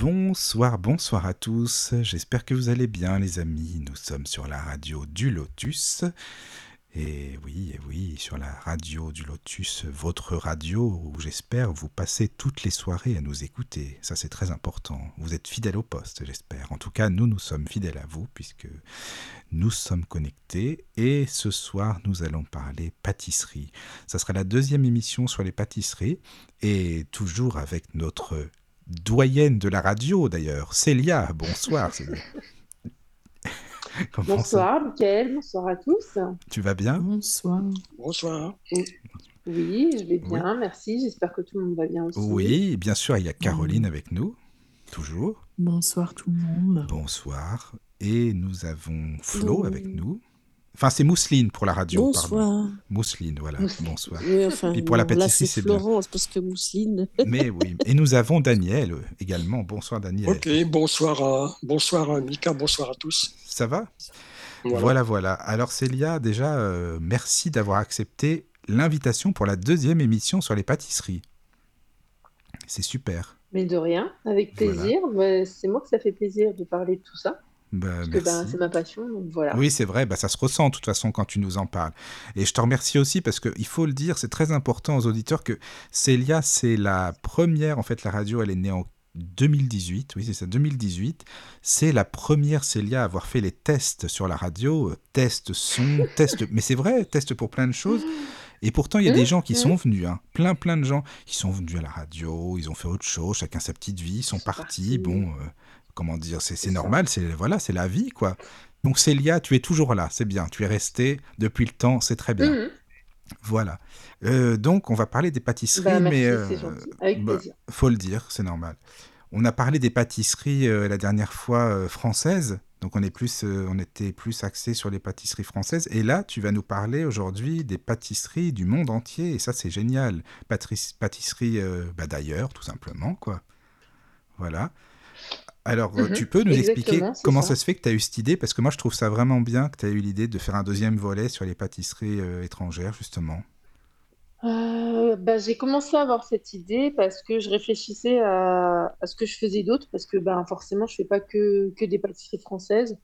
Bonsoir, bonsoir à tous. J'espère que vous allez bien, les amis. Nous sommes sur la radio du Lotus. Et oui, et oui, sur la radio du Lotus, votre radio, où j'espère vous passez toutes les soirées à nous écouter. Ça, c'est très important. Vous êtes fidèles au poste, j'espère. En tout cas, nous, nous sommes fidèles à vous, puisque nous sommes connectés. Et ce soir, nous allons parler pâtisserie. Ça sera la deuxième émission sur les pâtisseries. Et toujours avec notre doyenne de la radio, d'ailleurs, Célia. Bonsoir, Célia. Bonsoir, Mickaël. Bonsoir à tous. Tu vas bien? Bonsoir. Bonsoir. Oui, je vais bien, merci. J'espère que tout le monde va bien aussi. Oui, bien sûr, il y a Caroline avec nous, toujours. Bonsoir tout le monde. Bonsoir. Et nous avons Flo avec nous. Enfin, c'est Mousseline pour la radio, pardon. Bonsoir. Mousseline, voilà. Mousseline. Bonsoir. Oui, enfin, Puis pour la pâtisserie, c'est bien. Florence, parce que Mousseline. Mais oui. Et nous avons Daniel euh, également. Bonsoir, Daniel. Ok, bonsoir à, bonsoir à Mika, bonsoir à tous. Ça va? Voilà. Voilà, voilà. Alors Célia, déjà, euh, merci d'avoir accepté l'invitation pour la deuxième émission sur les pâtisseries. C'est super. Mais de rien, avec plaisir. C'est moi que ça fait plaisir de parler de tout ça. Bah, ben, c'est ma passion, donc voilà. Oui, c'est vrai, bah, ça se ressent de toute façon quand tu nous en parles. Et je te remercie aussi parce qu'il faut le dire, c'est très important aux auditeurs que Célia, c'est la première, en fait, la radio, elle est née en 2018, oui, c'est ça, 2018. C'est la première Célia à avoir fait les tests sur la radio, euh, test son, test, mais c'est vrai, test pour plein de choses. Et pourtant, il y a des Mmh, gens qui mmh. sont venus, hein, plein, plein de gens qui sont venus à la radio, ils ont fait autre chose, chacun sa petite vie, ils sont partis. partis. Bon, euh, comment dire, c'est normal, c'est voilà, c'est la vie, quoi. Donc Célia, tu es toujours là, c'est bien, tu es restée depuis le temps, c'est très bien. Mhm. Voilà. Euh, donc, on va parler des pâtisseries, Bah, merci, mais euh, c'est gentil. Avec bah, faut le dire, c'est normal. On a parlé des pâtisseries euh, la dernière fois euh, françaises, donc on est plus, on était plus axé sur les pâtisseries françaises. Et là, tu vas nous parler aujourd'hui des pâtisseries du monde entier, et ça c'est génial. Pâtisseries euh, bah, d'ailleurs, tout simplement, quoi. Voilà. Alors, euh, Mhm, tu peux nous expliquer exactement, comment ça. ça se fait que tu as eu cette idée? Parce que moi, je trouve ça vraiment bien que tu as eu l'idée de faire un deuxième volet sur les pâtisseries euh, étrangères, justement. Euh, bah, j'ai commencé à avoir cette idée parce que je réfléchissais à, à ce que je faisais d'autre, parce que ben, forcément, je fais pas que, que des pâtisseries françaises.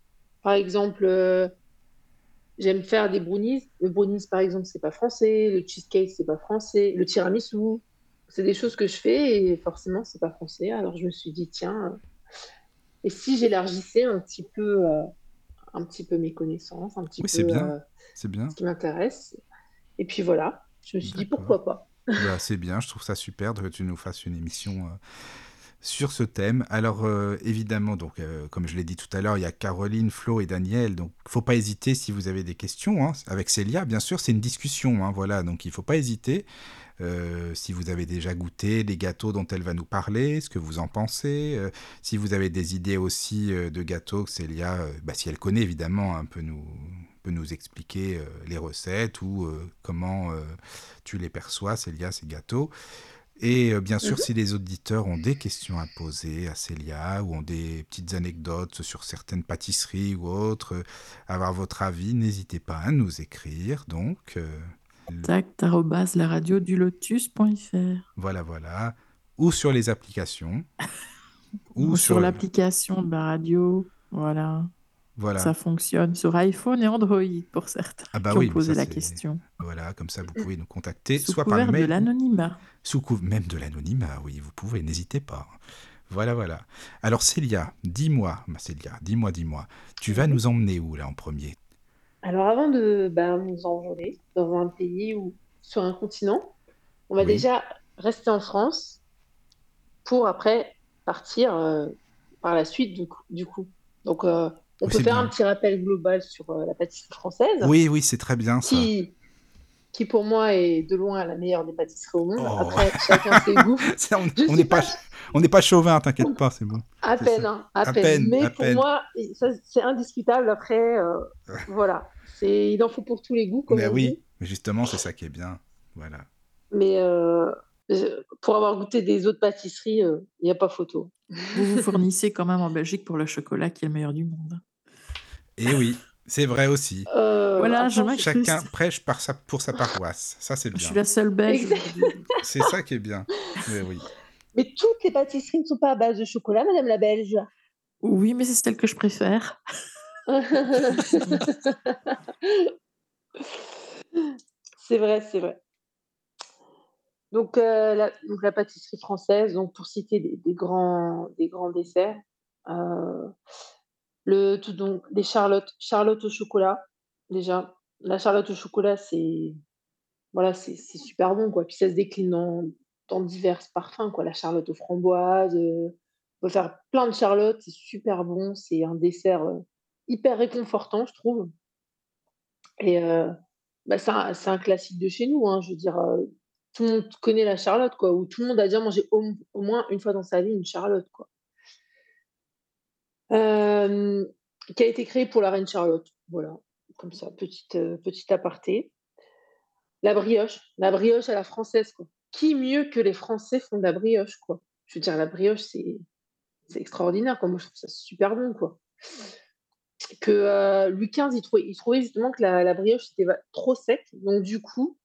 Par exemple, euh, j'aime faire des brownies. Le brownies, par exemple, c'est pas français. Le cheesecake, c'est pas français. Le tiramisu, c'est des choses que je fais et forcément, c'est pas français. Alors, je me suis dit, tiens, et si j'élargissais un petit peu, euh, un petit peu mes connaissances, un petit Oui, peu bien. euh, C'est bien. ce qui m'intéresse. Et puis voilà, je me suis dit pourquoi pas. Bah, c'est bien, je trouve ça super que tu nous fasses une émission euh, sur ce thème. Alors euh, évidemment, donc euh, comme je l'ai dit tout à l'heure, il y a Caroline, Flo et Daniel. Donc faut pas hésiter si vous avez des questions. hein. Avec Célia, bien sûr, c'est une discussion. hein, voilà, donc il faut pas hésiter. Euh, si vous avez déjà goûté les gâteaux dont elle va nous parler, ce que vous en pensez, si vous avez des idées aussi de gâteaux que Célia, bah, si elle connaît évidemment, hein, peut nous peut nous expliquer les recettes ou comment tu les perçois, Célia, ces gâteaux. Et euh, bien sûr, Mhm. si les auditeurs ont des questions à poser à Célia ou ont des petites anecdotes sur certaines pâtisseries ou autres, euh, avoir votre avis, n'hésitez pas à nous écrire. Donc, euh, Contact arobase la radio du lotus.fr voilà, voilà. Ou sur les applications. ou sur l'application de la radio. Voilà, Voilà. ça fonctionne sur iPhone et Android pour certains Ah bah qui oui, ont posé ça, la question. Voilà, comme ça, vous pouvez nous contacter, Sous soit par couvert de mail, l'anonymat. sous couvert même de l'anonymat, oui, vous pouvez, n'hésitez pas. Voilà, voilà. Alors Célia, dis-moi, ma Célia, dis-moi, dis-moi, tu vas nous emmener où là en premier? Alors avant de ben, nous envoler dans un pays ou sur un continent, on va Oui. déjà rester en France pour après partir euh, par la suite du coup. du coup. Donc euh, on peut faire bien. un petit rappel global sur euh, la pâtisserie française Oui, oui, c'est très bien ça. qui, qui pour moi est de loin la meilleure des pâtisseries au monde. Oh. Après, chacun ses goûts. on n'est pas, on n'est pas chauvin, t'inquiète pas, c'est bon. À peine, hein, à, peine. Mais pour moi, c'est indiscutable. Après, euh, voilà, il en faut pour tous les goûts. mais oui, mais justement, c'est ça qui est bien, voilà. Mais euh, pour avoir goûté des autres pâtisseries, il n'y a pas photo. Vous vous fournissez quand même en Belgique pour le chocolat qui est le meilleur du monde. Et oui, c'est vrai aussi. Euh, voilà, je Chacun prêche par sa, pour sa paroisse. Ça, c'est bien. Je suis la seule belge. c'est ça qui est bien. Mais, oui. Mais toutes les pâtisseries ne sont pas à base de chocolat, Madame la Belge. Oui, mais c'est celle que je préfère. c'est vrai, c'est vrai. Donc, euh, la, donc, la, pâtisserie française, donc pour citer des, grands, des grands desserts, euh, le, donc, des charlottes, charlotte au chocolat, déjà. La charlotte au chocolat, c'est voilà, super bon, quoi. Puis ça se décline dans, dans divers parfums, quoi. La charlotte aux framboises, euh, on peut faire plein de charlottes, c'est super bon. C'est un dessert euh, hyper réconfortant, je trouve. Et euh, bah, c'est un, un, classique de chez nous, hein. Je veux dire, tout le monde connaît la charlotte, quoi. Ou tout le monde a déjà mangé au, moins une fois dans sa vie une charlotte, quoi. Euh, qui a été créé pour la reine Charlotte. Voilà, comme ça, petite, euh, petite aparté. La brioche, la brioche à la française. Qui mieux que les Français font de la brioche, quoi? Je veux dire, la brioche, c'est, extraordinaire. Moi, je trouve ça super bon, quoi. Que euh, Louis XV, il trouvait, il trouvait justement que la, la brioche était trop sec. Donc, du coup,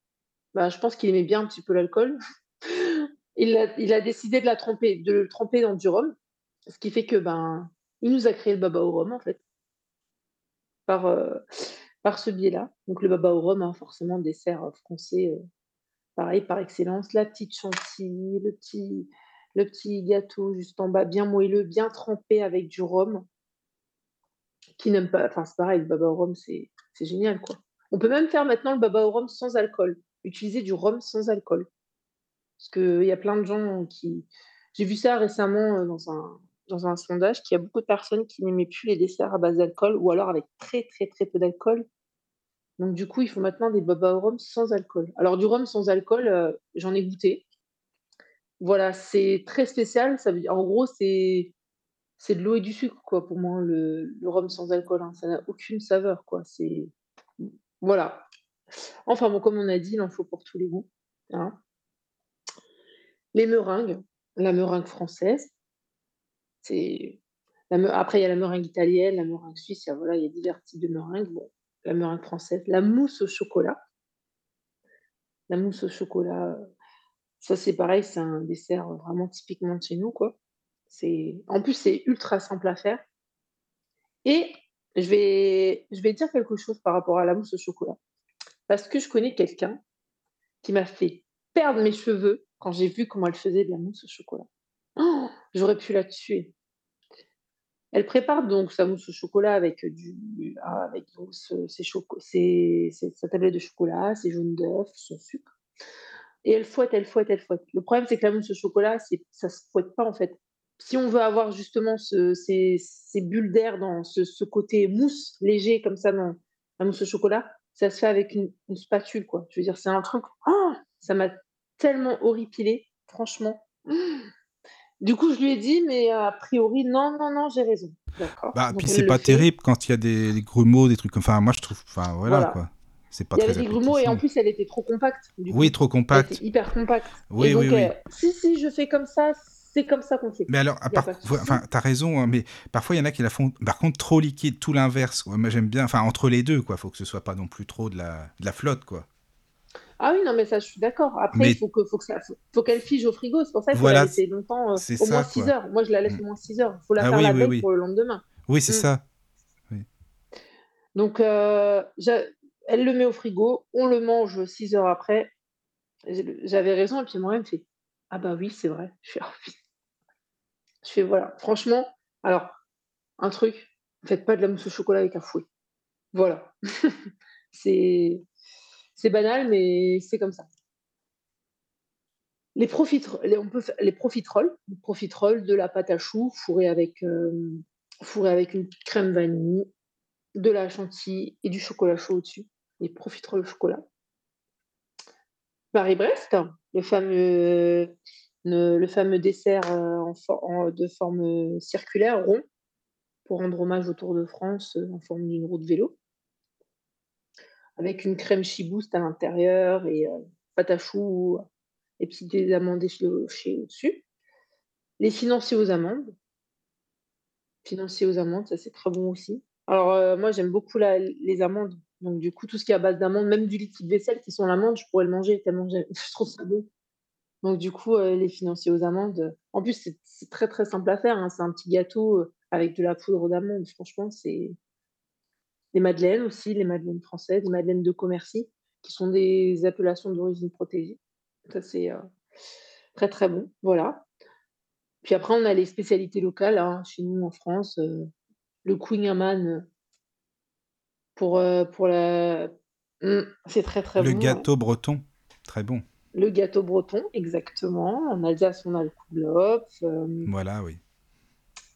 bah, je pense qu'il aimait bien un petit peu l'alcool. il, a, décidé de la de le tremper dans du rhum. Ce qui fait que, ben, il nous a créé le baba au rhum, en fait, par, euh, par ce biais-là. Donc, le baba au rhum, hein, forcément, dessert euh, français, euh, pareil, par excellence. La petite chantilly, le petit, le petit gâteau juste en bas, bien moelleux, bien trempé avec du rhum. Qui n'aime pas, enfin, c'est pareil, le baba au rhum, c'est génial, quoi. On peut même faire maintenant le baba au rhum sans alcool, utiliser du rhum sans alcool. Parce qu'il y a plein de gens qui. J'ai vu ça récemment dans un, dans un sondage qu'il y a beaucoup de personnes qui n'aimaient plus les desserts à base d'alcool ou alors avec très très très peu d'alcool. Donc du coup, il faut maintenant des baba au rhum sans alcool. Alors du rhum sans alcool, euh, j'en ai goûté. Voilà, c'est très spécial. Ça veut dire, en gros, c'est c'est de l'eau et du sucre quoi pour moi le, le rhum sans alcool. Hein. Ça n'a aucune saveur quoi. C'est voilà. Enfin comme on a dit, il en faut pour tous les goûts. Hein. Les meringues, la meringue française, c'est après, il y a la meringue italienne, la meringue suisse, il voilà, il y a divers types de meringues. La meringue française, la mousse au chocolat. La mousse au chocolat, ça c'est pareil, c'est un dessert vraiment typiquement de chez nous, quoi. En plus, c'est ultra simple à faire. Et je vais dire quelque chose par rapport à la mousse au chocolat. Parce que je connais quelqu'un qui m'a fait perdre mes cheveux quand j'ai vu comment elle faisait de la mousse au chocolat. Oh, j'aurais pu la tuer. Elle prépare donc sa mousse au chocolat avec du, ah, avec ses, sa tablette de chocolat, ses jaunes d'œufs, son sucre. Et elle fouette, elle fouette, elle fouette. Le problème, c'est que la mousse au chocolat, ça se fouette pas en fait. Si on veut avoir justement ces, bulles d'air dans ce, côté mousse léger comme ça dans la mousse au chocolat, ça se fait avec une, spatule quoi. Je veux dire, c'est un truc. Oh, ça m'a tellement horripilé, franchement. Du coup, je lui ai dit, mais a priori, non, non, non, j'ai raison. D'accord. Bah, puis c'est pas terrible quand il y a des, grumeaux, des trucs comme Enfin, moi, je trouve. Enfin, voilà, quoi. C'est pas il y avait des grumeaux et en plus, elle était trop compacte. oui, trop compacte. hyper compacte. Oui, oui, oui. Euh, si, si, je fais comme ça, c'est comme ça qu'on fait. Mais alors, part... enfin, t'as raison, hein, mais parfois il y en a qui la font, par contre, trop liquide, tout l'inverse. Moi, j'aime bien, enfin, entre les deux, quoi. Faut que ce soit pas non plus trop de la, de la flotte, quoi. Ah oui, non, mais ça, je suis d'accord. Après, il faut qu'elle faut que faut, qu'elle fige au frigo. C'est pour ça qu'il faut la laisser longtemps, euh, au moins 6 heures. Moi, je la laisse mm. au moins 6 heures. Il faut la ah faire la veille pour le lendemain. Oui, c'est mm. ça. Donc, euh, elle le met au frigo, on le mange 6 heures après. J'avais raison, et puis moi, elle me fait Ah bah oui, c'est vrai. Je oh, je fais voilà. Franchement, alors, un truc, faites pas de la mousse au chocolat avec un fouet. Voilà. c'est banal, mais c'est comme ça. Les, les, les profiteroles, profiteroles de la pâte à choux fourrée avec, euh, avec une crème vanille, de la chantilly et du chocolat chaud au-dessus. Les profiteroles au chocolat. Paris-Brest, le fameux, le, fameux dessert en, de forme circulaire, rond, pour rendre hommage au Tour de France en forme d'une roue de vélo, avec une crème chibouste à l'intérieur et pâte à choux et des amandes échauffées au-dessus. Les financiers aux amandes. Financiers aux amandes, ça c'est très bon aussi. Alors moi j'aime beaucoup les amandes. Donc du coup tout ce qui est à base d'amandes, même du liquide vaisselle qui sont l'amande, je pourrais le manger tellement je trouve ça bon. Donc du coup les financiers aux amandes. En plus c'est très très simple à faire. Hein. C'est un petit gâteau avec de la poudre d'amandes. Franchement c'est les madeleines aussi, les madeleines françaises, les madeleines de commercy, qui sont des appellations d'origine protégée. Ça, c'est euh, très, très bon. Voilà. Puis après, on a les spécialités locales. Hein, chez nous, en France, euh, le Queen Amman pour, euh, pour la. Mmh, c'est très, très le bon. Le gâteau breton, très bon. Le gâteau breton, exactement. En Alsace, on a le Kuglop. voilà, oui.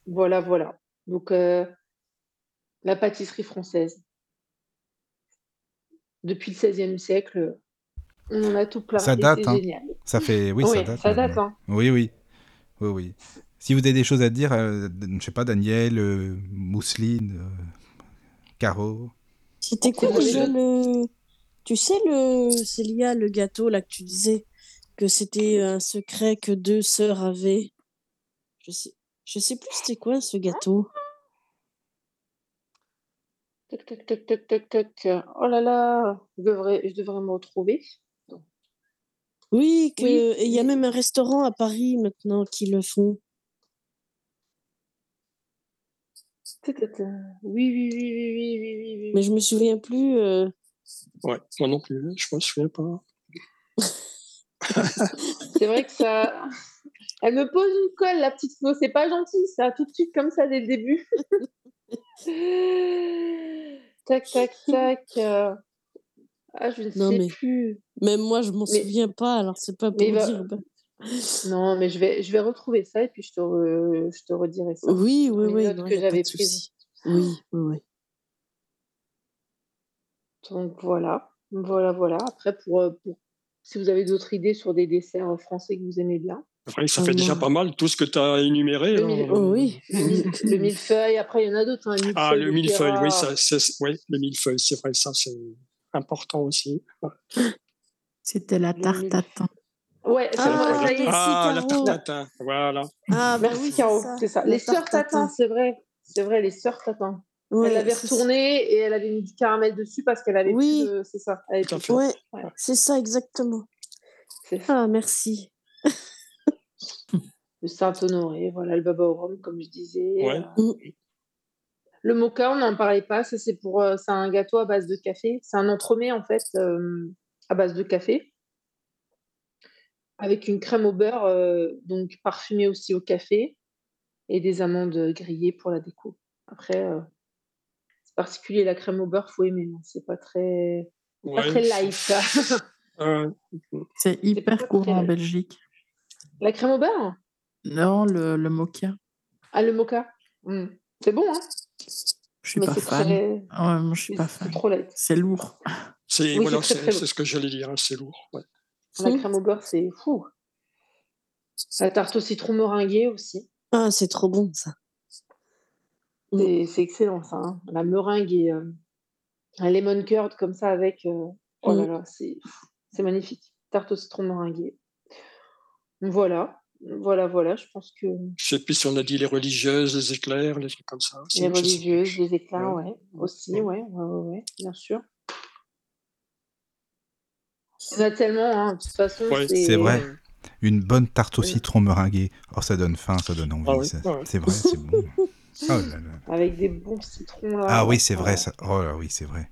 Voilà, voilà. Donc, la pâtisserie française. Depuis le XVIe siècle, on en a tout plein. Ça date, hein. génial. Ça fait, oui, ça date. Ça date hein. Oui, oui, oui, oui. Si vous avez des choses à dire, euh, je sais pas, Daniel, euh, Mousseline, euh, Caro. C'était quoi déjà le. Tu sais, le Célia, le gâteau là que tu disais que c'était un secret que deux sœurs avaient? Je sais, je sais plus c'était quoi ce gâteau. Tac, tac, tac, tac, tac, tac. Oh là là, je devrais, je devrais me retrouver. Oui, que il y a même un restaurant à Paris maintenant qui le font. Oui, oui, oui, oui, oui, oui, oui. Mais je me souviens plus. Euh... Ouais, moi non plus, je me souviens pas. c'est vrai que ça. Elle me pose une colle, la petite Flo. C'est pas gentil, ça, tout de suite comme ça dès le début. tac, tac, tac. Euh. Ah, je ne sais plus. Même moi, je m'en souviens pas, alors c'est pas pour dire. Bah. Non, mais je vais, je vais retrouver ça et puis je te, je te redirai ça. Oui, oui, oui. que j'avais pris. Oui, oui, oui. Donc voilà, voilà, voilà. Après, pour, euh, pour si vous avez d'autres idées sur des desserts français que vous aimez bien. ça fait déjà pas mal tout ce que tu as énuméré. Hein. Oh, oui. Le, millefeuille, après il y en a d'autres. Hein, ah, le millefeuille, oui, ça, oui, le millefeuille, c'est vrai, ça c'est important aussi. C'était la tarte à thym. Ouais, ah, ça y est, ah, la tarte à thym, voilà. Ah, bah Merci Caro, c'est ça. Les sœurs tatin, c'est vrai. C'est vrai, les sœurs tatin. Elle l'avait retourné et elle avait mis du caramel dessus parce qu'elle avait oui. plus C'est ça. Ouais, ouais. c'est ça exactement. Ah, merci. le Saint-Honoré, voilà, le baba au rhum, comme je disais. Ouais. Euh, le mocha, on n'en parlait pas. Ça, c'est pour, euh, c'est un gâteau à base de café. C'est un entremets en fait euh, à base de café, avec une crème au beurre, euh, donc parfumée aussi au café, et des amandes grillées pour la déco. Après, particulier la crème au beurre, faut aimer. Hein. C'est pas très, pas très light. C'est hyper courant en Belgique. La crème au beurre? Non, le, le mocha. Ah, le mocha. Mmh. C'est bon, hein je suis pas fan. Très... Ouais, moi, je suis pas fan. C'est lourd. C'est oui, voilà, c'est ce que j'allais dire, hein, c'est lourd. Ouais. La crème au beurre, c'est fou. La tarte au citron meringuée aussi. Ah, c'est trop bon ça. C'est excellent ça. Hein. La meringue et euh, un lemon curd comme ça avec. Euh... Oh là mm. là, c'est magnifique. Tarte au citron meringuée. Voilà. Voilà, voilà, je pense que. Je sais plus si on a dit les religieuses, les éclairs, les trucs comme ça. Les religieuses, les éclairs, ouais. Aussi, ouais, ouais, ouais, bien sûr. Il y en a tellement, hein, de toute façon. C'est vrai. Une bonne tarte au citron meringuée. Oh, ça donne faim, ça donne envie. Ah c'est vrai, c'est bon. Oh là là. Avec des bons citrons là. Ah oui, c'est vrai. Ça... Oh là oui, c'est vrai.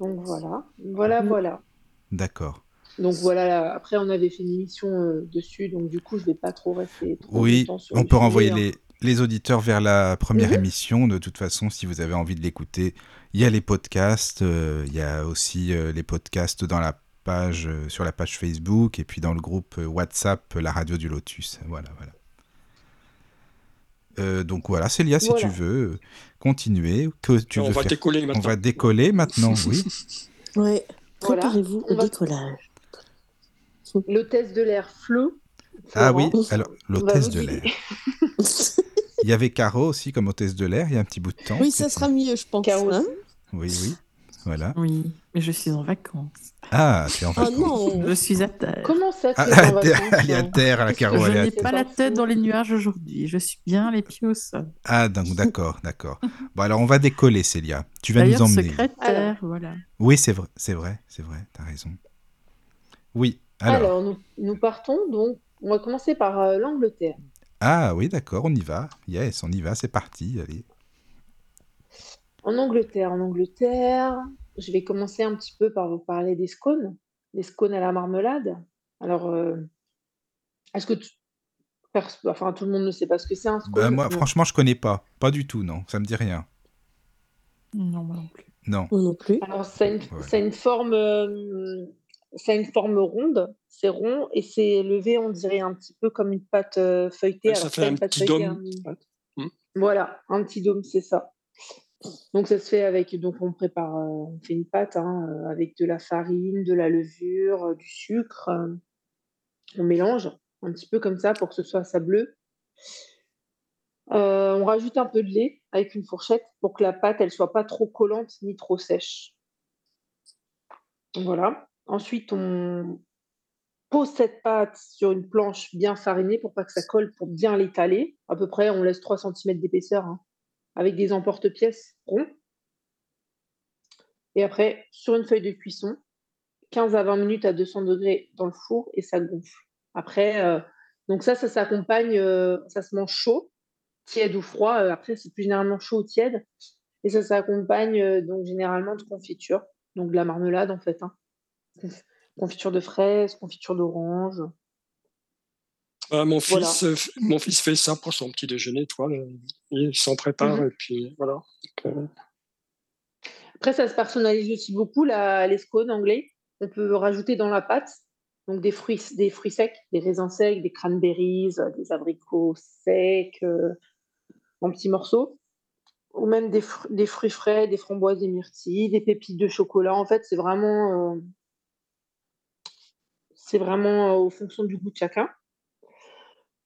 Donc voilà, voilà, mm. voilà. D'accord. Donc voilà, après on avait fait une émission euh, dessus, donc du coup je vais pas trop rester trop Oui, sur on peut renvoyer hein. les, les, auditeurs vers la première mhm. émission. De toute façon, si vous avez envie de l'écouter, il y a les podcasts, euh, il y a aussi euh, les podcasts dans la page, sur la page Facebook et puis dans le groupe WhatsApp, la radio du Lotus. Voilà, voilà. Donc voilà, Célia, si tu veux continuer, que tu on veux va décoller maintenant. On va décoller maintenant, oui. Oui. Préparez-vous au décollage. L'hôtesse de l'air Flo. Ah oui, alors l'hôtesse de l'air. il y avait Caro aussi comme hôtesse de l'air il y a un petit bout de temps. Oui, ça sera mieux, je pense. Caro hein. oui, oui. Voilà. Oui, mais je suis en vacances. Ah, tu es en Oh vacances. non Je suis à terre. Comment ça, tu Ah, es en à terre, vacances, elle est à hein terre, la Parce que Caro, je elle est à n'ai pas la tête dans les nuages aujourd'hui. Je suis bien les pieds au sol. Ah, donc d'accord, d'accord. Bon, alors on va décoller, Célia. Tu vas nous emmener. secrétaire, voilà. Oui, c'est vrai, c'est vrai, c'est vrai, t'as raison. Oui, alors. Alors, nous, nous partons donc. On va commencer par euh, l'Angleterre. Ah oui, d'accord, on y va. Yes, on y va, c'est parti, allez. En Angleterre, en Angleterre, je vais commencer un petit peu par vous parler des scones, des scones à la marmelade. Alors, euh, est-ce que tu... enfin, tout le monde ne sait pas ce que c'est un scone? Bah, moi, franchement, je connais pas. Pas du tout, non. Ça me dit rien. Non, moi non plus. Non. Moi non plus. Alors, ça a une, Ouais. ça a une forme, euh, ça a une forme ronde. C'est rond et c'est levé, on dirait un petit peu comme une pâte euh, feuilletée. Ouais, ça Alors, fait un petit dôme. un- Ouais. Voilà, un petit dôme, c'est ça. Donc ça se fait avec, donc on prépare, euh, on fait une pâte hein, euh, avec de la farine, de la levure, euh, du sucre. on mélange un petit peu comme ça pour que ce soit sableux. On rajoute un peu de lait avec une fourchette pour que la pâte elle soit pas trop collante ni trop sèche. Voilà. Ensuite on pose cette pâte sur une planche bien farinée pour pas que ça colle, pour bien l'étaler. À peu près, on laisse 3 cm d'épaisseur hein, avec des emporte-pièces ronds. Et après, sur une feuille de cuisson, 15 à 20 minutes à 200 degrés dans le four et ça gonfle. Après, euh, donc ça, ça s'accompagne, euh, ça se mange chaud, tiède ou froid. Euh, après, c'est plus généralement chaud ou tiède. Et ça s'accompagne donc généralement de confiture, donc de la marmelade en fait. hein. Conf- Confiture de fraises, confiture d'orange. Ah, mon, Voilà. fils, euh, mon fils fait ça pour son petit déjeuner, toi. le- Il s'en prépare Mhm. et puis voilà. Donc, euh, Après, ça se personnalise aussi beaucoup, la, les scones anglais. On peut rajouter dans la pâte donc des fruits, des fruits secs, des raisins secs, des cranberries, euh, des abricots secs euh, en petits morceaux, ou même des, fr- des fruits frais, des framboises, des myrtilles, des pépites de chocolat. En fait, c'est vraiment, euh, c'est vraiment euh, aux fonctions du goût de chacun.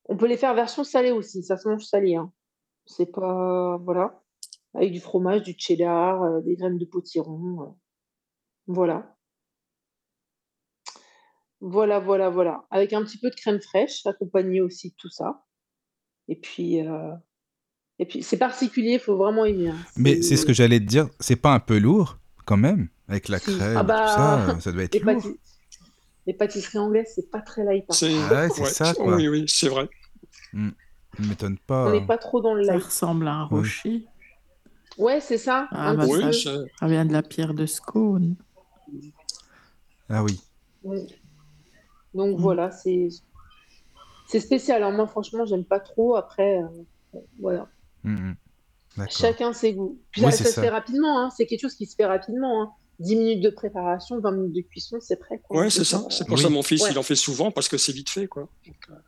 On peut les faire version salée aussi, ça se mange salé. Hein. C'est pas, voilà avec du fromage, du cheddar, euh, des graines de potiron. euh. Voilà. Voilà, voilà, voilà. Avec un petit peu de crème fraîche, accompagné aussi de tout ça. Et puis, euh, et puis c'est particulier, il faut vraiment aimer. hein. Mais c'est ce que j'allais te dire, c'est pas un peu lourd, quand même Avec la Si. crème, Ah bah, tout ça, ça doit être les, lourd. pâti- les pâtisseries anglaises, c'est pas très light. hein. c'est Ah ouais, c'est ça, quoi. Oui, oui, c'est vrai. Ne m'étonne On pas. n'est pas trop dans le Ça light. ressemble à un rocher. Ouais, c'est ça. Ah, un bah, Oui, Ça vient de la pierre de Scone. Ah oui. Oui. Donc Mm. voilà, c'est c'est spécial. hein. Moi, franchement, j'aime pas trop. Après, euh, voilà. Mm, mm. D'accord. Chacun ses goûts. Puis Oui, ça, c'est ça ça. se fait rapidement, hein. c'est quelque chose qui se fait rapidement. hein. 10 minutes de préparation, 20 minutes de cuisson, c'est prêt. quoi. Ouais, c'est ça. C'est pour Oui. ça mon fils, Ouais. il en fait souvent parce que c'est vite fait, quoi.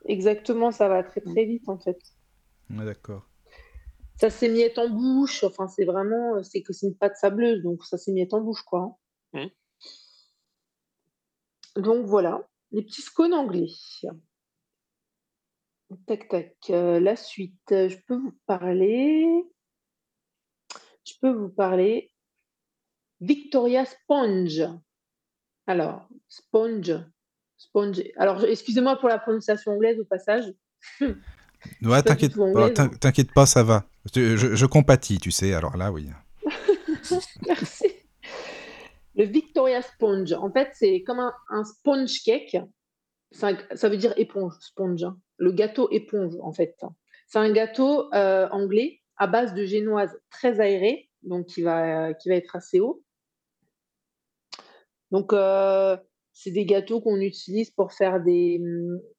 Exactement, ça va très très vite en fait. Ah, D'accord. Ça s'émiette en bouche, enfin c'est vraiment, euh, c'est que c'est une pâte sableuse, donc ça s'émiette en bouche quoi. hein. Donc voilà, les petits scones anglais. Tac tac, euh, la suite, euh, je peux vous parler, je peux vous parler Victoria Sponge. Alors, sponge, sponge. Alors, excusez-moi pour la prononciation anglaise au passage. Ouais, t'inquiète pas, pas, ça va. Je, je- je compatis, tu sais, alors là, oui. Merci. Le Victoria Sponge, en fait, c'est comme un, un sponge cake. Un- ça veut dire éponge, sponge. hein. Le gâteau éponge, en fait. C'est un gâteau euh, anglais à base de génoise très aérée, donc qui va, qui va être assez haut. Donc, euh, c'est des gâteaux qu'on utilise pour faire des,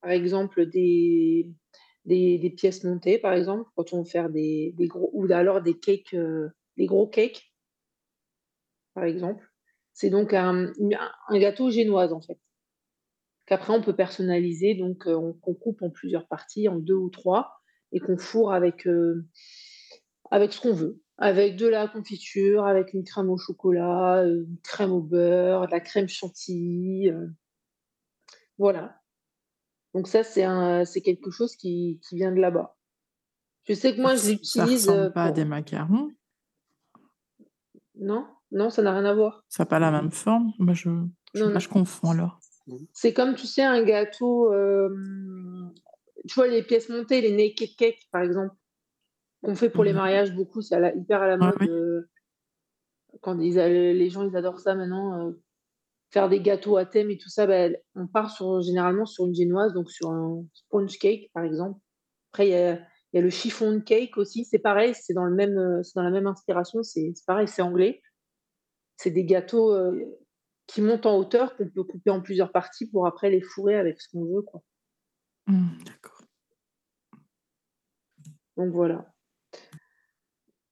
par exemple, des, des, pièces montées, par exemple, quand on veut faire des, des gros, ou alors des cakes, euh, des gros cakes, par exemple. C'est donc un, un gâteau génoise, en fait. Qu'après, on peut personnaliser, donc euh, on, coupe en plusieurs parties, en deux ou trois, et qu'on fourre avec, euh, avec ce qu'on veut. Avec de la confiture, avec une crème au chocolat, une crème au beurre, de la crème chantilly. Euh, voilà. Donc ça, c'est quelque chose qui, qui vient de là-bas. Je sais que moi, je l'utilise. Ça ressemble pas à des macarons Non, non, ça n'a rien à voir. Ça n'a pas la même forme? Moi, je, je, je confonds alors. C'est comme, tu sais, un gâteau. Euh, tu vois, les pièces montées, les naked cakes, par exemple, qu'on fait pour les mmh. mariages beaucoup, c'est hyper à la mode. Euh, quand les gens, ils adorent ça maintenant. Euh, faire des gâteaux à thème et tout ça, bah, on part sur, généralement sur une génoise, donc sur un sponge cake, par exemple. Après, il y a, y a, le chiffon cake aussi. C'est pareil, c'est dans, le même, dans la même inspiration. C'est pareil, c'est anglais. C'est des gâteaux qui montent en hauteur, qu'on peut couper en plusieurs parties pour après les fourrer avec ce qu'on veut. Quoi. Mmh, d'accord. Donc voilà.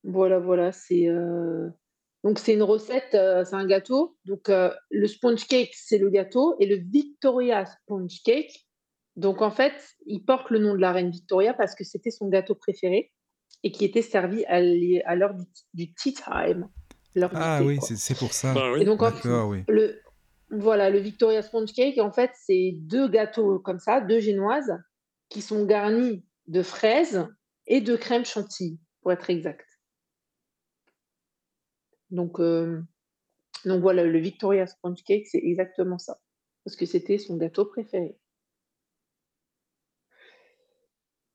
Voilà, voilà. C'est euh, donc c'est une recette, euh, c'est un gâteau. Donc euh, le sponge cake, c'est le gâteau, et le Victoria sponge cake. Donc en fait, il porte le nom de la reine Victoria parce que c'était son gâteau préféré et qui était servi à l'heure du tea time ah oui, c'est pour ça. Bah et donc, oui. le, voilà, le Victoria Sponge Cake, en fait, c'est deux gâteaux comme ça, deux génoises, qui sont garnis de fraises et de crème chantilly, pour être exact. Donc, euh, donc voilà, le Victoria Sponge Cake, c'est exactement ça. Parce que c'était son gâteau préféré.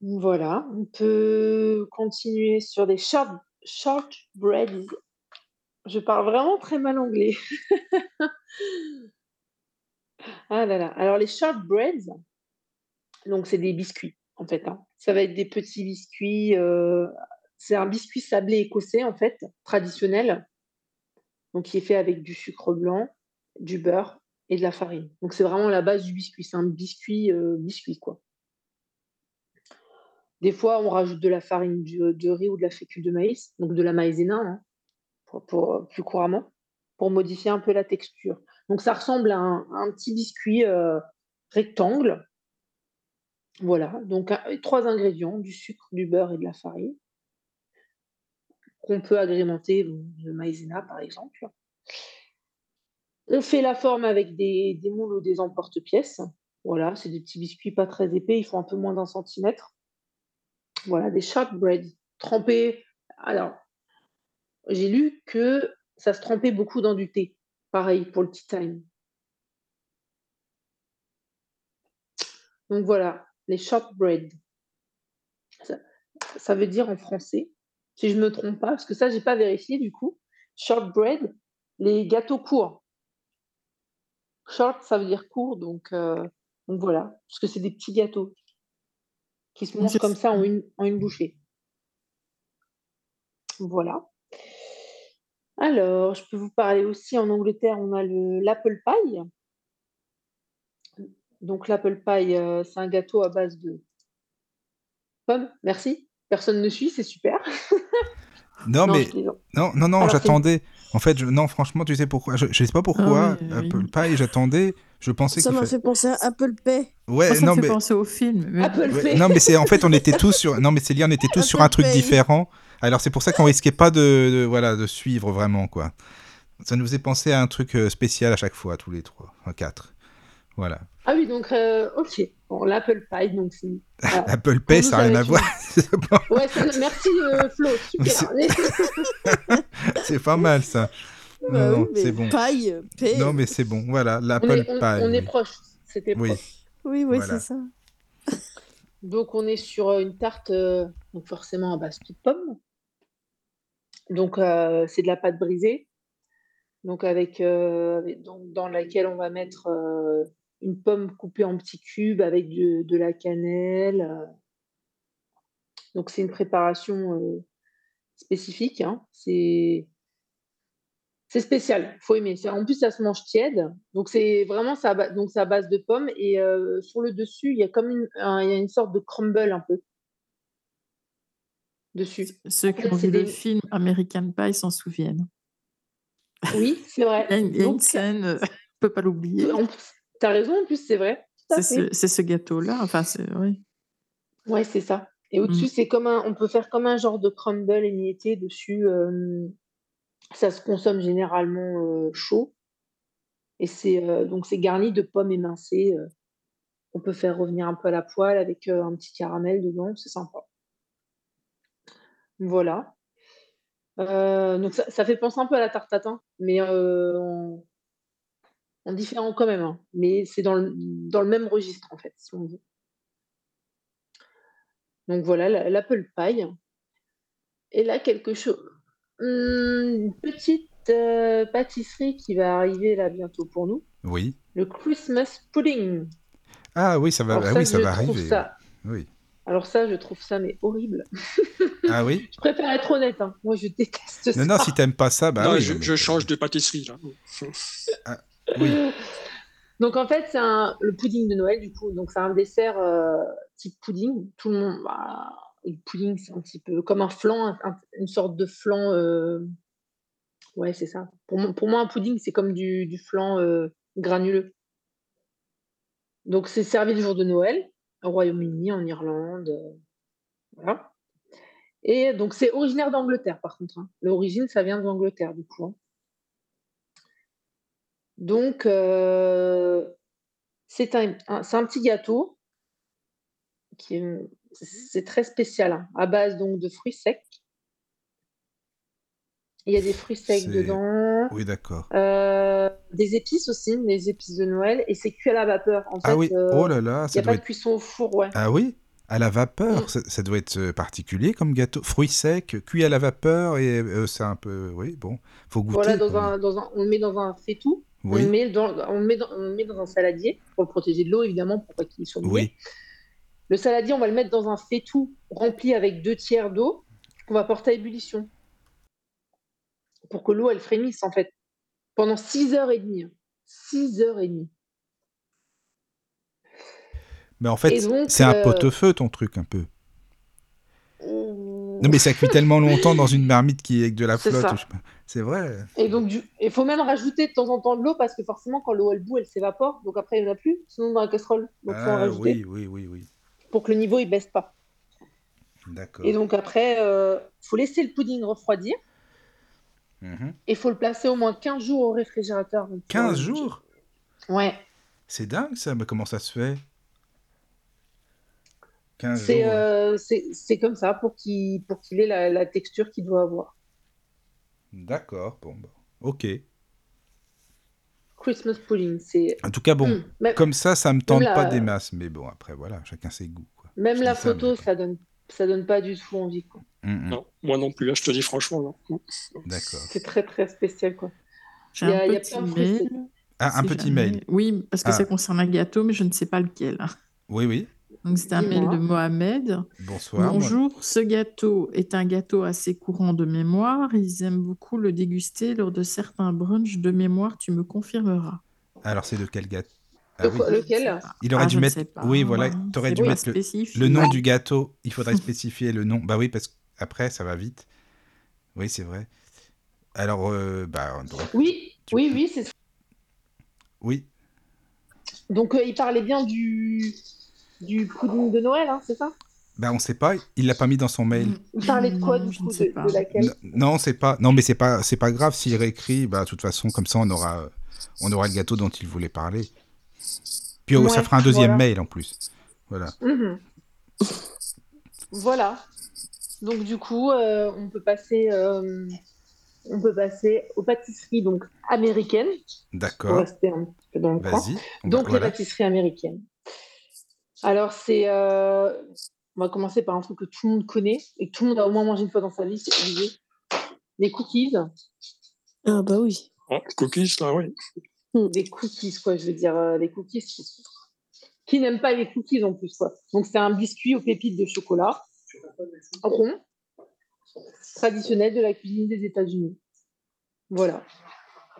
Voilà, on peut continuer sur des short, shortbreads je parle vraiment très mal anglais. ah là là. Alors les shortbreads, donc c'est des biscuits en fait. Hein. Ça va être des petits biscuits. Euh, c'est un biscuit sablé écossais en fait, traditionnel. Donc qui est fait avec du sucre blanc, du beurre et de la farine. Donc c'est vraiment la base du biscuit. C'est un biscuit euh, biscuit quoi. Des fois, on rajoute de la farine de riz ou de la fécule de maïs, donc de la maïzena, hein pour, plus couramment, pour modifier un peu la texture. Donc ça ressemble à un, petit biscuit euh, rectangle. Voilà, donc trois ingrédients, du sucre, du beurre et de la farine, qu'on peut agrémenter de maïzena par exemple. On fait la forme avec des, moules ou des emporte-pièces. Voilà, c'est des petits biscuits pas très épais, ils font un peu moins d'un centimètre. Voilà, des shortbread trempés. Alors, j'ai lu que ça se trempait beaucoup dans du thé. Pareil pour le tea time. Donc voilà, les shortbread. Ça veut dire en français, si je ne me trompe pas, parce que ça, je n'ai pas vérifié du coup. Shortbread, les gâteaux courts. Short, ça veut dire court, donc, euh, donc voilà, parce que c'est des petits gâteaux qui se mangent comme ça en une, en une bouchée. Voilà. Alors, je peux vous parler aussi en Angleterre, on a l'apple pie. Donc l'apple pie, euh, c'est un gâteau à base de pommes. Merci. Personne ne suit, c'est super. non, mais non, non, non, j'attendais. En fait, non, franchement, tu sais pourquoi? Je, ne sais pas pourquoi ah Apple Pie. J'attendais. Je pensais ça m'a fait penser à Apple Pay. Ouais, ça non, me fait penser au film. Apple Pay. Non, mais c'est en fait, on était tous sur. Non, mais Célia, on était tous sur un truc différent. Alors c'est pour ça qu'on risquait pas de, voilà, de suivre vraiment, quoi. Ça nous faisait penser à un truc euh, spécial à chaque fois, tous les trois, quatre. Voilà. Ah oui, donc, euh, ok. Bon, l'Apple Pie, donc c'est. Apple Pay, ça n'a rien à voir. ouais, merci euh, Flo, super. C'est pas mal ça. Bah non, c'est bon. Paille, Non, mais c'est bon, voilà, l'Apple Pie. On, est proche, c'était oui. proche. Oui, oui, c'est ça. Donc, on est sur une tarte, donc forcément à base de pommes. Donc, euh, c'est de la pâte brisée. Donc, avec, euh, donc, dans laquelle on va mettre euh, une pomme coupée en petits cubes avec de, la cannelle. Donc, c'est une préparation spécifique. Hein. C'est c'est spécial, faut aimer. En plus, ça se mange tiède, donc c'est vraiment ça. Donc c'est à base de pommes et sur le dessus, il y a comme une, il y a une sorte de crumble un peu dessus. Ceux qui ont vu le film American Pie s'en souviennent. Oui, c'est vrai. il y a, une, scène, on ne peut pas l'oublier. Tu as raison, en plus, c'est vrai. C'est ce, ce gâteau-là. Enfin, oui. Ouais, c'est ça. Et au-dessus, c'est comme un, on peut faire comme un genre de crumble émietté dessus. euh, ça se consomme généralement euh, chaud. Et c'est euh, donc c'est garni de pommes émincées. on peut faire revenir un peu à la poêle avec un petit caramel dedans, c'est sympa. Voilà. Donc ça, ça fait penser un peu à la tarte tatin, mais en différent quand même. hein. Mais c'est dans le, dans le même registre en fait, si on veut. Donc voilà, la- l'apple pie. Et là, quelque chose. Hum, Une petite euh, pâtisserie qui va arriver là bientôt pour nous. Oui. Le Christmas pudding. Ah oui, ça va, Alors ah ça, oui, ça je va arriver. ça- Oui. Alors ça, je trouve ça mais horrible. Ah oui Je préfère être honnête. hein. Moi, je déteste ça. Non, non, si t'aimes pas ça, bah non, oui. je, mais- je change de pâtisserie là. Donc en fait, c'est le pudding de Noël du coup. Donc c'est un dessert euh, type pudding. Tout le monde, bah, le pudding, c'est un petit peu comme un flan, un- un- une sorte de flan. euh, Ouais, c'est ça. Pour, moi- un pudding, c'est comme du, du flan euh, granuleux. Donc c'est servi le jour de Noël au Royaume-Uni, en Irlande. voilà. Et donc c'est originaire d'Angleterre par contre. hein. L'origine, ça vient d'Angleterre du coup. hein. Donc, euh, c'est un, un- un petit gâteau qui est, c'est très spécial, hein, à base donc de fruits secs. Il y a des fruits secs dedans, Oui, d'accord. euh, des épices aussi, des épices de Noël, et c'est cuit à la vapeur. En Ah fait, oui, euh, oh là là, il n'y a pas de être... cuisson au four, ouais. Ah oui? À la vapeur, Mm. ça, ça doit être euh, particulier comme gâteau. Fruits secs, cuits à la vapeur, et euh, c'est un peu... Oui, bon, faut goûter. Voilà, dans quoi. un, dans un, on le met dans un faitout, Oui, le met dans, on, le met dans, on met dans un saladier, pour le protéger de l'eau évidemment, pour pas qu'il soit mouillé. oui, Le saladier, on va le mettre dans un faitout rempli avec deux tiers d'eau qu'on va porter à ébullition. Pour que l'eau, elle frémisse, en fait. Pendant 6 heures et demie. 6 heures et demie. mais en fait, c'est un euh, pot-au-feu, ton truc, un peu. Non, mais ça cuit tellement longtemps dans une marmite qui est avec de la flotte. je sais pas. C'est vrai. Et donc, du- il faut même rajouter de temps en temps de l'eau parce que forcément, quand l'eau, elle bout, elle s'évapore. Donc après, il n'y en a plus, sinon dans la casserole. Donc, il faut en Ah rajouter oui, oui, oui, oui. pour que le niveau, il baisse pas. D'accord. Et donc après, il faut laisser le pudding refroidir. Mhm. Et il faut le placer au moins 15 jours au réfrigérateur. Donc, 15 euh, jours? Ouais. C'est dingue ça, mais comment ça se fait? 15 C'est jours. euh, comme ça pour qu'il pour qu'il ait la, la texture qu'il doit avoir. D'accord, bon, bah, ok. Christmas pudding, c'est. En tout cas, bon, Hmm, Même, comme ça, ça me tente la- pas des masses, mais bon, après, voilà, chacun ses goûts. Quoi. même je la ça, photo, mais- ça donne ça donne pas du tout envie. quoi. Mm, mm, Non, moi non plus, hein, je te dis franchement. Non. D'accord. C'est très très spécial quoi. Il y a- un il y a petit mail. Ah, un petit jamais- mail. Oui, parce que Ah. ça concerne un gâteau, mais je ne sais pas lequel. Oui, oui. Donc c'est un mail de Mohamed. Bonsoir. moi- Bonjour, ce gâteau est un gâteau assez courant de mémoire. Ils aiment beaucoup le déguster lors de certains brunchs de mémoire, tu me confirmeras. Alors, c'est de quel gâteau? Ah oui. Lequel? Il aurait Ah, dû mettre. Oui, voilà. T'aurais C'est dû mettre le, nom du gâteau. Il faudrait spécifier le nom. Bah oui, parce qu'après, ça va vite. Oui, c'est vrai. Alors, euh, bah, donc, Oui, Tu oui, oui, c'est ça. oui. Donc euh, il parlait bien du du pudding de Noël, hein, c'est ça? Bah, on sait pas. Il l'a pas mis dans son mail. Il parlait de quoi Non, du coup de, de laquelle? Non, c'est pas. Non, mais c'est pas. C'est pas grave s'il réécrit. Bah, de toute façon, comme ça, on aura. On aura le gâteau dont il voulait parler. Puis oh, ça fera un deuxième voilà. mail en plus. Voilà. Mhm. Voilà. Donc du coup, euh, on peut passer, euh, on peut passer aux pâtisseries donc américaines pour D'accord. rester un petit peu dans le coin. Vas-y. On va- Donc les voilà. pâtisseries américaines. Alors c'est, euh, on va commencer par un truc que tout le monde connaît et que tout le monde a au moins mangé une fois dans sa vie, c'est obligé. Les cookies, Ah bah oui. Oh, cookies, là, oui. des cookies quoi, je veux dire euh, les cookies. qui- Qui n'aime pas les cookies en plus quoi. Donc c'est un biscuit aux pépites de chocolat rond, traditionnel de la cuisine des États-Unis. Voilà.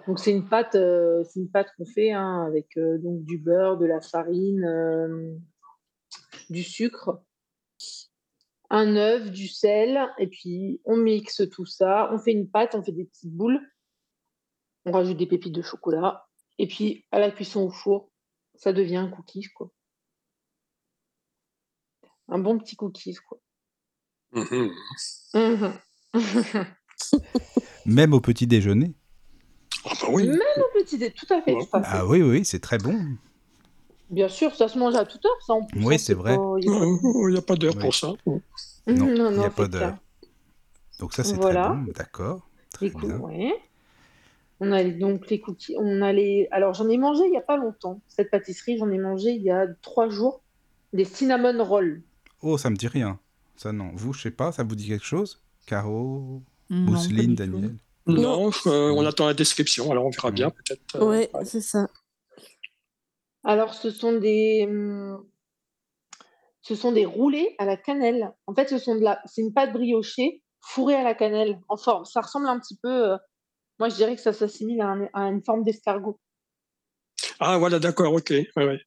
Donc c'est une pâte, euh, c'est une pâte qu'on fait hein, avec euh, donc du beurre, de la farine, euh, du sucre, un œuf, du sel, et puis on mixe tout ça. On fait une pâte, on fait des petites boules, on rajoute des pépites de chocolat, et puis à la cuisson au four, ça devient un cookie quoi. Un bon petit cookies quoi. Mhm. Mhm. Même au petit déjeuner. Ah bah oui. Même au petit dé, tout à fait. Ouais. tout à fait. Ah oui, oui, c'est très bon. Bien sûr, ça se mange à toute heure, ça en plus. Oui, hein, c'est vrai. il y a pas- Il n'y a pas d'heure Oui. pour ça. Non, non, il n'y a pas d'heure. Donc ça, c'est Voilà. très bon, d'accord. Très bien. ouais. On a les- donc les cookies. On a les... Alors, j'en ai mangé il n'y a pas longtemps. Cette pâtisserie, j'en ai mangé il y a trois jours. Des cinnamon rolls. Oh, ça me dit rien. Ça, non. Vous, je sais pas, ça vous dit quelque chose? Caro, Non, Mousseline. Daniel? Non, euh, on attend la description, alors on verra bien peut-être. euh, Ouais, c'est ça. Alors, ce sont des, hum, ce sont des roulés à la cannelle. En fait, ce sont de la, c'est une pâte briochée fourrée à la cannelle en forme. Ça ressemble un petit peu. euh, Moi, je dirais que ça s'assimile à, un- à une forme d'escargot. Ah voilà, d'accord, ok. ouais, ouais.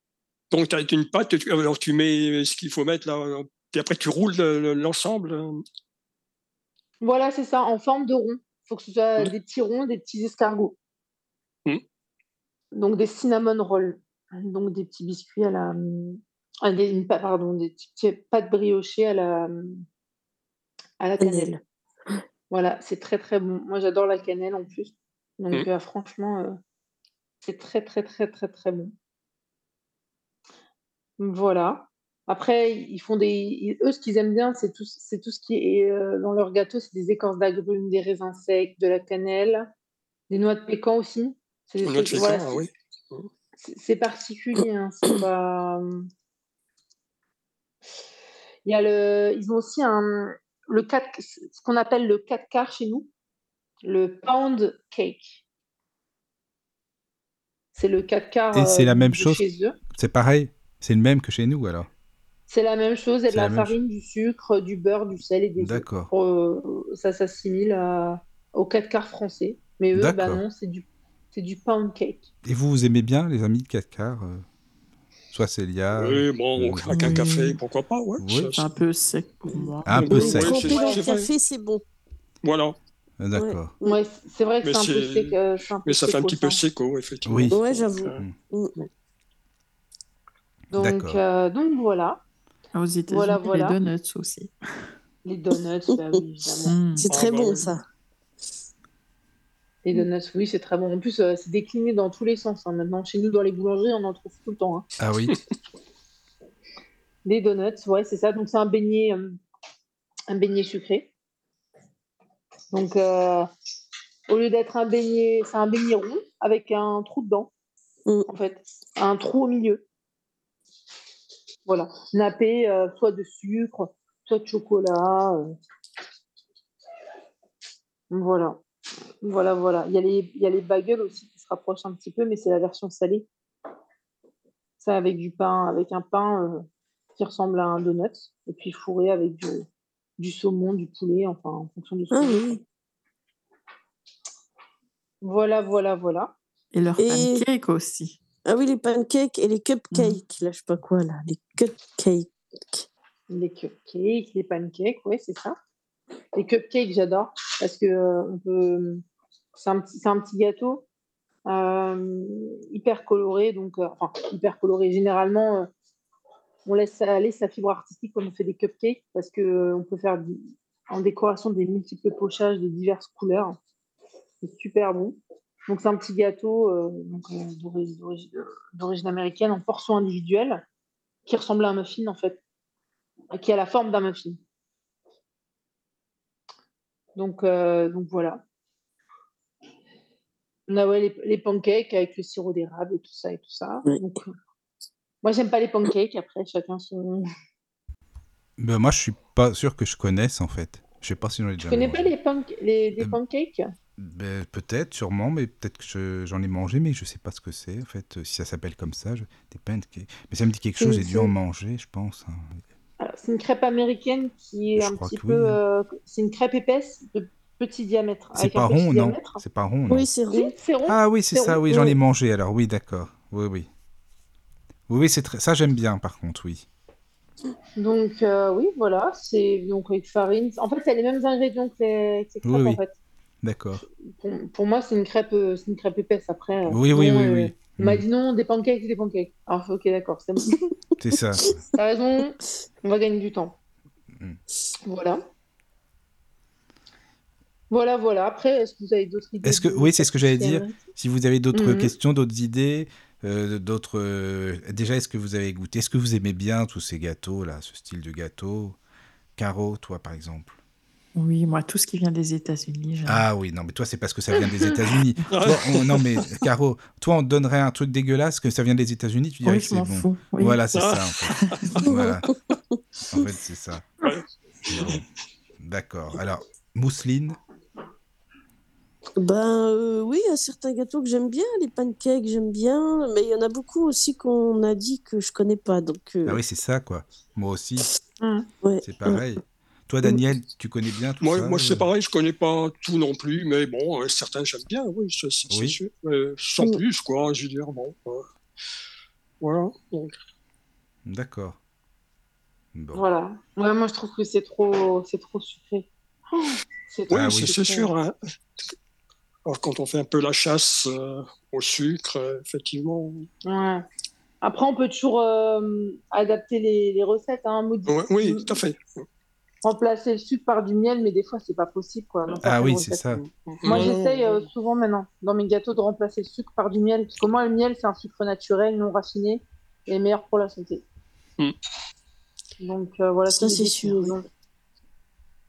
Donc tu as une pâte, tu- alors tu mets ce qu'il faut mettre là, euh, et après tu roules le- le- l'ensemble. euh. Voilà, c'est ça, en forme de rond. Il faut que ce soit Mm. des petits ronds, des petits escargots. Mm. Donc des cinnamon rolls. Donc des petits biscuits à la. ah, des, pa- pardon, des petites pâtes briochées à la, à la cannelle. Voilà, c'est très très bon. Moi, j'adore la cannelle en plus. Donc, Mm. euh, franchement, euh, c'est très très très très très bon. Voilà. Après, ils font des. ils- Eux, ce qu'ils aiment bien, c'est tout, c'est tout ce qui est euh, dans leur gâteau c'est des écorces d'agrumes, des raisins secs, de la cannelle, des noix de pécan aussi. C'est des Noix de voilà, ah c'est- oui. C'est particulier, hein, pas. Il y a le, ils ont aussi un, le 4, ce qu'on appelle le 4 quarts chez nous, le pound cake. C'est le 4 quarts. Et c'est la euh, même chose Chez eux. C'est pareil C'est le même que chez nous, alors C'est la même chose, il y a de la farine, du sucre, du beurre, du sel et des. D'accord. Euh, ça s'assimile au 4 quarts français. Mais eux, bah non, c'est du, c'est du pound cake. Et vous, vous aimez bien les amis de 4 quarts euh, Soit Célia Oui, bon, euh, avec un café, pourquoi pas, ouais. Oui. ça- C'est un peu sec pour moi. Un peu sec. ouais, vrai. café, c'est bon. Voilà, Euh, D'accord. Ouais, c- c'est vrai que Mais c'est un peu sec. euh, un peu mais ça fait un petit peu séco, effectivement. Oui. Ouais, j'avoue. Euh, Donc, D'accord. euh, donc voilà. Aux États-Unis, Voilà, voilà. les donuts aussi. Les donuts, bah oui, évidemment. Mm. C'est Ah, très bah bon, oui. ça. Les donuts, oui, c'est très bon. En plus, euh, c'est décliné dans tous les sens. hein. Maintenant, chez nous, dans les boulangeries, on en trouve tout le temps. hein. Ah oui Les donuts, ouais, c'est ça. Donc, c'est un beignet, euh, un beignet sucré. Donc, euh, au lieu d'être un beignet, c'est un beignet rond avec un trou dedans, Mm. en fait. Un trou au milieu. Voilà. Nappé, euh, soit de sucre, soit de chocolat. euh. Voilà. Voilà, voilà. Il y, a les, il y a les bagels aussi qui se rapprochent un petit peu, mais c'est la version salée. Ça avec du pain, avec un pain euh, qui ressemble à un donut, et puis fourré avec du, du saumon, du poulet, enfin en fonction de ce Ah oui. Voilà, voilà, voilà. Et leur Et- pancake aussi. Ah oui, les pancakes et les cupcakes, là, je sais pas quoi, là. Les cupcakes. Les cupcakes, les pancakes, ouais, c'est ça. Les cupcakes, j'adore parce que euh. C'est un, petit- gâteau euh, hyper coloré, donc euh, hyper coloré. Généralement, on laisse aller sa fibre artistique quand on fait des cupcakes parce que on peut faire en décoration des multiples pochages de diverses couleurs. C'est super bon. Donc c'est un petit gâteau d'origine américaine en portion individuelle qui ressemble à un muffin en fait qui a la forme d'un muffin. Donc, euh, donc voilà. On a ouais, les, les pancakes avec le sirop d'érable et tout ça et tout ça. Oui. Donc, euh, moi, j'aime pas les pancakes. Après, chacun son. ben, Moi, je suis pas sûr que je connaisse, en fait. Je sais pas si j'en ai Tu déjà connais mangé. pas les, panc- les, les Euh, pancakes? Ben, peut-être, sûrement, mais peut-être que je- j'en ai mangé, mais je sais pas ce que c'est, en fait, si ça s'appelle comme ça, je- des pancakes. Mais ça me dit quelque chose, j'ai dû en manger, je pense. hein. C'est une crêpe américaine qui est Je un petit peu. oui. euh, c'est une crêpe épaisse de petit diamètre. C'est pas rond, non. C'est pas rond, Oui, c'est rond. Ah oui, c'est ça, rond, oui, j'en ai mangé, alors oui, d'accord. Oui, oui. Oui, oui, c'est très... ça j'aime bien, par contre, oui. Donc, euh, oui, voilà. C'est donc avec farine. En fait, c'est les mêmes ingrédients que les, que les crêpes, Oui, oui. en fait. D'accord. Pour, pour moi, c'est une crêpe, euh, c'est une crêpe épaisse. Après, euh, Oui, oui, oui, euh, oui. On m'a dit non, des pancakes, des pancakes. Alors, ok, d'accord, c'est bon. C'est ça. T'as raison, on va gagner du temps. Mm. Voilà. Voilà, voilà. Après, est-ce que vous avez d'autres idées Est-ce que oui, c'est ce que j'allais dire. Si vous avez d'autres Mhm. questions, d'autres idées, euh, d'autres. euh, déjà, est-ce que vous avez goûté Est-ce que vous aimez bien tous ces gâteaux là, ce style de gâteau? Caro, toi par exemple. Oui, moi, tout ce qui vient des États-Unis. Ah oui, non, mais toi, c'est parce que ça vient des États-Unis. Non, mais Caro, toi, on te donnerait un truc dégueulasse que ça vient des États-Unis, tu dirais Oui, que c'est bon. fous. oui. Voilà, c'est Ah. ça, en fait. voilà. En fait, c'est ça. Bon. D'accord. Alors, mousseline? Ben euh, oui, il y a certains gâteaux que j'aime bien, les pancakes j'aime bien, mais il y en a beaucoup aussi qu'on a dit que je connais pas. Donc euh, Ah oui, c'est ça, quoi. Moi aussi, ouais. c'est pareil. Toi, Daniel, tu connais bien tout Moi, ça moi c'est euh pareil, je connais pas tout non plus, mais bon, euh, certains j'aime bien, oui, c'est Oui. sûr. Euh, sans plus, quoi, je veux dire, bon. euh, voilà. D'accord. Bon. Voilà. Ouais, moi, je trouve que c'est trop, c'est trop sucré. Oh, c'est oui, trop c'est oui. c'est sucré. sûr. hein. Alors, quand on fait un peu la chasse euh, au sucre, euh, effectivement. Ouais. Après, on peut toujours euh, adapter les, les recettes, hein, modi- Ouais, oui, tout à fait. Remplacer le sucre par du miel, mais des fois, c'est pas possible, quoi. Ah oui, c'est ça. Moi, Non, j'essaye euh, souvent maintenant, dans mes gâteaux, de remplacer le sucre par du miel. Parce que moi, le miel, c'est un sucre naturel, non raffiné, et meilleur pour la santé. Mm. Donc, euh, voilà, Ça, des c'est sûr, déclinaisons.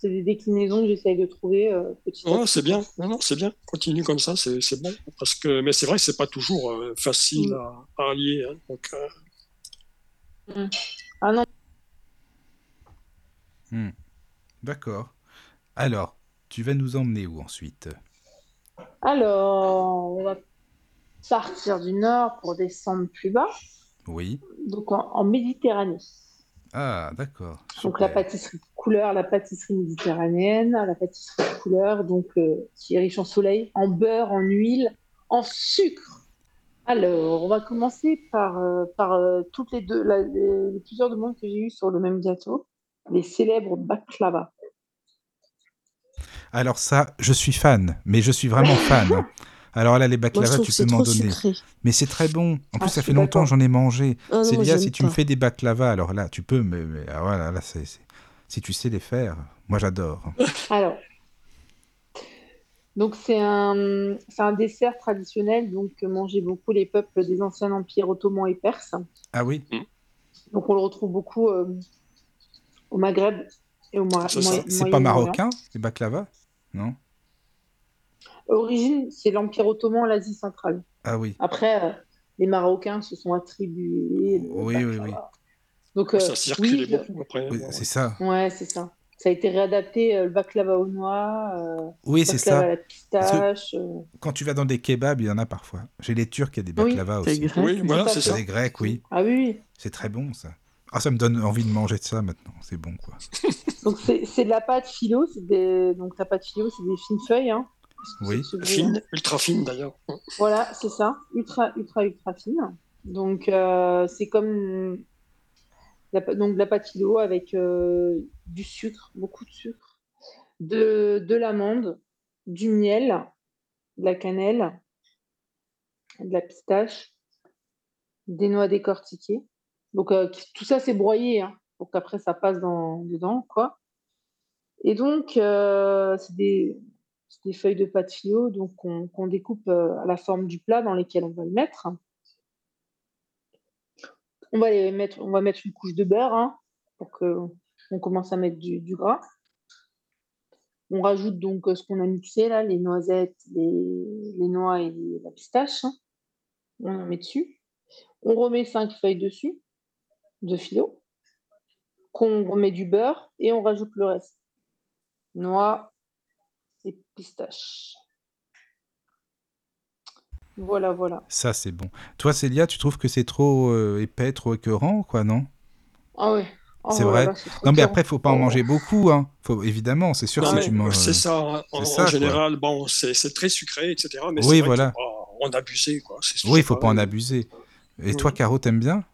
C'est des déclinaisons que j'essaye de trouver euh, petit petit. c'est bien, non, non, c'est bien. Continue comme ça, c'est c'est bon. Parce que, mais c'est vrai que c'est pas toujours euh, facile Mm. à, à allier. hein. Donc, euh, Ah non, Hmm. D'accord. Alors, tu vas nous emmener où ensuite? Alors, on va partir du nord pour descendre plus bas, Oui. donc en, en Méditerranée. Ah, d'accord. Donc la pâtisserie de couleur, la pâtisserie méditerranéenne, la pâtisserie de couleur, donc euh, qui est riche en soleil, en beurre, en huile, en sucre. Alors, on va commencer par, euh, par euh, toutes les deux, la- les plusieurs demandes que j'ai eues sur le même gâteau, les célèbres baklava. Alors ça, je suis fan, mais je suis vraiment fan. Alors là, les baklava, tu peux m'en donner. sucré. Mais c'est très bon. En Ah, plus, ça fait longtemps que j'en ai mangé. Ah j'aime si tu me fais des baklava. Alors là, tu peux, mais, mais ah, voilà, là, c'est, si tu sais les faire, moi j'adore. Alors, donc c'est un, c'est un dessert traditionnel donc que mangeaient beaucoup les peuples des anciens empires ottomans et perses. Ah oui Donc on le retrouve beaucoup euh, au Maghreb et au Mo- C'est pas marocain, les baklava? Non? Origine, c'est l'Empire ottoman, l'Asie centrale. Ah oui. Après, euh, les Marocains se sont attribués. Oui, oui, oui. Donc, euh, ça circulait oui, le- beaucoup après. Oui, c'est ça. Ouais, c'est ça. Ça a été réadapté, euh, le baklava aux noix, euh, Oui, c'est à ça. la pistache. euh, Quand tu vas dans des kebabs, il y en a parfois. Chez les Turcs, il y a des Oui, baklava aussi. Oui, voilà, c'est ça. Des grecs, oui. Ah oui, oui. C'est très bon, ça. Ah, ça me donne envie de manger de ça maintenant. C'est bon, quoi. Donc c'est c'est de la pâte philo, c'est des... donc la pâte philo, c'est des fines feuilles. Hein, Oui. Fine, ultra fine d'ailleurs. Voilà, c'est ça, ultra, ultra, ultra fine. Donc euh, c'est comme la, donc de la pâte philo avec euh, du sucre, beaucoup de sucre, de, de l'amande, du miel, de la cannelle, de la pistache, des noix décortiquées. Donc euh, tout ça c'est broyé hein, pour qu'après ça passe dans, dedans, quoi. Et donc euh, c'est des, feuilles de pâte philo donc qu'on découpe euh, à la forme du plat dans lesquels on va le mettre. On va les mettre, on va mettre une couche de beurre hein, pour que on commence à mettre du, gras. On rajoute donc ce qu'on a mixé là, les noisettes, les, les noix et la pistache. hein. On en met dessus. On remet cinq feuilles dessus de philo. Qu'on remet du beurre et on rajoute le reste. Noix et pistache. Voilà, voilà. Ça, c'est bon. Toi, Célia, tu trouves que c'est trop euh, épais, trop écœurant, quoi, non? Ah ouais. Oh C'est vrai là, Non, mais après, faut pas en Oh. manger beaucoup, hein. Faut, évidemment, c'est sûr, Non, si mais tu manges... C'est ça. En, c'est en ça, quoi. général, bon, c'est très sucré, etc. Mais Oui, vrai voilà. faut pas en abuser. Quoi. C'est Oui, il faut pas en abuser. Et Oui. toi, Caro, t'aimes bien?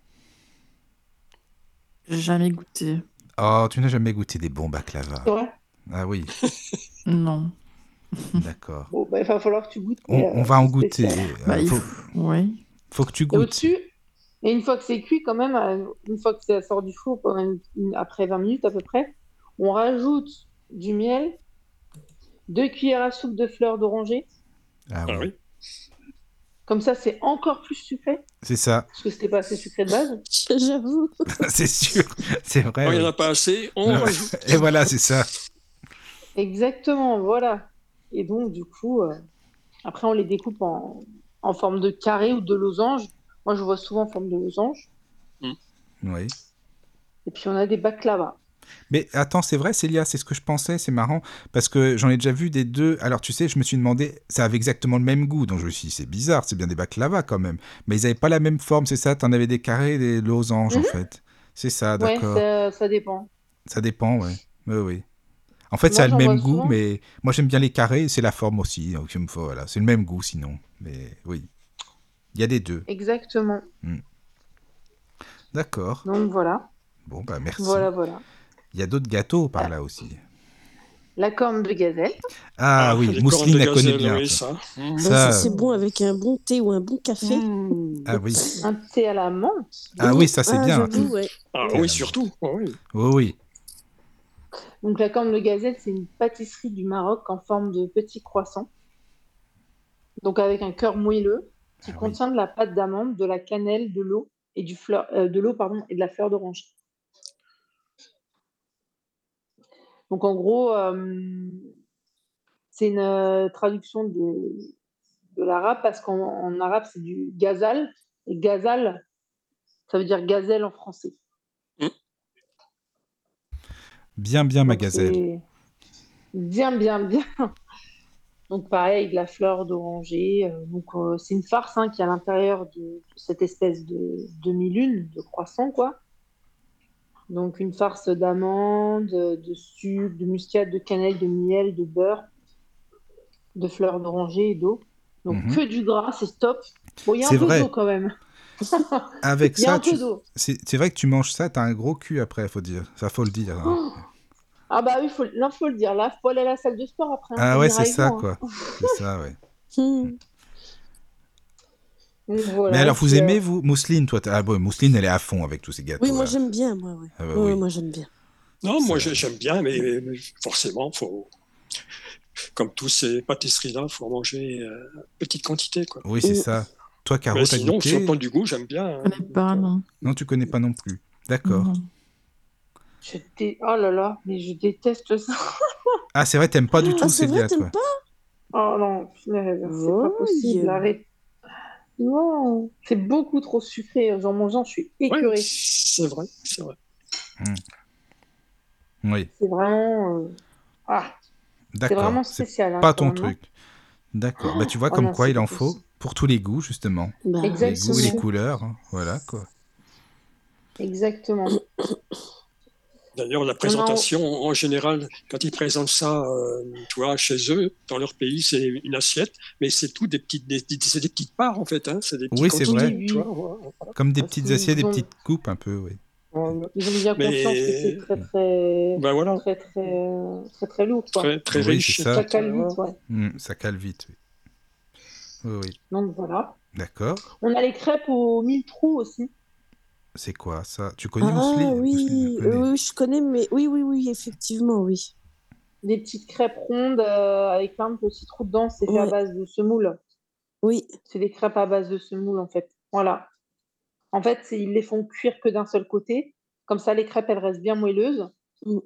Jamais goûté. Oh, tu n'as jamais goûté des bons baklava. Vrai? Ah oui, Non. d'accord. Bon, bah, il va falloir que tu goûtes. On, euh, va en goûter. Euh, Bah, il faut, faut- Oui. faut que tu goûtes. au-dessus, et une fois que c'est cuit, quand même, euh, une fois que ça sort du four, une- une- après 20 minutes à peu près, on rajoute du miel deux cuillères à soupe de fleurs d'oranger. Ah, Ah oui. Comme ça, c'est encore plus sucré, C'est ça, parce que c'était pas assez sucré de base. J'avoue. c'est sûr. C'est vrai. Quand il n'y en a pas assez, on Ouais. rajoute. Et voilà, c'est ça. Exactement, voilà. Et donc, du coup, euh, après, on les découpe en, en forme de carré ou de losange. Moi, je vois souvent en forme de losange. Oui. Et puis, on a des baklava. Mais attends, c'est vrai, Célia, c'est ce que je pensais, c'est marrant, parce que j'en ai déjà vu des deux. Alors, tu sais, je me suis demandé, ça avait exactement le même goût, donc je me suis dit, c'est bizarre, c'est bien des baklava quand même. Mais ils n'avaient pas la même forme, c'est ça? T'en avais des carrés des losanges, en Mhm. fait. C'est ça, Ouais, d'accord. ça, ça dépend. ça... dépend, ouais. Oui, oui. En fait, Moi, ça a le même goût, souvent. mais moi, j'aime bien les carrés, c'est la forme aussi. Donc, voilà. C'est le même goût, sinon. Mais oui. Il y a des deux. Exactement. D'accord. Donc, voilà. Bon, bah, merci. Voilà, voilà. Il y a d'autres gâteaux par là aussi. La corne de gazelle. Ah, oui, les Mousseline la connaît bien. oui, ça. ça. Ça, ça, euh, c'est bon avec un bon thé ou un bon café. Mmh. Ah oui. Un thé à la menthe. Ah oui, ça c'est Ah, bien. ouais. Ah oui, surtout. Ah oui. Oui, oui. Donc, la corne de gazelle, c'est une pâtisserie du Maroc en forme de petits croissants. Donc, avec un cœur moelleux qui Ah oui. contient de la pâte d'amande, de la cannelle, de l'eau et du fleur, euh, de l'eau pardon et de la fleur d'oranger. Donc en gros, euh, c'est une euh, traduction de, de l'arabe parce qu'en en arabe c'est du gazal et gazal ça veut dire gazelle en français. Bien, bien, ma gazelle. Bien, bien, bien. Donc pareil, de la fleur d'oranger. euh, donc euh, c'est une farce hein, qui est à l'intérieur de cette espèce de demi-lune, de croissant, quoi. Donc une farce d'amandes, de sucre, de muscade, de cannelle, de miel, de beurre, de fleurs d'oranger et d'eau. Donc Mhm. que du gras, c'est top. Bon, il y a un peu d'eau quand même. Avec ça, tu... c'est vrai que tu manges ça, t'as un gros cul après, faut dire. Ça, faut le dire. hein. Ah bah oui, faut, là, faut le dire. Là, faut aller à la salle de sport après. hein, Ah ouais, c'est ça, hein. quoi. C'est ça, ouais. Hmm. Voilà, Mais alors, vous puis, euh, aimez, vous, Mousseline, toi Ah bon, Mousseline, elle est à fond avec tous ces gâteaux. Oui, moi j'aime bien, moi, ouais. Ah bah Ouais, oui. moi j'aime bien. Non, moi j'aime bien, mais, mais forcément, faut, comme tous ces pâtisseries-là, il faut en manger euh, petite quantité. Quoi. Oui, c'est Mm. ça. Toi, Caro, t'as sinon, goûté sur le plan du goût, j'aime bien. hein. Je connais pas, non. Non, tu connais pas non plus. D'accord. Je dé- Oh là là, mais je déteste ça. Ah, c'est vrai, t'aimes pas du tout Ah, c'est Célia, vrai, t'aimes toi. pas? Oh non, c'est Oh, pas possible. yeah. Arrête. Non, c'est beaucoup trop sucré. En mangeant, je suis Ouais, écœurée. c'est vrai, c'est vrai. Oui, C'est vraiment. euh, Ah, c'est d'accord. vraiment spécial. hein, pas ton hein. truc. D'accord. Bah, tu vois, Oh comme non, quoi il en faut possible. pour tous les goûts, justement. Bah, Les Exactement. goûts et les couleurs. hein. Voilà, quoi. Exactement. D'ailleurs, la présentation, en général, quand ils présentent ça, euh, tu vois, chez eux, dans leur pays, c'est une assiette, mais c'est tout des petites, des, des- c'est des petites parts, en fait. Hein, c'est des Oui, petites c'est vrai. Tu vois, voilà. Comme des Parce petites assiettes, des ont- petites coupes, un peu, oui. Ils ont bien Mais- conscience que c'est très, très, Ben voilà, très, très, très, très lourd. Quoi. très, très Oui, riche. c'est ça. Ça cale vite, ouais. Hmm, ça cale vite, oui. Oui, oui. Donc voilà. D'accord. On a les crêpes aux mille trous aussi. C'est quoi ça? Tu connais Ah Mousseline oui, Mousseline, je euh, connais. oui, je connais, mais oui, oui, oui, effectivement, oui. Des petites crêpes rondes euh, avec plein de petits trous dedans. C'est fait à base de semoule. Oui, C'est des crêpes à base de semoule, en fait. Voilà. En fait, ils les font cuire que d'un seul côté. Comme ça, les crêpes, elles restent bien moelleuses. Mm.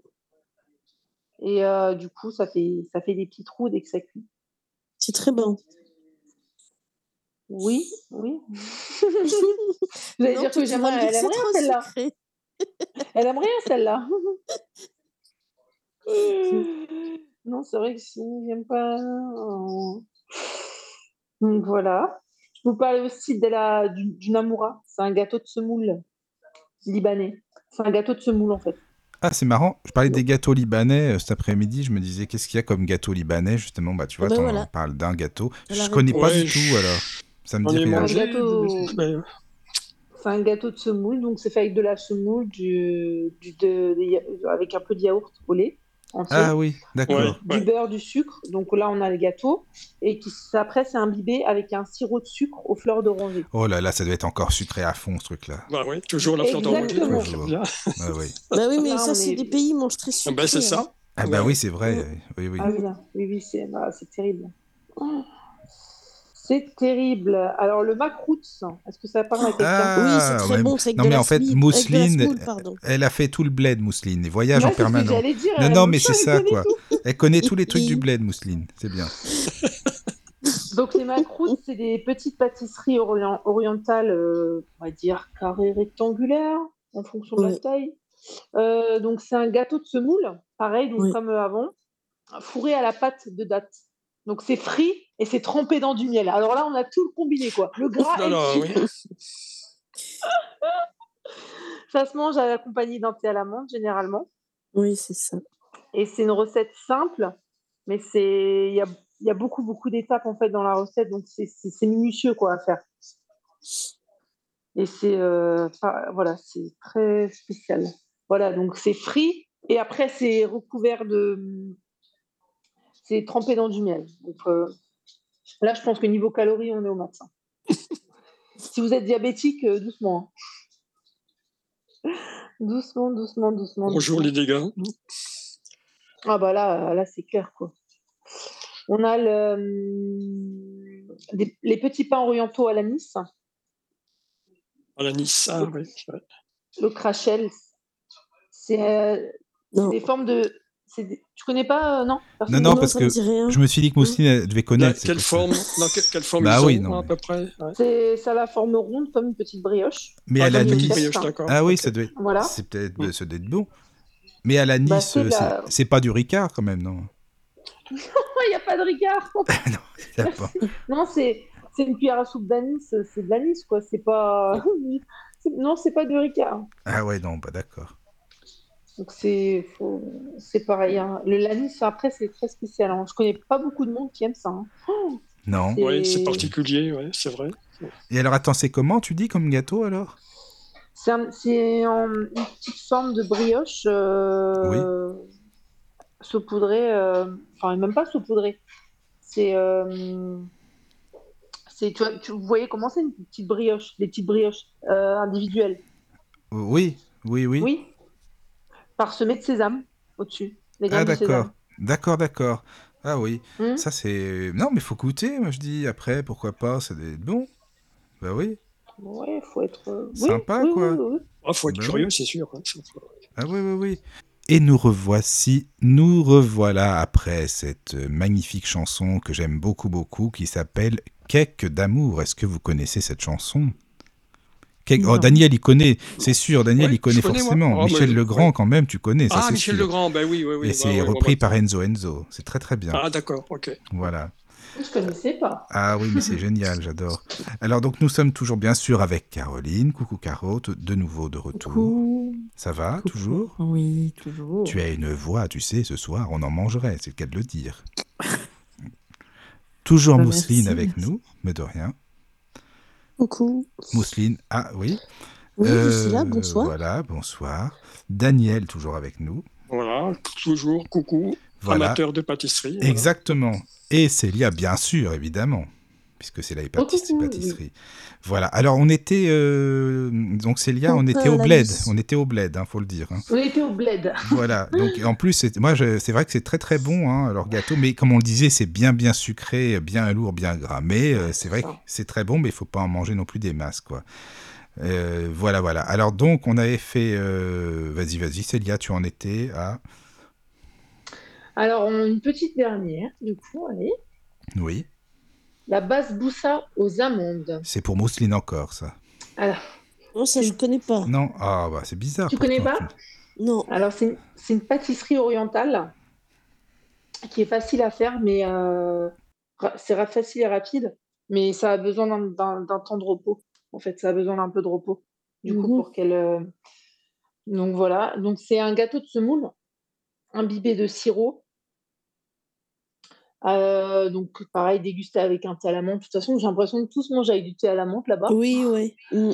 Et euh, du coup, ça fait, ça fait des petits trous dès que ça cuit. c'est très bon. Oui, oui. J'allais dire que j'aimerais, elle aime rien celle-là. Elle aime rien celle-là. non, c'est vrai que si, j'aime pas. Oh. Donc voilà. Je vous parlais aussi de la, du, du namoura. C'est un gâteau de semoule libanais. C'est un gâteau de semoule en fait. Ah, c'est marrant. Je parlais des gâteaux libanais euh, cet après-midi. Je me disais, qu'est-ce qu'il y a comme gâteau libanais Justement, bah, tu vois, Ah bah voilà. parles d'un gâteau. Je a connais pas du tout, alors. Ça me On dit rien. mangé, gâteau. C'est un gâteau de semoule, donc c'est fait avec de la semoule, du, de- avec un peu de yaourt au lait entier. Ah oui, Ouais, d'accord. du ouais. beurre, du sucre. Donc là, on a le gâteau. Et qui, après, c'est imbibé avec un sirop de sucre aux fleurs d'oranger. Oh là là, ça doit être encore sucré à fond, ce truc-là. Bah ouais, toujours la fleur d'oranger. Ah oui. Bah oui, mais Là, ça, c'est est- des pays qui mangent très Ah sucré. ben c'est hein. ça. Ah bah Ouais. oui, c'est vrai. Oui, oui. Ah oui, là. oui, oui, c'est bah, c'est terrible. Oh, C'est terrible. Alors, le macroots, est-ce que ça parle à quelqu'un? Ah, oui, c'est très ouais. bon, c'est Non, de mais la en fait, Mousseline. Elle a fait tout le bled, Mousseline. Les voyages Ouais, en permanence. j'allais dire, Non, non, mais c'est ça, quoi. tout. Elle connaît tous les trucs du bled, Mousseline. C'est bien. Donc, les macroots, c'est des petites pâtisseries orient- orientales, euh, on va dire carrées rectangulaires, en fonction de la taille. Euh, donc, c'est un gâteau de semoule, pareil, donc Oui. comme avant, fourré à la pâte de date. Donc, c'est frit et c'est trempé dans du miel. Alors là, on a tout le combiné, quoi. Le gras et le oui. Ça se mange à la compagnie d'un thé à l'amande, généralement. Oui, c'est ça. Et c'est une recette simple, mais c'est il y a, il y a beaucoup, beaucoup d'étapes, en fait, dans la recette. Donc, c'est- minutieux, quoi, à faire. Et c'est euh, voilà, c'est très spécial. Voilà, donc c'est frit et après c'est recouvert de, c'est trempé dans du miel. Donc euh, là, je pense que niveau calories, on est au max. hein. si vous êtes diabétique, euh, doucement. hein. Doucement, doucement, doucement. Bonjour doucement. les dégâts. Ah bah là, là c'est clair quoi. On a le, des- les petits pains orientaux à l'anis, À la Nice. Ah, oui. le crachel. C'est euh, des formes de. Des- Tu connais pas, euh, non? Personne Non, non, parce que. Je me suis dit que Mousseline devait connaître. quelle forme, dans quelle, quelle forme Bah ils oui, ont, non, à peu près? Ouais. C'est ça a la forme ronde comme une petite brioche. Mais Ah, à petite Nice. brioche. Ah oui, ça doit être. Voilà. C'est peut-être Mm. ça doit être bon. Mais à la Bah, Nice, c'est euh, la- pas du Ricard quand même, non? Il n'y a pas de ricard. Non, pas. non, c'est c'est une cuillère à soupe d'anis. C'est de l'anis, quoi. C'est pas. Non, c'est pas du ricard. Ah ouais, non, pas d'accord. Donc c'est faut- c'est pareil. hein. Le l'anis, après, c'est très spécial. hein. Je connais pas beaucoup de monde qui aime ça. hein. Non. C'est- Oui, c'est particulier, ouais, c'est vrai. Et alors, attends, c'est comment tu dis comme gâteau alors? C'est un- en une petite forme de brioche euh, saupoudrée, euh, enfin même pas saupoudrée. C'est, euh, c'est tu, vois- tu- vous voyez comment c'est une petite brioche, des petites brioches euh, individuelles? Oui, oui, oui. Oui. Parsemées de sésame au-dessus. Les ah d'accord, d'accord, d'accord. Ah oui, Hmm. ça c'est. Non, mais faut goûter, moi je dis. Après, pourquoi pas, ça doit être bon. Bah oui. Ouais, faut être euh, oui, Sympa, oui, quoi. oui, oui, oui. Il faut être Bah curieux, c'est sûr. hein, Ah oui, oui, oui. Et nous revoici, nous revoilà après cette magnifique chanson que j'aime beaucoup, beaucoup, qui s'appelle Cake d'amour. Est-ce que vous connaissez cette chanson? Oh. Daniel, il connaît, c'est sûr, Daniel, Ouais, il connaît forcément. Oh, Michel mais- Legrand, quand même, tu connais, ça Ah, c'est Michel sûr. Legrand, ben oui, oui, oui. Et bah c'est ouais, bon, repris bah, par Enzo Enzo. C'est très très bien. Ah, d'accord, ok. Voilà. Je connaissais pas. Ah oui, mais c'est génial, j'adore. Alors donc nous sommes toujours bien sûr avec Caroline. Coucou Caro, t- de nouveau de retour. Coucou. Ça va Coucou. toujours? Oui, toujours. Tu as une voix, tu sais, ce soir on en mangerait, c'est le cas de le dire. toujours Bah, Mousseline merci, avec merci. nous, mais de rien. Coucou. Mousseline, ah oui. Oui, je suis là, Euh, bonsoir. Voilà, bonsoir. Daniel, toujours avec nous. Voilà, toujours, coucou, Voilà, amateur de pâtisserie. voilà. exactement. Et Célia, bien sûr, évidemment, puisque c'est la Oh, pâtisserie. Voilà, alors on était, euh, donc Célia, on Au était au bled, on était au bled, hein, faut le dire. hein. On était au bled. Voilà, donc en plus, c'est- moi, c'est vrai que c'est très très bon, hein, leur gâteau, mais comme on le disait, c'est bien bien sucré, bien lourd, bien gras. Mais euh, c'est vrai que c'est très bon, mais il faut pas en manger non plus des masses, quoi. Euh, voilà, voilà. Alors donc, on avait fait, euh, vas-y, vas-y, Célia, tu en étais à, Alors, une petite dernière, du coup, allez. oui, La basboussa aux amandes. c'est pour Mousseline encore, ça. Alors, Non, ça, je connais pas. Non, ah bah c'est bizarre. Tu connais pourtant, pas Non. alors c'est une, c'est une pâtisserie orientale qui est facile à faire, mais euh, c'est facile et rapide, mais ça a besoin d'un temps de repos. En fait, ça a besoin d'un peu de repos, du coup, Mhm. pour qu'elle... euh, Donc voilà, donc c'est un gâteau de semoule imbibé de sirop. Euh, donc pareil, dégusté avec un thé à la menthe. De toute façon, j'ai l'impression que tous mangent avec du thé à la menthe là-bas. Oui, oui. Mm.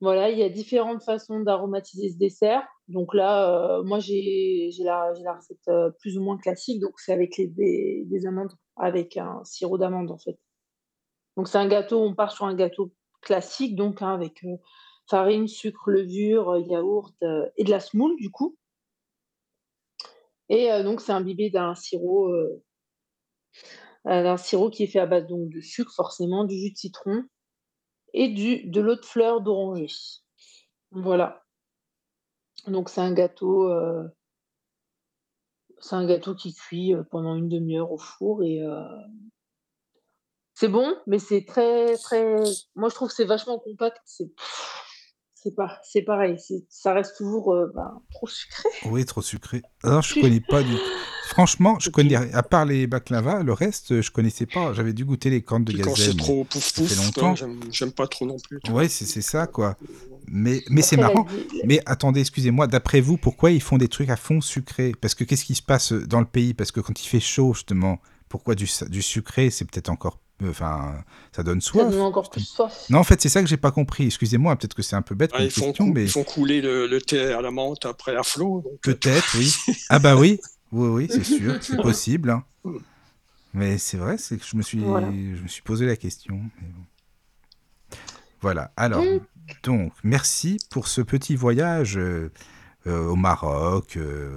Voilà, il y a différentes façons d'aromatiser ce dessert. Donc là, euh, moi, j'ai j'ai la, j'ai la recette euh, plus ou moins classique. Donc, c'est avec les, des, des amandes, avec un sirop d'amande, en fait. Donc, c'est un gâteau, on part sur un gâteau classique, donc hein, avec euh, farine, sucre, levure, euh, yaourt euh, et de la semoule, du coup. Et donc, c'est imbibé d'un sirop, d'un sirop qui est fait à base de sucre, forcément, du jus de citron et de l'eau de fleur d'oranger. Voilà. Donc c'est un gâteau, un gâteau qui cuit, pendant une demi heure au four et c'est bon, mais c'est très, très moi je trouve que c'est vachement compact, c'est pas c'est pareil, ça reste toujours, ben, trop sucré. Oui, trop sucré. Alors je connais pas du franchement, je connais à part les baklava, le reste, je connaissais pas. J'avais dû goûter les cornes de Puis quand gazelle, c'est trop pouf ça fait pouf, longtemps. j'aime pas trop non plus. Ouais, c'est c'est ça, quoi. Mais mais c'est marrant. vie Mais attendez, excusez-moi, d'après vous, pourquoi ils font des trucs à fond sucré? Parce que qu'est-ce qui se passe dans le pays? Parce que quand il fait chaud, justement, pourquoi du, du sucré? C'est peut-être encore. Enfin, ça donne ça soif. donne encore plus soif. Non, en fait, c'est ça que j'ai pas compris. Excusez-moi, peut-être que c'est un peu bête Ah, comme ils, font question, mais ils font couler le, le thé à la menthe après à flot. Donc, euh, peut-être, oui. Ah bah oui, oui, oui, c'est sûr, c'est possible. hein. Mais c'est vrai, c'est que je me suis, Voilà. je me suis posé la question. mais bon. Voilà. Alors, donc, merci pour ce petit voyage euh, euh, au Maroc, euh,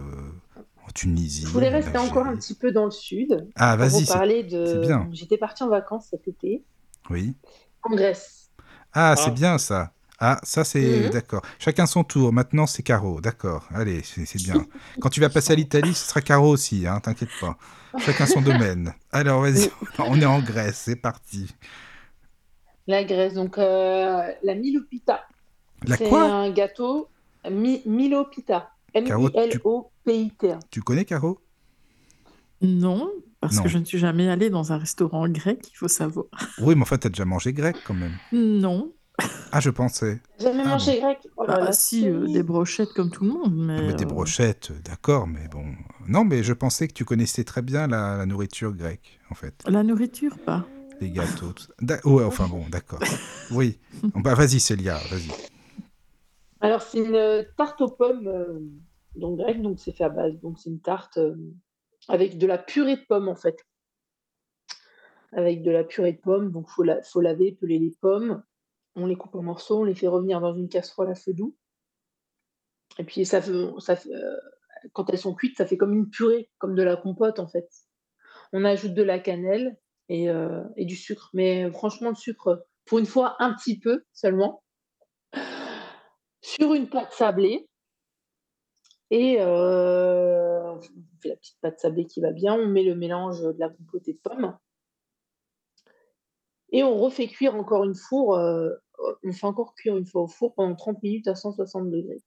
en Tunisie. Je voulais rester encore un petit peu dans le sud Ah, pour vas-y. vous c'est- parler c'est de bien. j'étais partie en vacances cet été Oui. en Grèce. Ah, c'est Ah. bien ça. Ah, ça c'est Mhm. d'accord. Chacun son tour. Maintenant, c'est Caro. D'accord. Allez, c'est c'est bien. Quand tu vas passer à l'Italie, ce sera Caro aussi. Hein, T'inquiète pas. Chacun son domaine. Alors, vas-y. On est en Grèce. C'est parti. La Grèce, donc euh, la Milopita. La C'est quoi? un gâteau Mi- Milopita. Caro, tu-. Tu connais Caro? Non, parce Non. que je ne suis jamais allée dans un restaurant grec, il faut savoir. Oui, mais en fait, t'as déjà mangé grec quand même. Non. Ah, je pensais. Jamais Ah mangé grec? Oh là Bah, là, si, euh, des brochettes comme tout le monde, mais... Ah, mais des euh, brochettes, d'accord, mais bon. Non, mais je pensais que tu connaissais très bien la, la nourriture grecque, en fait. La nourriture, pas. Les gâteaux, tout Ouais, enfin bon, d'accord. Oui. Bah, vas-y, Célia, vas-y. Alors, c'est une tarte aux pommes euh, donc grecque, donc c'est fait à base. Donc, c'est une tarte euh, avec de la purée de pommes, en fait. Avec de la purée de pommes, donc il faut, la- faut laver, peler les pommes. On les coupe en morceaux, on les fait revenir dans une casserole à feu doux. Et puis, ça ça euh, quand elles sont cuites, ça fait comme une purée, comme de la compote, en fait. On ajoute de la cannelle et, euh, et du sucre. Mais franchement, le sucre, pour une fois, un petit peu seulement sur une pâte sablée. Et euh, on fait la petite pâte sablée qui va bien. On met le mélange de la compotée de pommes. Et on refait cuire encore une four. euh, on fait encore cuire une fois au four pendant 30 minutes à 160 degrés.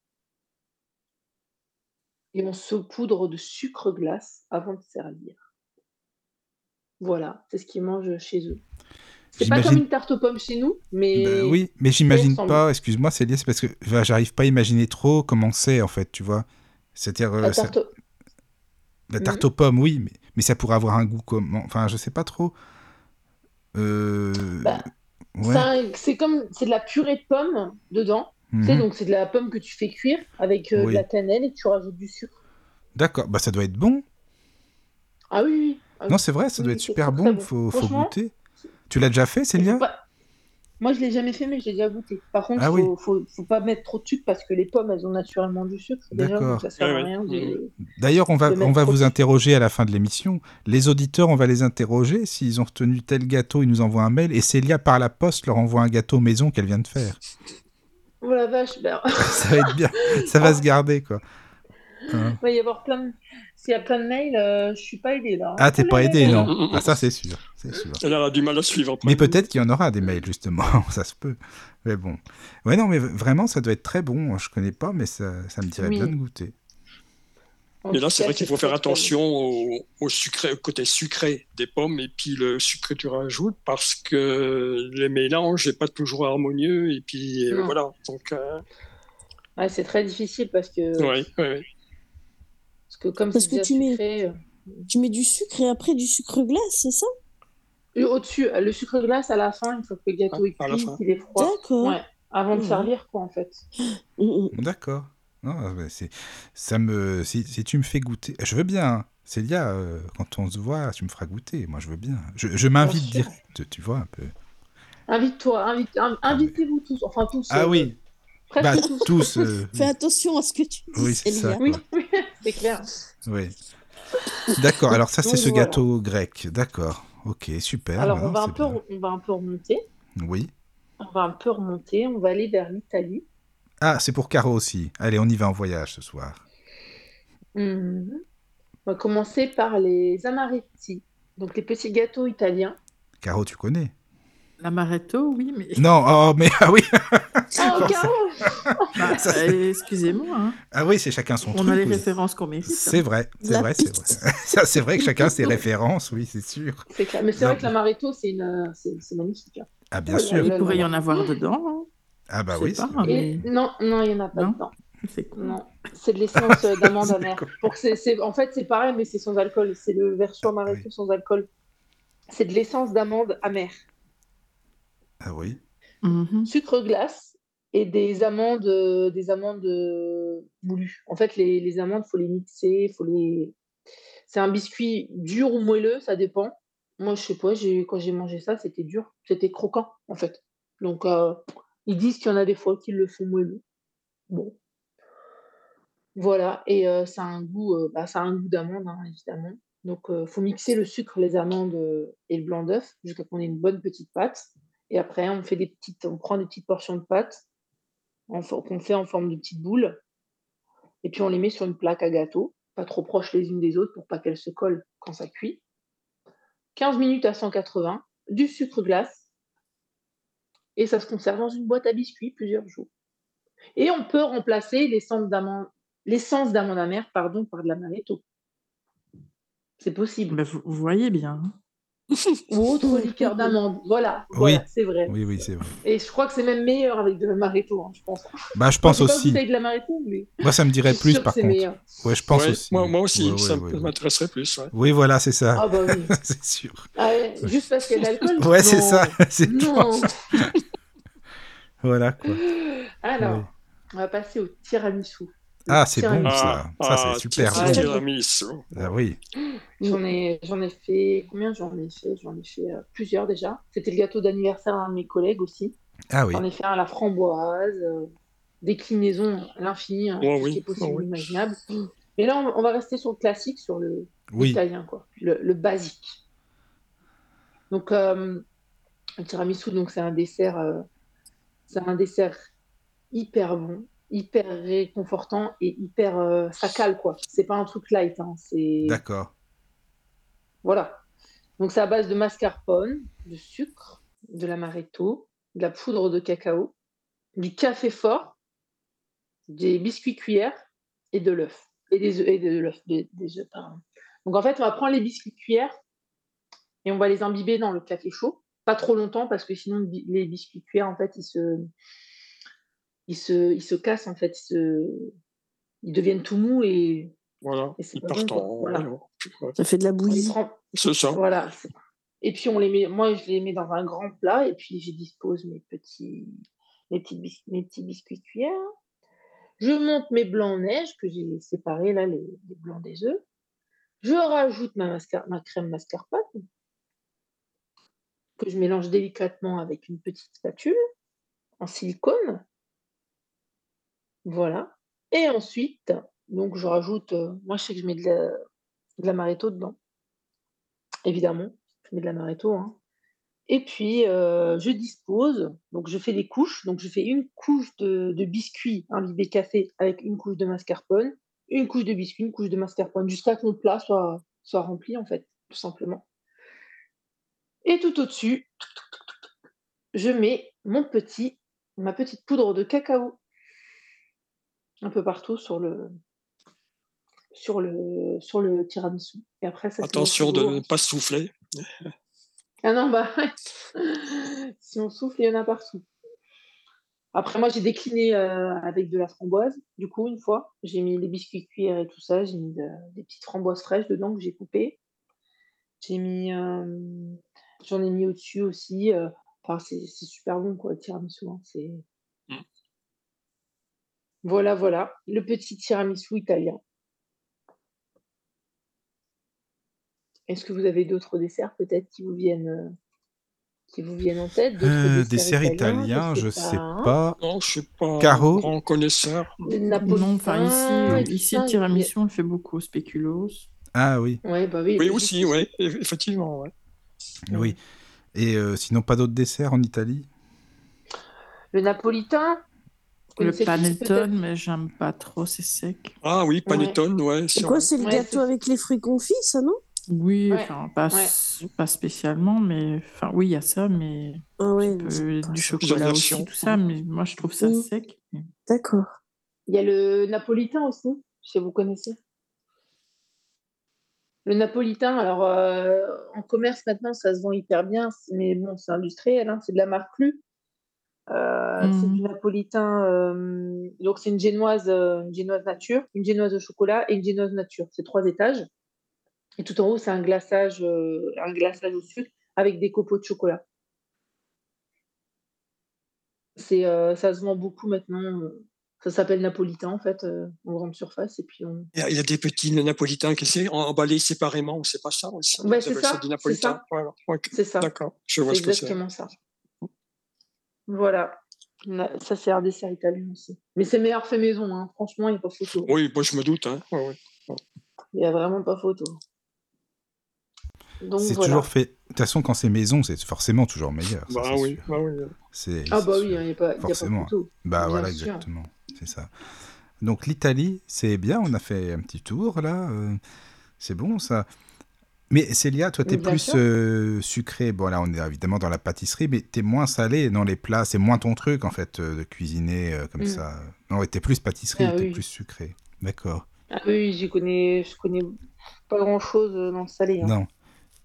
Et on saupoudre de sucre glace avant de servir. Voilà, c'est ce qu'ils mangent chez eux. C'est pas comme une tarte aux pommes chez nous, mais Bah oui, mais j'imagine pas, excuse-moi Célia, c'est parce que j'arrive pas à imaginer trop comment c'est en fait, tu vois. C'est-à-dire euh, la ça- tarte, aux- la tarte aux pommes, oui, mais, mais ça pourrait avoir un goût comment Enfin, je sais pas trop. Euh... Bah, ouais. c'est comme c'est de la purée de pommes dedans. Tu sais, mhm. donc c'est de la pomme que tu fais cuire avec euh, Oui. de la cannelle et tu rajoutes du sucre. D'accord, bah ça doit être bon. Ah oui, oui. Ah Non, c'est vrai, ça Oui, doit être super bon, bon. faut, faut goûter. Tu l'as déjà fait, Célia? pas- Moi, je l'ai jamais fait, mais j'ai déjà goûté. Par contre, Ah faut, oui. faut, faut pas mettre trop de sucre parce que les pommes, elles ont naturellement du sucre D'accord. D'ailleurs, on va, on va vous interroger à la fin de l'émission. Les auditeurs, on va les interroger. S'ils ont retenu tel gâteau, ils nous envoient un mail. Et Célia, par la poste, leur envoie un gâteau maison qu'elle vient de faire. Oh la vache, ben, ça va être bien. Ça va se garder, quoi. Hein. il va y avoir plein de... S'il y a plein de mails, euh, je suis pas aidée là. Ah, t'es pas aidé, non Ah, ça, c'est sûr. C'est sûr. Elle a du mal à suivre. après. Mais peut-être qu'il y en aura des mails, justement. ça se peut. Mais bon. Ouais, non, mais vraiment, ça doit être très bon. Je connais pas, mais ça, ça me dirait Oui. bien de goûter. En Mais là, c'est vrai qu'il faut faire attention au, au sucré, au côté sucré des pommes et puis le sucre que tu rajoutes parce que les mélanges n'est pas toujours harmonieux et puis euh, voilà. Donc, euh, Ouais, c'est très difficile parce que, ouais, ouais, que comme Parce que tu mets- sucré, euh, Tu mets du sucre et après du sucre glace, c'est ça? Et Au-dessus, le sucre glace à la fin, une fois que le gâteau Ah, est cuit, qu'il est froid. D'accord. Ouais, avant de Mhm. servir, quoi, en fait. Mm, mm. D'accord. C'est, ça me, si, si tu me fais goûter, je veux bien. hein. Célia, euh, quand on se voit, tu me feras goûter. Moi, je veux bien. Je, je m'invite direct, tu vois un peu. Invite-toi, invite, in- Ah, invitez-vous tous, enfin tous. Ah euh, oui, presque bah tous. tous. euh, Fais attention à ce que tu dis, Oui, c'est ça. Célia. Oui, quoi. oui, c'est clair. Oui. D'accord, alors ça c'est ce voilà. gâteau grec. D'accord. Ok, super. Alors, on va, un peu, on va un peu remonter. Oui. On va un peu remonter. On va aller vers l'Italie. Ah, c'est pour Caro aussi. Allez, on y va en voyage ce soir. Mhm. On va commencer par les amaretti, donc les petits gâteaux italiens. Caro, tu connais? L'amaretto, oui, mais. Non, oh, mais ah oui, Oh, Caro Bah, euh, Excusez-moi, hein. ah oui, c'est chacun son on truc. a les oui. références qu'on mérite. hein. C'est vrai, c'est vrai, c'est vrai. Ça, c'est vrai que chacun ses références, oui, c'est sûr. C'est clair. Mais c'est vrai que l'amaretto, c'est une... c'est c'est magnifique. hein. Ah bien Oh sûr. Il pourrait y en avoir dedans. hein. Ah bah oui. pas. Et non, non, il n'y en a pas Non. dedans. C'est cool. Non, c'est de l'essence euh, d'amande C'est amère. Pour En fait, c'est pareil, mais c'est sans alcool. C'est le verso amaretto oui. sans alcool. C'est de l'essence d'amande amère. Ah oui. Mhm. Sucre glace et des amandes, euh, des amandes euh, moulues. En fait, les, les amandes, faut les mixer, faut les. C'est un biscuit dur ou moelleux, ça dépend. Moi, je sais pas, j'ai quand j'ai mangé ça, c'était dur, c'était croquant en fait. Donc, euh, ils disent qu'il y en a des fois qui le font moelleux. Bon, voilà, et euh, ça a un goût, euh, bah, ça a un goût d'amande hein, évidemment. Donc, il faut mixer le sucre, les amandes euh, et le blanc d'œuf jusqu'à qu'on ait une bonne petite pâte. Et après, on fait des petites, on prend des petites portions de pâte qu'on fait en forme de petites boules. Et puis on les met sur une plaque à gâteau, pas trop proches les unes des autres pour pas qu'elles se collent quand ça cuit. 15 minutes à 180, du sucre glace. Et ça se conserve dans une boîte à biscuits plusieurs jours. Et on peut remplacer l'essence d'amande, amère pardon, par de l'amaretto. C'est possible. Vous voyez bien. Ou autre liqueur d'amande. Voilà, Oui. voilà c'est vrai. Oui, oui, c'est vrai. Et je crois que c'est même meilleur avec de l'amaretto, hein, je pense. Bah je pense pas aussi. avec de l'amaretto, mais Moi ça me dirait plus par contre. meilleur. Ouais, je pense Ouais, aussi. Moi, moi aussi, Ouais, ça ouais, ouais, ouais. m'intéresserait plus. ouais. Oui, voilà, c'est ça. Ah bah oui. c'est sûr. Ah ouais, juste parce qu'il y a de l'alcool? Ouais, c'est ça. c'est Non. Voilà quoi. Alors, on va passer au tiramisu. Ah, c'est bon ça. Ah, Ça ah, c'est super tir- bon. tiramisu. Ah oui. J'en ai, j'en ai fait combien j'en ai fait? J'en ai fait euh, plusieurs déjà. C'était le gâteau d'anniversaire d'un de mes collègues aussi. Ah oui. J'en ai fait un à la framboise, euh, déclinaison à l'infini, hein, Oh tout ce oui, qui est possible, oh oui. imaginable. Et là, on, on va rester sur le classique, sur le Oui. italien, quoi, le, le basique. Donc, euh, le tiramisu, donc c'est un dessert, euh, c'est un dessert hyper bon, hyper réconfortant et hyper, euh, ça cale quoi. C'est pas un truc light, hein, c'est D'accord. voilà. Donc c'est à base de mascarpone, de sucre, de l'amaretto, de la poudre de cacao, du café fort, des biscuits cuillères et de l'œuf. Et des œufs, et de l'œuf, des, des œufs, pardon. Donc en fait, on va prendre les biscuits cuillères et on va les imbiber dans le café chaud. Pas trop longtemps parce que sinon les biscuits cuillères, en fait, ils se, ils se, ils se cassent, en fait, ils, se... ils deviennent tout mous et, Voilà, et c'est ils pas partent bon, quoi. en. Voilà. ouais, Ça fait de la bouillie. prend- C'est ça. Voilà. Et puis on les met, moi je les mets dans un grand plat et puis j'y dispose mes petits, mes petits, bis- mes petits biscuits cuillères. Je monte mes blancs en neige que j'ai séparés là, les, les blancs des œufs. Je rajoute ma, mascar- ma crème mascarpone que je mélange délicatement avec une petite spatule en silicone. Voilà. Et ensuite, donc je rajoute, euh, moi je sais que je mets de la, l'amaretto dedans évidemment, je mets de l'amaretto. Hein. Et puis, euh, je dispose, donc je fais des couches. Donc, je fais une couche de, de biscuits imbibés café avec une couche de mascarpone, une couche de biscuits, une couche de mascarpone, jusqu'à que mon plat soit, soit rempli, en fait, tout simplement. Et tout au-dessus, je mets mon petit, ma petite poudre de cacao un peu partout sur le, sur le, sur le tiramisu. Et après, ça Attention de ne pas souffler. Ah non, bah si on souffle, il y en a partout. Après, moi, j'ai décliné euh, avec de la framboise. Du coup, une fois, j'ai mis les biscuits cuillères et tout ça. J'ai mis de- des petites framboises fraîches dedans que j'ai coupées. J'ai mis, euh, j'en ai mis au-dessus aussi. euh, enfin, c'est c'est super bon, quoi, le tiramisu. hein, c'est... Voilà, voilà, le petit tiramisu italien. Est-ce que vous avez d'autres desserts peut-être qui vous viennent, euh, qui vous viennent en tête Euh, desserts dessert italiens? Italien, je sais sais pas. Non, je suis pas Caro? grand connaisseur. Non, enfin ici, le tiramisu, on le fait beaucoup, spéculoos. Ah oui, Ouais, bah oui. Oui, aussi, oui, effectivement. ouais. oui. Et euh, sinon, pas d'autres desserts en Italie? Le napolitain Le panettone, mais j'aime pas trop, c'est sec. Ah oui, panettone, ouais. C'est c'est quoi, c'est le Ouais, gâteau avec les fruits confits, ça, non? Oui, Ouais, enfin, pas, ouais. spécialement, mais enfin, oui, il y a ça, mais Ah ouais, un peu du chocolat aussi, tout ça, mais moi je trouve ça Mm. sec. D'accord. Il y a le napolitain aussi, je sais pas si vous connaissez? Le napolitain, alors euh, en commerce maintenant, ça se vend hyper bien, mais bon, c'est industriel, hein, c'est de la marque Lu. Euh, C'est Mhm. du napolitain, euh, donc c'est une génoise, euh, une génoise nature, une génoise au chocolat et une génoise nature. C'est trois étages. Et tout en haut, c'est un glaçage, euh, un glaçage au sucre avec des copeaux de chocolat. C'est, euh, ça se vend beaucoup maintenant. Ça s'appelle napolitain en fait, euh, en grande surface. Et puis on, Il y, a, il y a des petits napolitains qui sont emballés séparément, c'est pas ça aussi c'est ça, du c'est napolitain? ça. Voilà. ça. D'accord, je vois ce que c'est. exactement ça. Voilà. Ça, c'est un dessert italien aussi. Mais c'est meilleur fait maison, hein. franchement, il n'y a pas photo. Oui, moi je me doute. Hein. ouais, ouais. Il n'y a vraiment pas photo. C'est voilà. toujours fait. De toute façon, quand c'est maison, c'est forcément toujours meilleur. ça, Bah c'est oui, sûr. bah oui. C'est- Ah bah sûr. oui, il n'y a, pas- y a pas Forcément. photo. Bah bien voilà, sûr. exactement. C'est ça. Donc l'Italie, c'est bien, on a fait un petit tour là. euh, c'est bon ça. Mais Célia, toi, t'es plus euh, sucré. Bon, là, on est évidemment dans la pâtisserie, mais t'es moins salé dans les plats. C'est moins ton truc, en fait, euh, de cuisiner euh, comme Mm. ça. Non, t'es plus pâtisserie, Ah t'es oui. plus sucré. D'accord. Ah oui, j'y connais, je connais pas grand-chose dans le salé. hein. Non.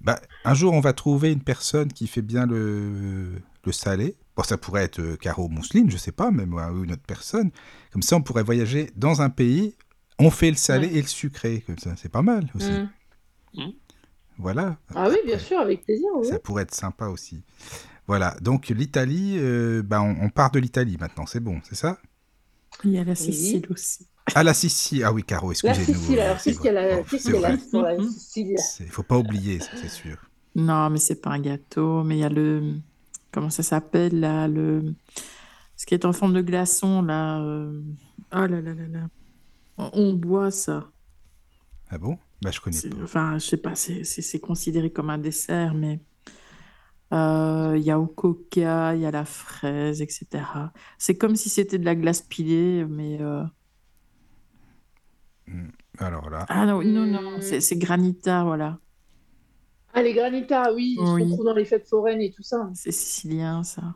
Bah, un jour, on va trouver une personne qui fait bien le, le salé. Bon, ça pourrait être Caro Mousseline, je sais pas, même ou une autre personne. Comme ça, on pourrait voyager dans un pays. On fait le salé Ouais. et le sucré. Comme ça, c'est pas mal aussi. Mm. Voilà. Ah oui, bien sûr, avec plaisir. Oui. Ça pourrait être sympa aussi. Voilà. Donc, l'Italie, euh, bah, on, on part de l'Italie maintenant. C'est bon, c'est ça? Il y a la Sicile aussi. Ah, la Sicile. Ah oui, Caro, La excusez-nous. Sicile, euh, alors c'est qu'est-ce qu'elle vrai. a, Oh, qu'est-ce c'est qu'elle a vrai. sur la. Sicile? Il faut pas oublier, c'est sûr. Non, mais c'est pas un gâteau, mais il y a le. Comment ça s'appelle là le... Ce qui est en forme de glaçon là. euh, Ah là là là là. On on boit ça. Ah bon? Bah, je connais pas. Enfin, je sais pas, c'est considéré comme un dessert, mais euh, il y a au coca, il y a la fraise, etc. C'est comme si c'était de la glace pilée, mais euh, Alors là. ah non, non, non, Hmm. c'est granita, voilà. Ah, les granitas, oui, ils Oui. se retrouvent dans les fêtes foraines et tout ça. C'est sicilien, ça,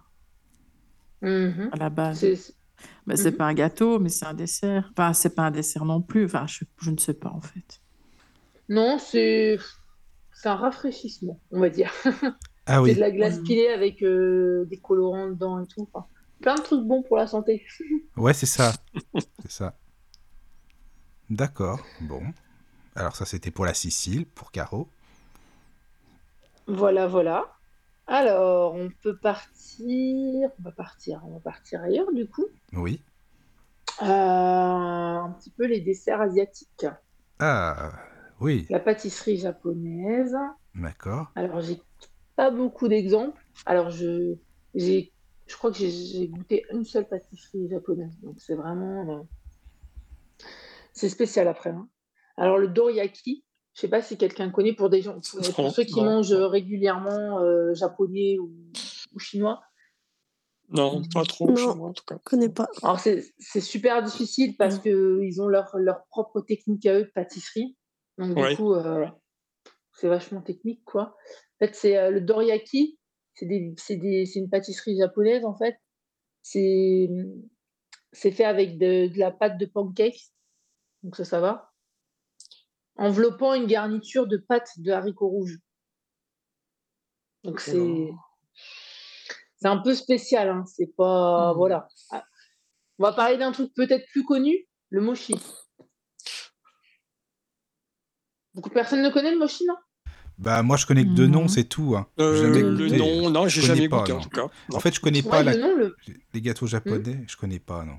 Mhm. à la base. C'est- Ben, Mhm. pas un gâteau, mais c'est un dessert. Enfin, c'est pas un dessert non plus. Enfin, je, je ne sais pas en fait. Non, c'est c'est un rafraîchissement, on va dire. Ah C'est oui. de la glace pilée avec euh, des colorants dedans et tout. Enfin, plein de trucs bons pour la santé. Ouais, c'est ça. c'est ça. D'accord. Bon. Alors ça, c'était pour la Sicile, pour Caro. Voilà, voilà. Alors, on peut partir. On va partir. On va partir ailleurs du coup. Oui. Euh, un petit peu les desserts asiatiques. Ah, oui. La pâtisserie japonaise. D'accord. Alors, j'ai pas beaucoup d'exemples. Alors, je, j'ai, je crois que j'ai, j'ai goûté une seule pâtisserie japonaise. Donc, c'est vraiment. euh, c'est spécial après. hein. Alors, le doriyaki, je sais pas si quelqu'un connaît pour des gens, pour, pour Non, ceux qui non. mangent régulièrement euh, japonais ou, ou chinois. Non, pas trop Non. moi en tout cas. Je connais pas. Alors, c'est, c'est super difficile parce que ils ont leur, leur propre technique à eux de pâtisserie. Donc, du coup, euh, c'est vachement technique, quoi. En fait, c'est euh, le doriyaki. C'est une pâtisserie japonaise, en fait. C'est, fait avec de, de la pâte de pancake. Donc, ça, ça va. Enveloppant une garniture de pâte de haricots rouges. Donc, c'est, c'est un peu spécial, hein. C'est pas, Mhm. voilà. Ah, On va parler d'un truc peut-être plus connu, le mochi. Beaucoup de personnes ne connaissent le mochi, non? Bah moi, je connais que deux noms, c'est tout. Hein. Euh, le nom, non, j'ai jamais pas, goûté en tout cas. Non. En fait, je connais pas la- le nom, le... les gâteaux japonais. Je connais pas, non.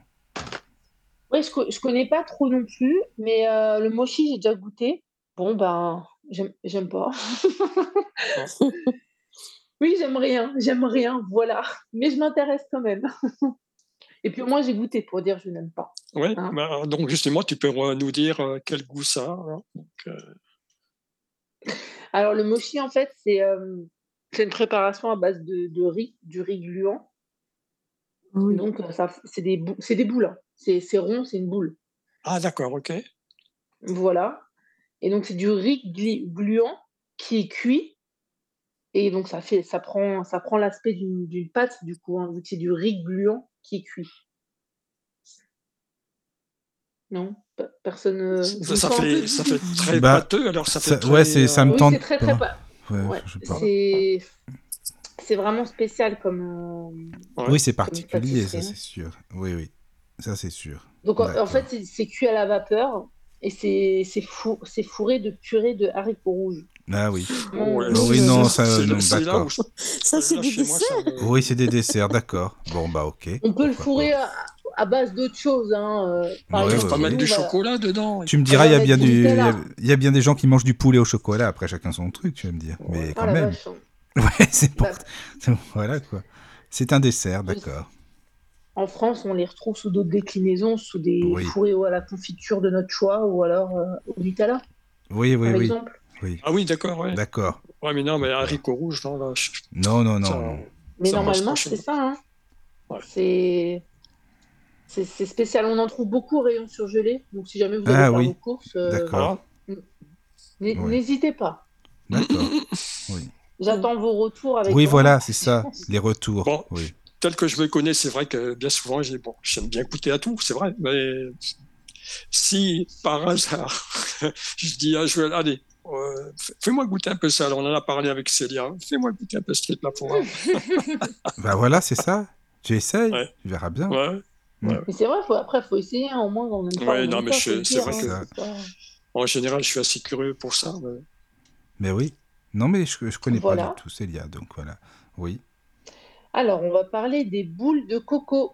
Ouais, je, co- je connais pas trop non plus, mais euh, le mochi, j'ai déjà goûté. Bon, ben, j'aime j'aime pas. Oui, j'aime rien, j'aime rien, voilà. Mais je m'intéresse quand même. Et puis au moins, j'ai goûté pour dire je n'aime pas. Oui, Hein. bah, donc justement, tu peux euh, nous dire quel goût ça a. hein. Donc, euh, Alors, le mochi, en fait, c'est euh, une préparation à base de, de riz, du riz gluant. Oui. Donc, euh, ça, c'est des, bou- c'est des boules. hein. C'est c'est rond, c'est une boule. Ah, d'accord, ok. Voilà. Et donc, c'est du riz gluant qui est cuit. Et donc, ça, fait, ça prend, ça prend l'aspect d'une d'une pâte, du coup, hein, vu que c'est du riz gluant qui est cuit. Non Pe- Personne. euh, Ça, ça fait, ça fait très Bah, pâteux, alors ça fait ça- très, ouais, c'est- ça me Oui, tente c'est très, très pas. Ouais, Ouais, c'est c'est vraiment spécial comme. euh, ouais. Oui, c'est particulier, ça c'est sûr. Oui, oui, ça c'est sûr. Donc en, en fait, c'est- cuit à la vapeur et c'est c'est fou- c'est fourré de purée de haricots rouges. Ah oui. Vraiment, Ouais, euh, Oui, non, ça, c'est non, d'accord. je- Ça, c'est là, des moi, desserts. me- Oui, c'est des desserts, d'accord. Bon, bah ok. On peut le Pourquoi fourrer pas. à, à base d'autres choses. Hein. euh, Par Ouais, exemple, va ouais, mettre du va- chocolat dedans. Tu me diras, il y, va a bien mettre du du, il y, a, bien des gens qui mangent du poulet au chocolat, après chacun son truc, tu vas me dire. Mais Ouais. quand Ah même. vache. hein. Ouais, c'est pour... Bah, Voilà quoi. C'est un dessert, d'accord. en France, on les retrouve sous d'autres déclinaisons, sous des Oui. fourrés ou à la confiture de notre choix ou alors euh, au Nutella, Oui, oui, par oui. exemple. oui. Ah oui, d'accord, ouais. D'accord. Ouais, mais non, mais haricot rouge, non, là, je- Non, non, non. ça-. Mais normalement, c'est ça. Hein. Ouais. C'est c'est spécial. On en trouve beaucoup au rayon surgelé. Donc si jamais vous allez Ah faire oui. vos courses, euh. Voilà. n'hésitez pas. D'accord. Oui. J'attends vos retours avec Oui, voilà, c'est ça. Les retours. Bon. Oui. Tel que je me connais, c'est vrai que bien souvent, j'ai bon, j'aime bien goûter à tout, c'est vrai. Mais si par hasard, je dis à Joël, allez, euh, fais-moi goûter un peu ça. Alors, on en a parlé avec Célia. Fais-moi goûter un peu ce truc-là pour voir. Bah voilà, c'est ça. Tu essayes, Ouais. tu verras bien. Ouais. Mais c'est vrai, faut, après, il faut essayer. hein, au moins. Ouais, on non, mais c'est vrai hein, que- pas- En général, je suis assez curieux pour ça. mais- Mais oui. Non, mais je, je connais Voilà. pas du tout Célia, donc voilà. Oui, Alors, on va parler des boules de coco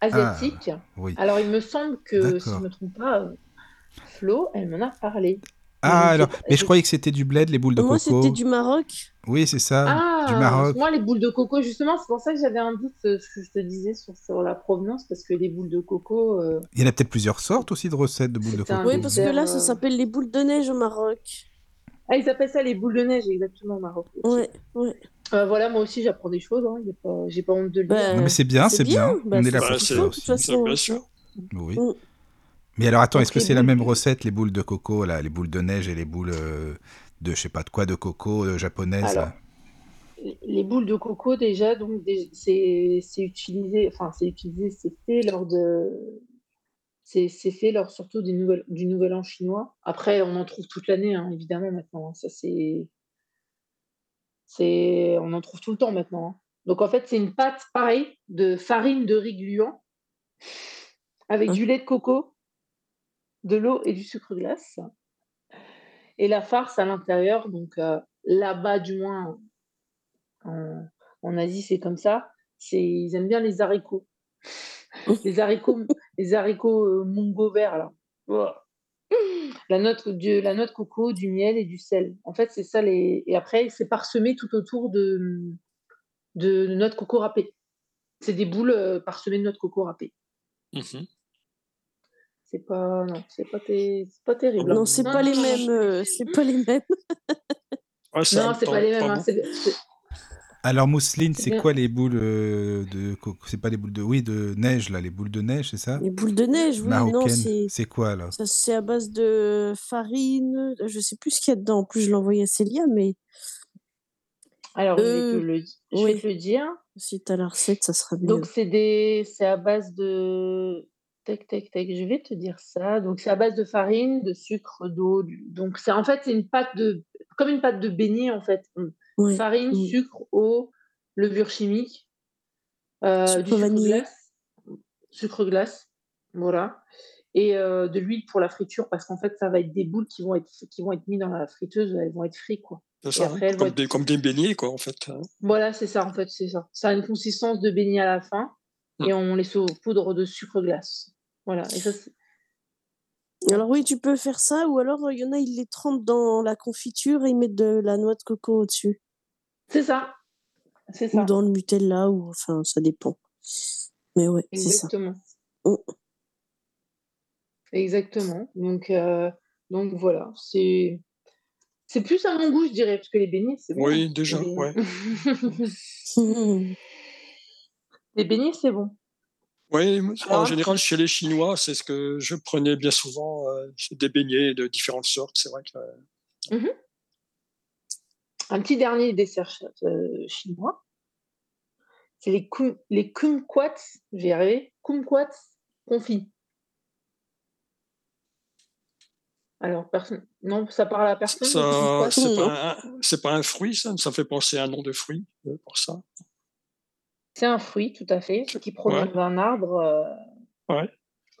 asiatiques. oui. Alors, il me semble que, si je ne me trompe pas, Flo, elle m'en a parlé. Ah, alors, mais je croyais que c'était du bled, les boules de Moi, coco. c'était du Maroc. Oui, c'est ça. Ah, du Maroc. moi, les boules de coco, justement, c'est pour ça que j'avais un doute, ce que je te disais sur, sur la provenance, parce que les boules de coco, euh, Il y en a peut-être plusieurs sortes aussi de recettes de boules de coco. Oui, parce que là, ça s'appelle les boules de neige au Maroc. ah, ils appellent ça les boules de neige, exactement, au Maroc. Ouais, ouais. Euh, voilà, moi aussi, j'apprends des choses, hein, pas- j'ai pas honte de le dire. Bah, Non, mais c'est bien, c'est bien. bien. Bah, On est là pour ça aussi. toute façon. Bien sûr. Oui. Mm. Mais alors attends, est-ce que c'est la même recette, les boules de coco, là, les boules de neige et les boules euh, de je sais pas de quoi, de coco euh, Alors, là les boules de coco, déjà, donc, c'est c'est utilisé, enfin, c'est utilisé, c'est fait lors de. C'est c'est fait lors surtout du nouvel, du nouvel an chinois. Après, on en trouve toute l'année, hein, évidemment, maintenant. hein. Ça, c'est. c'est- On en trouve tout le temps maintenant. hein. Donc, en fait, c'est une pâte, pareil, de farine de riz gluant avec Hein? du lait de coco, de l'eau et du sucre glace. Et la farce à l'intérieur, donc euh, là-bas, du moins, en, en Asie, c'est comme ça. C'est, ils aiment bien les haricots. Les haricots, les haricots euh, mungo verts, là. La note, de, la noix de coco, du miel et du sel. En fait, c'est ça. Les... Et après, c'est parsemé tout autour de, de noix de coco râpée. C'est des boules euh, parsemées de noix de coco râpée. Mhm. C'est pas, non, c'est pas, pas terrible. Non, c'est pas les mêmes. euh, c'est pas les mêmes. Non, c'est pas les mêmes. hein, Alors Mousseline, C'est quoi les boules euh, de C'est pas les boules de oui de neige là, les boules de neige, c'est ça? Les boules de neige, oui, non, c'est. C'est quoi là? Ça, c'est à base de farine. Je sais plus ce qu'il y a dedans. En plus, je l'ai envoyé à Célia, mais Alors, je vais Euh, te le, je vais oui. te le dire. si tu as la recette, ça sera mieux. Donc, c'est des, c'est à base de. Tac, tac, tac, je vais te dire ça. Donc, c'est à base de farine, de sucre, d'eau. du- Donc, c'est en fait, c'est une pâte de. Comme une pâte de beignet, en fait. Ouais. Farine, Mm. sucre, eau, levure chimique, euh, Sucre du sucre vanillé. glace. Sucre glace. Voilà. Et euh, de l'huile pour la friture, parce qu'en fait, ça va être des boules qui vont être, qui vont être mises dans la friteuse, elles vont être frites, quoi. C'est ça, après, elles vont comme, être- des, comme des beignets, quoi, en fait. hein. Voilà, c'est ça, en fait, c'est ça. Ça a une consistance de beignet à la fin et on les saupoudre de sucre glace. Voilà. Et ça, Alors oui, tu peux faire ça, ou alors euh, il y en a, ils les trempent dans la confiture et ils mettent de la noix de coco au-dessus. c'est ça. C'est ça. ou dans le Nutella, ou enfin, ça dépend. Mais ouais, c'est ça. Exactement. Oh. Exactement. Donc, euh, donc voilà, c'est c'est plus à mon goût, je dirais, parce que les beignets, c'est bon. Oui, déjà, ouais. les beignets, c'est bon. Oui, en général, chez les Chinois, c'est ce que je prenais bien souvent, euh, des beignets de différentes sortes. C'est vrai que euh, Un petit dernier dessert euh, chinois, c'est les, les kumquats, j'ai y arrivé, kumquats confits. Alors, personne, non, ça parle à personne. c'est pas, pas un fruit, ça. Ça fait penser à un nom de fruit pour ça. C'est un fruit, tout à fait, qui provient Ouais. d'un arbre, euh, Ouais.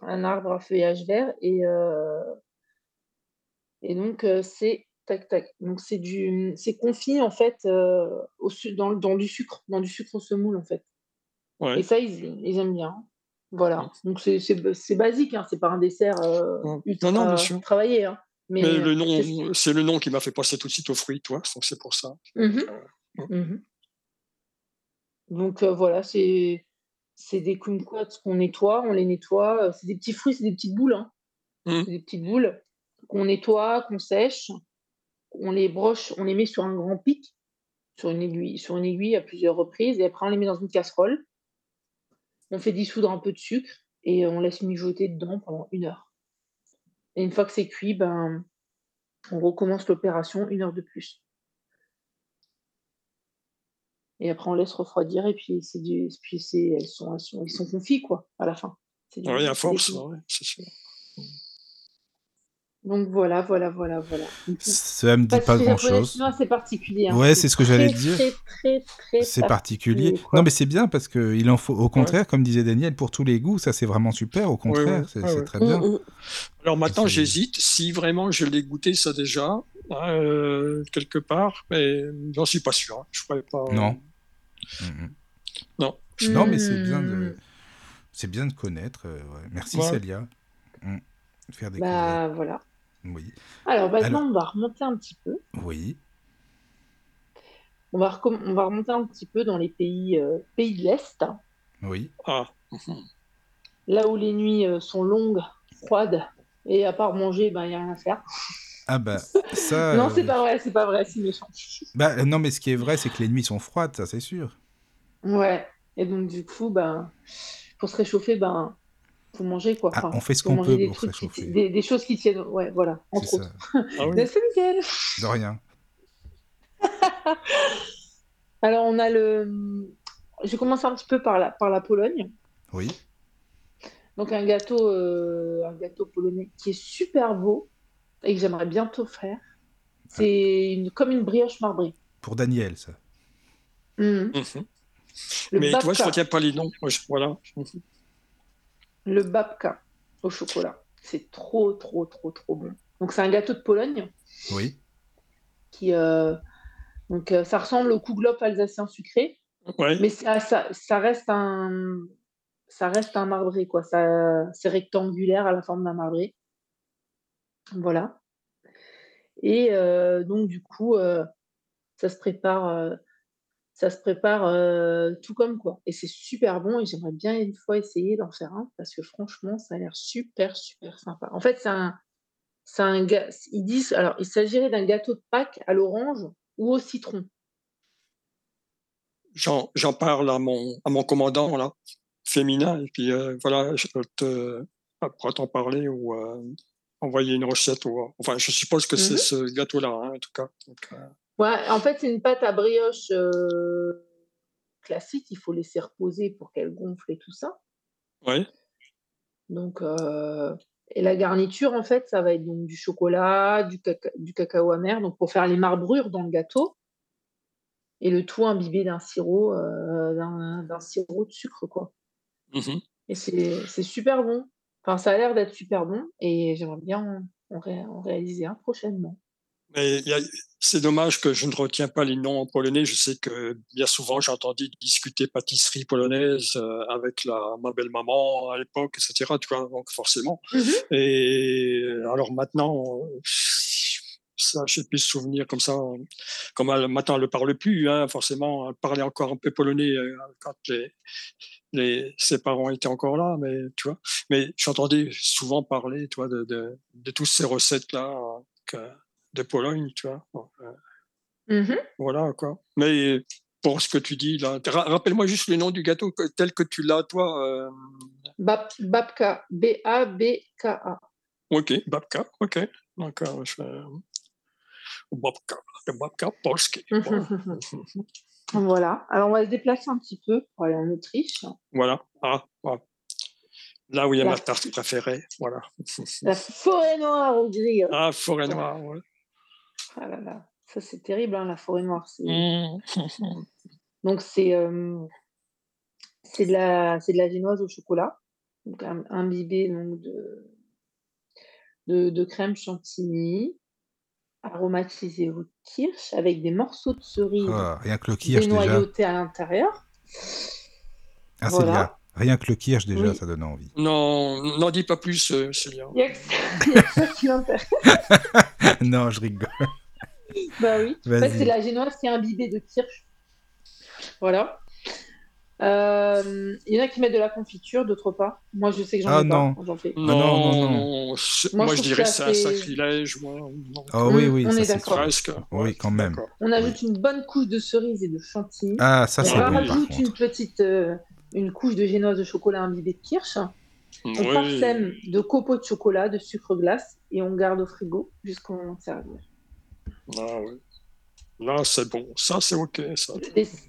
un arbre à feuillage vert, et, euh, et donc euh, c'est tac tac. Donc c'est du, c'est confit en fait au dans, dans du sucre, dans du sucre semoule en fait. Ouais. Et ça ils, ils aiment bien. Voilà. Donc c'est basique, hein, c'est pas un dessert ultra Non, non, bien sûr. travaillé, hein. Mais, Mais le nom, c'est- le nom qui m'a fait penser tout de suite aux fruits, toi. C'est pour ça. Mhm. Mhm. Donc euh, voilà, c'est c'est des kumquats qu'on nettoie, on les nettoie. euh, C'est des petits fruits, c'est des petites boules. Hein. C'est des petites boules qu'on nettoie, qu'on sèche. On les broche, on les met sur un grand pic, sur une aiguille, sur une aiguille à plusieurs reprises, et après on les met dans une casserole. On fait dissoudre un peu de sucre et on laisse mijoter dedans pendant une heure. Et une fois que c'est cuit, ben, on recommence l'opération une heure de plus. Et après, on laisse refroidir et puis c'est du, puis c'est, elles sont, elles sont, ils sont confits quoi à la fin. C'est du- Oui, à c'est force, ouais, c'est sûr. Donc voilà, voilà, voilà, voilà. Ça me dit parce pas grand-chose. chinois, c'est particulier. hein. Ouais, c'est ce que très, j'allais dire. Très, très, très C'est particulier. quoi. Non, mais c'est bien parce que il en faut. Au contraire, comme disait Daniel, pour tous les goûts, ça c'est vraiment super. Au contraire, ouais, c'est ouais, c'est ouais. très bien. Mm, mm. Alors maintenant, C'est- j'hésite si vraiment je l'ai goûté ça déjà, euh, quelque part, mais j'en suis pas sûr. hein. Je pourrais pas. Non. Mhm. Non. Non, mais c'est bien de, Hmm. c'est bien de connaître. euh, ouais. Merci Ouais. Célia. Mm. Faire découvrir. Bah voilà. Oui. Alors maintenant, Alors- on va remonter un petit peu. Oui. On va, recomm- on va remonter un petit peu dans les pays, euh, pays de l'Est, hein, Oui. Ah, là où les nuits euh, sont longues, froides, et à part manger, ben il n'y a rien à faire. Ah bah ça. non, euh, c'est pas vrai, c'est pas vrai, c'est méchant. Bah non, mais ce qui est vrai, c'est que les nuits sont froides, ça c'est sûr. Ouais. Et donc du coup, ben, pour se réchauffer, ben, faut manger quoi. Ah, on fait ce qu'on peut des pour se qui réchauffer. des, des choses qui tiennent. Ouais, voilà, entre autres. ça. ah oui. C'est nickel. De rien. Alors on a le. Je commence un petit peu par la, par la Pologne. Oui. Donc un gâteau, euh, un gâteau polonais qui est super beau et que j'aimerais bientôt faire. C'est une, comme une brioche marbrée. Pour Daniel, ça. Mhm. Mhm. Le Mais tu vois, je babka, retiens pas les noms. Voilà. Le babka au chocolat. C'est trop, trop, trop, trop bon. Donc c'est un gâteau de Pologne Oui. qui, euh, donc euh, ça ressemble au kouglof alsacien sucré, Ouais. mais ça, ça, ça reste un, ça reste un marbré quoi. Ça, c'est rectangulaire à la forme d'un marbré. Voilà. Et euh, donc du coup, euh, ça se prépare, euh, ça se prépare euh, tout comme quoi. Et c'est super bon et j'aimerais bien une fois essayer d'en faire un parce que franchement, ça a l'air super super sympa. En fait, c'est un, un, ils disent, alors il s'agirait d'un gâteau de Pâques à l'orange ou au citron. J'en parle à mon, à mon commandant, là, féminin, et puis euh, voilà, je peux te, après t'en parler ou euh, envoyer une recette. Ou, enfin, je suppose que c'est Mhm. ce gâteau-là, hein, en tout cas. Donc, Ouais, en fait, c'est une pâte à brioche euh, classique. Il faut laisser reposer pour qu'elle gonfle et tout ça. ouais. Donc, euh, et la garniture, en fait, ça va être donc du chocolat, du, caca- du cacao amer, donc pour faire les marbrures dans le gâteau. Et le tout imbibé d'un sirop, euh, d'un sirop de sucre, quoi. Mhm. Et c'est c'est super bon. Enfin, ça a l'air d'être super bon et j'aimerais bien en, en ré- en réaliser un prochainement. C'est dommage que je ne retiens pas les noms en polonais. Je sais que bien souvent j'ai entendu discuter pâtisserie polonaise euh, avec la, ma belle-maman à l'époque, etc. Tu vois, donc forcément. Mhm. Et alors maintenant, euh, ça, j'ai plus souvenir comme ça. Comme elle, maintenant, elle ne parle plus, hein, forcément. Elle parlait encore un peu polonais euh, quand les, les, ses parents étaient encore là, mais tu vois. Mais j'entendais souvent parler, tu vois, de, de, de toutes ces recettes-là euh, de Pologne, tu vois. Euh, Mhm. voilà, quoi. Mais pour ce que tu dis, là, ra- rappelle-moi juste le nom du gâteau tel que tu l'as, toi. euh, Bab- Babka, B-A-B-K-A. Ok, babka, ok. Je fais... Babka, babka polski. Voilà. Voilà. Alors, on va se déplacer un petit peu pour aller en Autriche. Voilà. Ah, ah. Là où il y a La- ma tarte préférée. Voilà. La forêt noire au gris. Ah, forêt noire. ouais. Ah là là. Ça, c'est terrible, hein, la forêt noire. c'est- Mmh. Donc, c'est euh, c'est de, la- c'est de la génoise au chocolat. Donc, un- imbibé donc, de, de, de crème chantilly, aromatisé au kirsch, avec des morceaux de cerise Ah, rien que le kirsch déjà. dénoyautés à l'intérieur. Ah, voilà. Rien que le kirsch déjà, Oui. ça donne envie. Non, n'en dis pas plus, euh, Célia. Il y a que ça, il y a que ça qui m'intéresse. non, je rigole. Bah oui. En fait, c'est la génoise qui est imbibée de kirsch. Voilà. Euh, Il y en a qui mettent de la confiture, d'autres pas. Moi, je sais que j'en Ah ai non. pas. J'en fais. Non, non, non, non. c'est- Moi, Moi, je je dirais que c'est un c'est- sacrilège. Moi. Non. Ah oui, Mm, oui, on ça est c'est. Presque. Oui, quand même. On ajoute une bonne couche de cerise et de chantilly. Ah, ça on c'est bon par rajoute une petite euh, une couche de génoise de chocolat imbibée de kirsch. On Oui. parsème de copeaux de chocolat, de sucre glace et on garde au frigo jusqu'au moment de servir. Ah, oui. Là, c'est bon. Ça, c'est OK. Ça. Le, dess-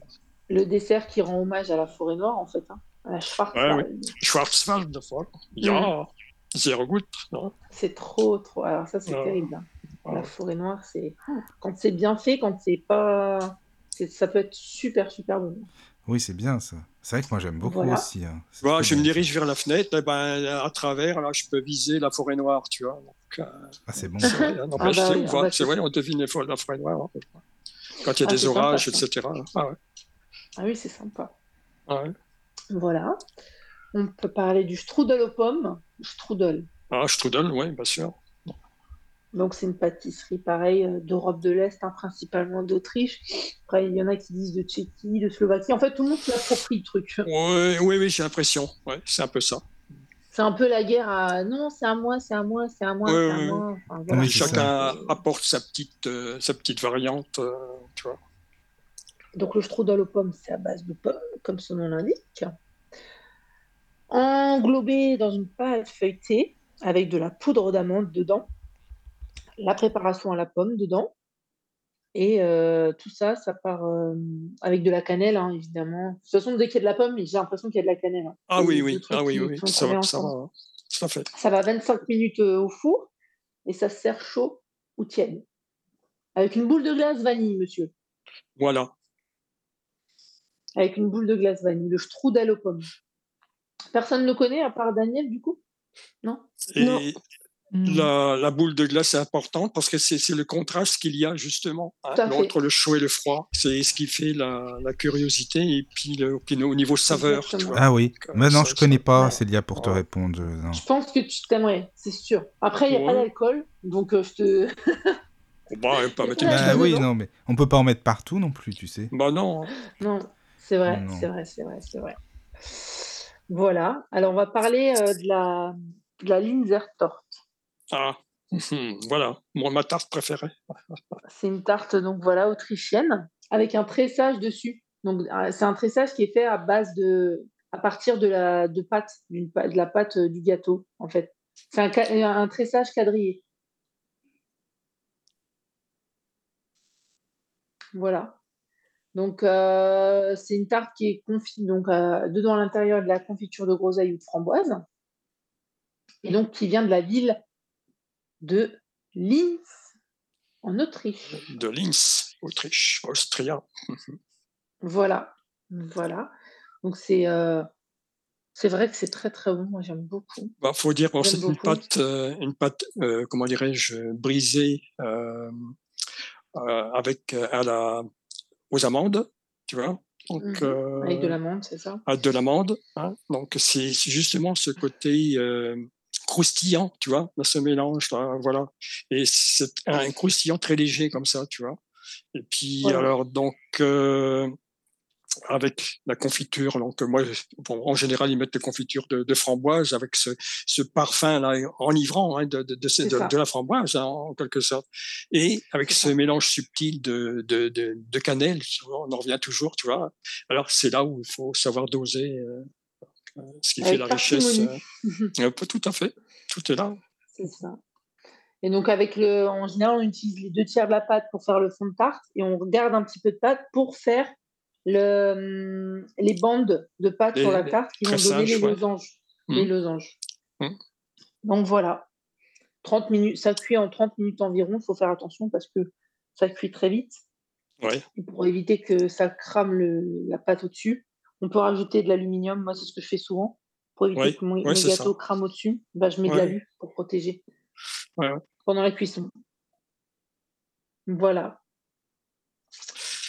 le dessert qui rend hommage à la forêt noire, en fait. hein, à la Schwarzwald. Schwarzwald, voilà. Ja, sehr gut. non? C'est trop, trop. Alors, ça, c'est Ah. terrible. hein. Ah. La forêt noire, c'est. Quand c'est bien fait, quand c'est pas. Ça peut être super, super bon. Oui, c'est bien ça. C'est vrai que moi j'aime beaucoup Voilà. aussi. hein. Voilà, très je me dirige vers la fenêtre, et ben, à travers, là, je peux viser la forêt noire, tu vois. Donc, euh, Ah, c'est bon. c'est vrai, hein, n'empêche, bah c'est- oui, on ah voit- bah, vrai, on devine les fo- la forêt noire. hein. Quand il y a Ah, des sympa, orages, etc. Ah ouais. Ah oui, c'est sympa. Ah, ouais. Voilà. On peut parler du strudel aux pommes. Strudel. Ah, Strudel, oui, bien sûr. Donc, c'est une pâtisserie, pareil, euh, d'Europe de l'Est, hein, principalement d'Autriche. Après, il y en a qui disent de Tchéquie, de Slovaquie. En fait, tout le monde s'approprie le truc. Oui, oui, oui j'ai l'impression. Ouais, c'est un peu ça. C'est un peu la guerre à non, c'est à moi, c'est à moi, c'est à moi, Ouais, c'est à ouais, moi. Enfin, voilà. Oui, c'est Chacun ça. apporte sa petite, euh, sa petite variante, euh, tu vois. Donc, le strudel aux pommes, c'est à base de pommes, comme son nom l'indique. Englobé dans une pâte feuilletée avec de la poudre d'amande dedans, la préparation à la pomme dedans. Et euh, tout ça, ça part euh, avec de la cannelle, hein, évidemment. De toute façon, dès qu'il y a de la pomme, j'ai l'impression qu'il y a de la cannelle. hein. Ah oui, oui, ah oui, ça va, ça va. Fait. Ça va 25 minutes euh, au four et ça se sert chaud ou tiède. Avec une boule de glace vanille, monsieur. Voilà. Avec une boule de glace vanille, le strudel aux pommes. Personne ne le connaît à part Daniel, du coup? Non? Et Non. Mm. la, la boule de glace est importante parce que c'est le contraste qu'il y a justement hein, entre le chaud et le froid. C'est ce qui fait la, la curiosité et puis le, au niveau saveur. Tu vois. Ah oui. Euh, Maintenant, je connais ça- pas, ouais. Célia, pour te répondre. je- non. Je pense que tu t'aimerais, c'est sûr. Après, il n'y a pas d'alcool, donc euh, je te. Bah, pas mettre Bah oui, non, mais on peut pas en mettre partout non plus, tu sais. Bah non. Non, c'est vrai, c'est vrai, c'est vrai, c'est vrai. Voilà. Alors, on va parler euh, de la, de la. Ah, voilà, Moi, ma tarte préférée. C'est une tarte, donc voilà, autrichienne, avec un tressage dessus. Donc, euh, c'est un tressage qui est fait à base de. à partir de la de pâte, de la pâte euh, du gâteau, en fait. C'est un, un tressage quadrillé. Voilà. Donc, euh, c'est une tarte qui est confite, donc dedans à l'intérieur de la confiture de groseille ou de framboise, et donc qui vient de la ville de Linz, en Autriche. De Linz, Autriche, Austria. Voilà, voilà. Donc c'est euh, c'est vrai que c'est très très bon. Moi j'aime beaucoup. Bah, faut dire, c'est une pâte, euh, une pâte, euh, comment dirais-je, brisée avec à la, aux amandes, tu vois. Donc, Mhm. Avec de l'amande, c'est ça? à de l'amande. hein. Donc, c'est c'est justement ce côté croustillant, tu vois, dans ce mélange, voilà. Et c'est un croustillant très léger comme ça, tu vois. Et puis alors donc euh, avec la confiture. Donc moi, bon, en général, ils mettent des confitures de, de framboise avec ce, ce parfum là enivrant hein, de, de, la framboise hein, en quelque sorte, et avec ce mélange subtil de, de, cannelle. On en revient toujours, tu vois. Alors c'est là où il faut savoir doser euh ce qui fait la richesse. Euh, tout à fait, tout est là. C'est ça. Et donc, avec le, en général, on utilise les deux tiers de la pâte pour faire le fond de tarte et on garde un petit peu de pâte pour faire le, hum, les bandes de pâte sur la tarte qui vont donner les losanges. Les mmh. losanges. Mmh. Donc voilà. 30 minutes, ça cuit en 30 minutes environ. Il faut faire attention parce que ça cuit très vite. Ouais. pour éviter que ça crame le, la pâte au-dessus, on peut rajouter de l'aluminium. Moi, c'est ce que je fais souvent. Pour éviter que mon, gâteau crame au-dessus, bah, je mets de l'alu pour protéger pendant la cuisson. Voilà.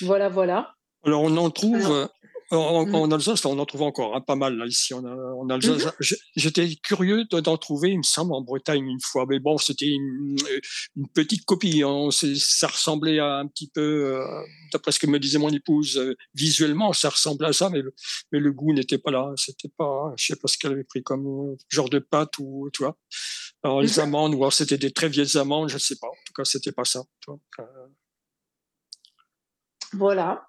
Voilà, voilà. Alors, on en trouve. En, mmh. Alsace, on en trouve encore hein, pas mal là, ici en, en Alsace. Mmh. J'étais curieux d'en trouver, il me semble, en Bretagne une fois, mais bon, c'était une, une, petite copie. Hein. Ça ressemblait à un petit peu, euh, d'après ce que me disait mon épouse, euh, visuellement, ça ressemblait à ça, mais le, mais le goût n'était pas là. C'était pas, je sais pas ce qu'elle avait pris comme genre de pâte ou tu vois. Alors, les mmh. amandes, ou alors c'était des très vieilles amandes, je sais pas. En tout cas, c'était pas ça. Tu vois. Voilà.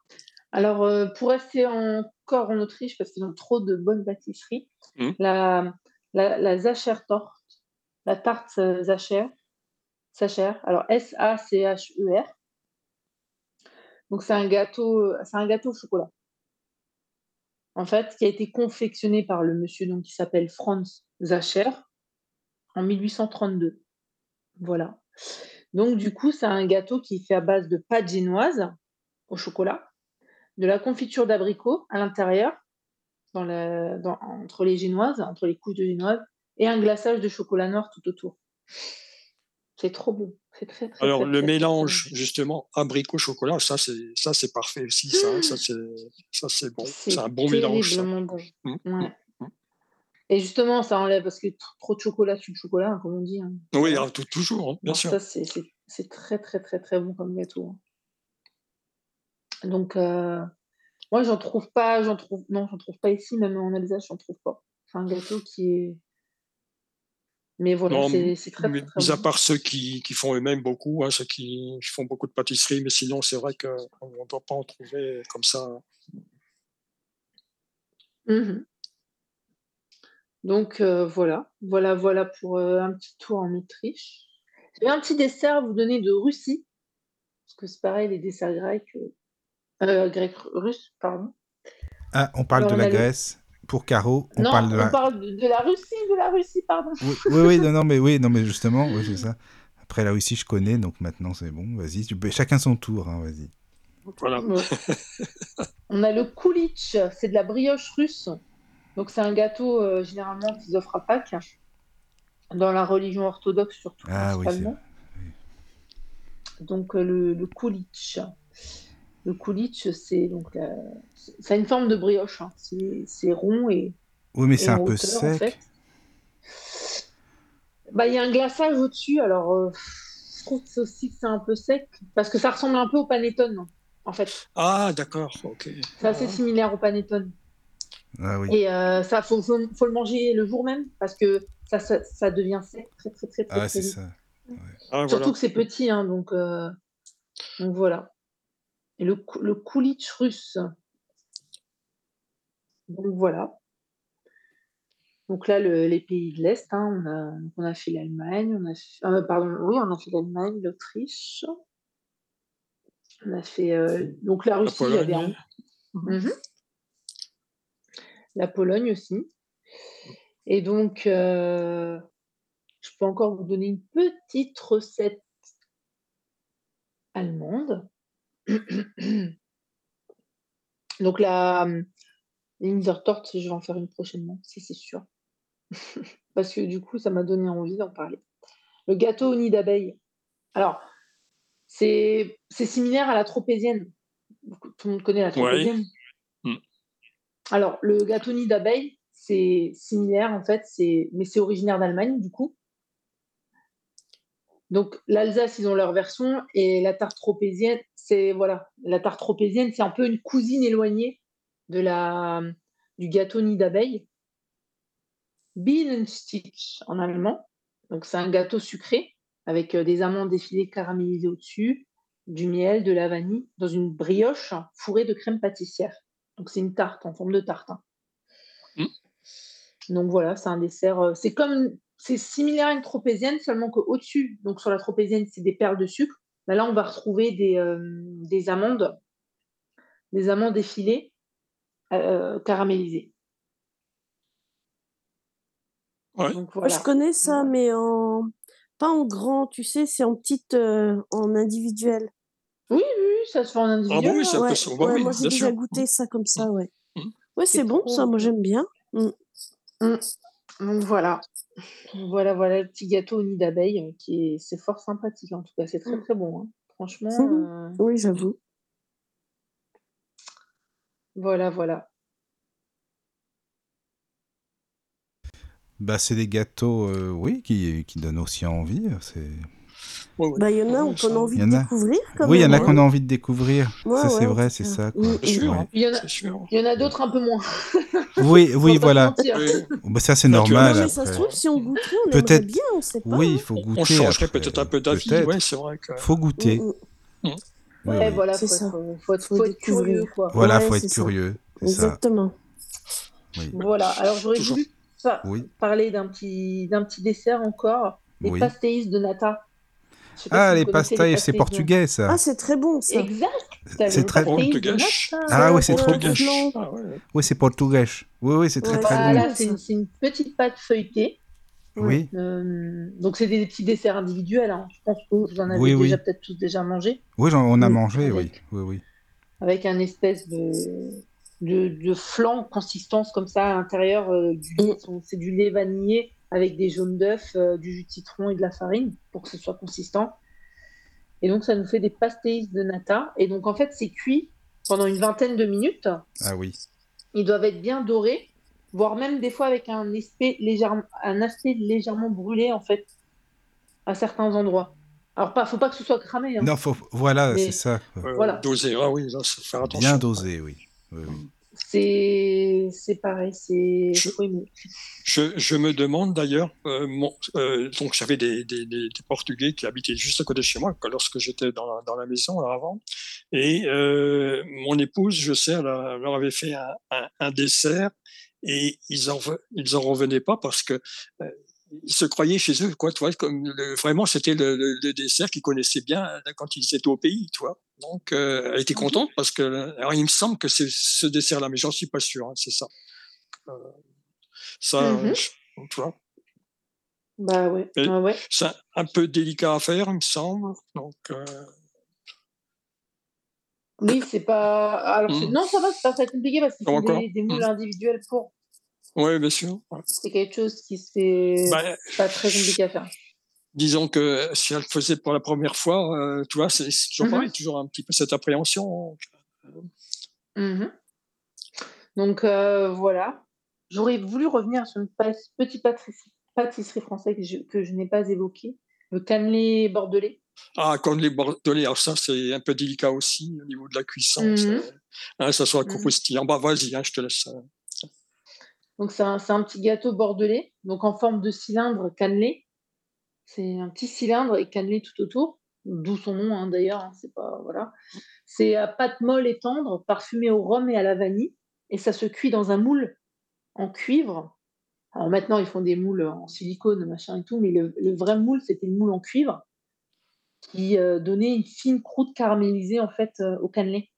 Alors, euh, pour rester encore en Autriche, parce qu'ils ont trop de bonnes pâtisseries, mmh. la, la, la Zacher Torte, la tarte Zacher, Zacher, alors S-A-C-H-E-R. Donc, c'est un gâteau, c'est un gâteau au chocolat. En fait, qui a été confectionné par le monsieur donc, qui s'appelle Franz Zacher en 1832. Voilà. Donc, du coup, c'est un gâteau qui est fait à base de pâte génoise au chocolat de la confiture d'abricot à l'intérieur, dans entre les génoises, entre les couches de génoises, et un glaçage de chocolat noir tout autour. C'est trop beau. C'est très, très, Alors, le mélange, justement, abricot-chocolat, ça, c'est, ça, c'est parfait aussi. Ça, ça, c'est, ça, c'est bon. C'est un bon mélange. Bon. Mmh, mmh, mmh. Et justement, ça enlève, parce que trop de chocolat sur le chocolat, hein, comme on dit. Hein. Oui, hein, toujours, bien sûr. Ça, c'est, c'est, très, très, très, très bon comme gâteau. Donc, euh, moi, j'en trouve pas, j'en trouve, non, j'en trouve pas ici, même en Alsace, j'en trouve pas. C'est un gâteau qui est. Mais voilà, c'est très, mais, Mis à part ceux qui, qui font eux-mêmes beaucoup, hein, ceux qui, font beaucoup de pâtisserie, mais sinon, c'est vrai qu'on ne doit pas en trouver comme ça. Mmh Donc euh, voilà, voilà, voilà pour euh, un petit tour en Autriche. J'ai un petit dessert à vous donner de Russie, parce que c'est pareil, les desserts grecs, euh, grec russe, pardon. Ah, on parle de la Grèce. Pour Caro, on parle de la... on parle de, la Russie, de la Russie, pardon. Oui, oui, non, non, mais oui, non, mais justement, oui, c'est ça. Après la Russie, je connais, donc maintenant c'est bon. Vas-y, tu... chacun son tour, hein, vas-y. Voilà. on a le kulitch, c'est de la brioche russe. Donc c'est un gâteau euh, généralement qu'ils offrent à Pâques, dans la religion orthodoxe surtout. Ah oui, Donc euh, le, le. Le kulitch, c'est donc ça a une forme de brioche. Hein. C'est rond et. Oui, mais c'est un peu sec. Bah, il y a un glaçage au-dessus. Alors, euh, je trouve aussi que c'est un peu sec parce que ça ressemble un peu au panettone, en fait. Ah, d'accord. Ok. C'est assez similaire au panettone. Ah, oui. Et euh, ça, faut, faut, le manger le jour même parce que ça, ça, devient sec très très très très. Ah, c'est ça. Ah, Surtout que c'est petit, hein, donc, euh, donc voilà et le, le Kulitch russe. Donc voilà. Donc là, les pays de l'Est, hein, on, a, on, a, fait l'Allemagne, on a fait, euh, pardon, oui, on a fait l'Allemagne, l'Autriche, on a fait euh, donc la Russie, la Pologne. Mhm. la Pologne aussi. Et donc, euh, je peux encore vous donner une petite recette allemande. Donc la Windsor Torte, je vais en faire une prochainement, ça c'est sûr. Parce que du coup, ça m'a donné envie d'en parler. Le gâteau au nid d'abeille. Alors, c'est similaire à la tropézienne. Tout le monde connaît la tropézienne. Mm. Alors, le gâteau nid d'abeille, c'est similaire en fait, mais c'est originaire d'Allemagne du coup. Donc l'Alsace, ils ont leur version et la tarte tropézienne, c'est voilà, la tarte tropézienne, c'est un peu une cousine éloignée de la du gâteau nid d'abeille. Bienenstich en allemand. Donc c'est un gâteau sucré avec euh, des amandes effilées caramélisées au-dessus, du miel, de la vanille, dans une brioche fourrée de crème pâtissière. Donc c'est une tarte en forme de tarte. hein. Mm. Donc voilà, c'est un dessert. euh, C'est comme, c'est similaire à une tropézienne, seulement qu'au-dessus, donc sur la tropézienne, c'est des perles de sucre. Bah là, on va retrouver des, euh, des amandes, des amandes effilées, euh, caramélisées. Ouais. Donc Moi, voilà. je connais ça, mais en pas en grand, tu sais, c'est en petite, euh, en individuel. Oui, oui, ça se fait en Ah individuel. bon, oui, ça hein. peut Ouais, se... bah ouais, oui, moi j'ai déjà sûr. goûté ça comme ça, ouais. Mhm. Ouais, C'est c'est bon trop ça, moi j'aime bien. Mm. Mm. Donc voilà. Voilà, voilà le petit gâteau au nid d'abeille euh, qui est, c'est fort sympathique en tout cas, c'est très très bon. hein. Franchement, euh, Oui, j'avoue. voilà, voilà. Bah, c'est des gâteaux, euh, oui, qui, qui donnent aussi envie. C'est... Bah, il y en a Ouais, qu'on ça- a envie Il de découvrir quand Oui, il y en a hein. qu'on a envie de découvrir. Ouais, ça, c'est vrai, c'est ça. Quoi. Mm, hein, Il y en a, il d'autres un peu moins. Oui, oui, voilà. Oui. Bah, ça, c'est normal. Ça se trouve, si on goûterait, on aimerait Peut-être- bien, on sait pas. Oui, hein. il faut goûter. On changerait peut-être un peu d'avis, Peut-être. ouais, c'est vrai que... Faut goûter. Mm, mm. Oui, Ouais, oui. voilà, faut ça. être, faut être, Faut faut être curieux, quoi. Voilà, Ouais, faut être curieux. Ça. Exactement. Oui. Voilà, alors j'aurais voulu pa- Oui. parler d'un petit, d'un petit dessert encore, les Oui. pastéis de nata. Ah, les pastilles, c'est portugais, ça. Ah, c'est très bon ça. Exact, C'est très- nata. Ah ouais, c'est trop bon. Ah ouais. Oui, c'est portugais. Oui, oui, c'est très très bon. Voilà, bon, c'est une, petite pâte feuilletée. Oui. Euh, donc c'est des petits desserts individuels. hein. Je pense que vous en avez Oui, oui. déjà peut-être tous déjà mangé. Oui, on a Oui. mangé, oui. Avec. Oui, oui. avec un espèce de, de, de flan consistance comme ça à l'intérieur. euh. C'est du lait vanillé avec des jaunes d'œufs, euh, du jus de citron et de la farine pour que ce soit consistant. Et donc ça nous fait des pastéis de nata. Et donc en fait c'est cuit pendant une vingtaine de minutes. Ah oui. Ils doivent être bien dorés, voire même des fois avec un aspect légèrement, un aspect légèrement brûlé en fait à certains endroits. Alors pas, faut pas que ce soit cramé. hein. Non, faut... voilà, Mais- c'est ça. Euh, Voilà. Doser, ah oui, là, faut faire attention. Bien dosé, oui. Oui, oui. C'est pareil, c'est Je- me demande d'ailleurs, euh, euh, donc j'avais des, des, Portugais qui habitaient juste à côté de chez moi que lorsque j'étais dans la, dans la maison là, avant, et euh, mon épouse, je sais, elle a- leur avait fait un, un, un dessert et ils en ils en revenaient pas parce que euh, ils se croyaient chez eux, quoi, tu vois, comme le- vraiment c'était le, le, le dessert qu'ils connaissaient bien euh, quand ils étaient au pays, tu vois. Donc euh, elle était contente parce que, alors il me semble que c'est ce dessert-là, mais j'en suis pas sûr, hein, c'est ça. Euh, ça, je- tu vois. Bah ouais, Et- ouais. C'est un peu délicat à faire, il me semble. Donc, euh, Oui, c'est pas. Alors, Mm. non, ça va, c'est pas très compliqué parce qu'ils font des, des moules Mm. individuels pour. Ouais, bien sûr. C'est quelque chose qui fait Ben, pas très compliqué à faire. disons que si elle le faisait pour la première fois, euh, tu vois, c'est c'est toujours Mhm. pareil, toujours un petit peu cette appréhension. Mhm. Donc euh, voilà. J'aurais voulu revenir sur une petite pâtisserie, française que je, n'ai pas évoquée, le cannelé bordelais. Ah, les bordelais, alors ça, c'est un peu délicat aussi au niveau de la cuisson. Mhm. c'est- hein, ça soit Mhm. croustillant. Bah, vas-y, hein, je te laisse. Donc c'est un, petit gâteau bordelais, donc en forme de cylindre cannelé. C'est un petit cylindre et cannelé tout autour, d'où son nom hein, d'ailleurs. hein, c'est pas voilà. C'est à pâte molle et tendre, parfumé au rhum et à la vanille, et ça se cuit dans un moule en cuivre. Alors maintenant ils font des moules en silicone machin et tout, mais le, le vrai moule c'était le moule en cuivre qui euh, donnait une fine croûte caramélisée en fait euh, au cannelé.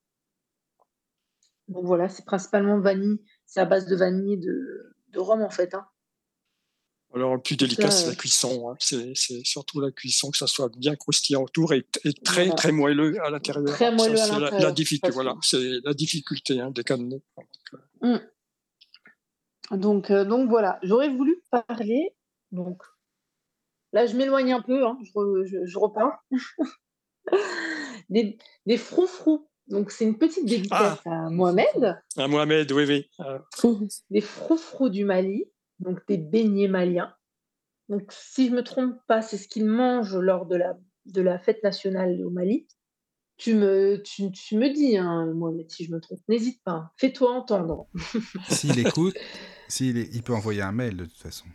Donc voilà, c'est principalement vanille, c'est à base de vanille de, de rhum en fait. hein. Alors, le plus délicat, c'est euh, la cuisson. hein. C'est surtout la cuisson, que ça soit bien croustillant autour et, et très, Voilà. très moelleux à l'intérieur. Très Ça, moelleux à c'est la- la, l'intérieur, difficulté. Voilà, c'est la difficulté hein, des cannelés. Donc, euh, donc voilà, j'aurais voulu parler. Donc là, je m'éloigne un peu, hein, je, re- je, je repars. des, des froufrous Donc, c'est une petite dédicace à Mohamed. À Mohamed, oui, oui. Euh, Des froufrous du Mali, donc des beignets maliens. Donc, si je me trompe pas, c'est ce qu'ils mangent lors de la, de la fête nationale au Mali. Tu me, tu, tu me dis, hein, Mohamed, si je me trompe, n'hésite pas. Fais-toi entendre. S'il écoute, s'il est- il peut envoyer un mail de toute façon.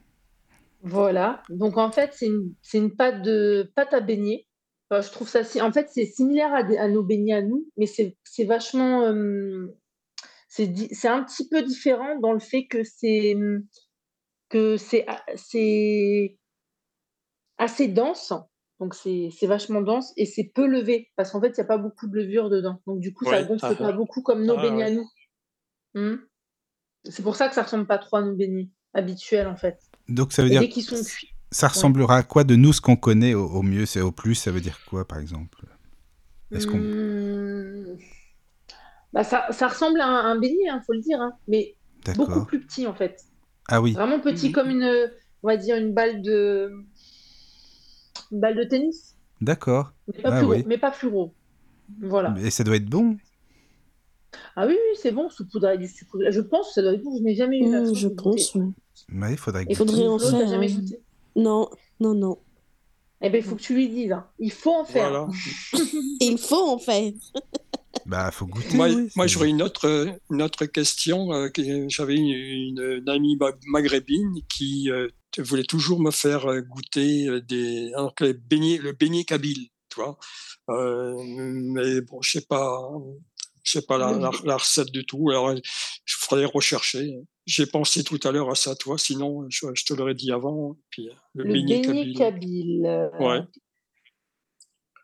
Voilà. Donc, en fait, c'est une, c'est une pâte, de, pâte à beignets. Enfin, je trouve ça... si- En fait, c'est similaire à, des- à nos beignets à nous, mais c'est c'est vachement... euh, c'est un petit peu différent dans le fait que c'est que c'est assez dense. Donc, c'est c'est vachement dense et c'est peu levé parce qu'en fait, il n'y a pas beaucoup de levure dedans. Donc, du coup, ça Ouais. gonfle Ah, pas beaucoup comme nos Ah, beignets à nous. Hmm. C'est pour ça que ça ressemble pas trop à nos beignets habituels, en fait. Donc ça veut Et dire, dès qu'ils sont cuits. Ça ressemblera à quoi de nous ce qu'on connaît au, au mieux, c'est au plus, ça veut dire quoi par exemple? Est-ce qu'on Hmm. Bah, ça, ça ressemble à un, un beignet, il faut le dire, hein, mais beaucoup D'accord. plus petit en fait. Ah oui, Vraiment petit, Mhm. comme une, on va dire une balle de, une balle de tennis, d'accord. mais pas, Ah plus, oui. gros, mais pas plus gros. Voilà. Et ça doit être bon? Ah oui, oui, c'est bon, saupoudré du sucre. Je pense que ça doit être bon. Je n'ai jamais eu Mmh, je pense. Ouais, il faudrait goûter. faudrait en faire, hein. Non, non, non. Eh ben, il faut que tu lui dises. hein. Il faut en faire. Voilà. Il faut en faire. Bah, faut goûter. Moi, oui, moi c'est- j'aurais une autre, euh, une autre question. euh, que- J'avais une, une- une amie ma- maghrébine qui euh, voulait toujours me faire euh, goûter euh, des, alors que les beignets, le beignet kabyle, tu vois. Euh, mais bon, je sais pas, je sais pas la, la, la recette du tout. Alors, je ferais rechercher. J'ai pensé tout à l'heure à ça, toi. Sinon, je, je te l'aurais dit avant. Puis euh, le, Le beignet beignet kabyle. kabyle. euh, Ouais.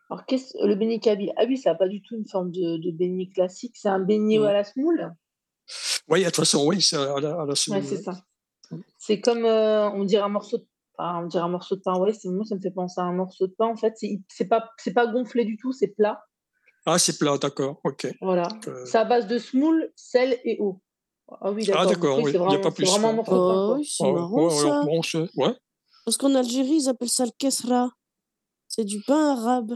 Alors, qu'est-ce le beignet kabyle Ah oui, ça n'a pas du tout une forme de, de beignet classique. C'est un beignet Mm. à la semoule. Oui, de toute façon, oui, c'est à la, à la Ouais, semoule, c'est ouais. ça. C'est comme, euh, on dirait un morceau de pain. On dirait un morceau de pain. Ouais, c'est moi, ça me fait penser à un morceau de pain. En fait, c'est c'est pas, c'est pas gonflé du tout, c'est plat. Ah, c'est plat, d'accord. Ok. Voilà. Euh, C'est à base de semoule, sel et eau. Ah oui, d'accord. Ah, d'accord, oui, c'est il y a pas c'est plus, vraiment morceau. Oh, quoi. oui, c'est ouais, marrant ouais, ouais, ça. bon, c'est- ouais. Parce qu'en Algérie, ils appellent ça le kesra. C'est du pain arabe.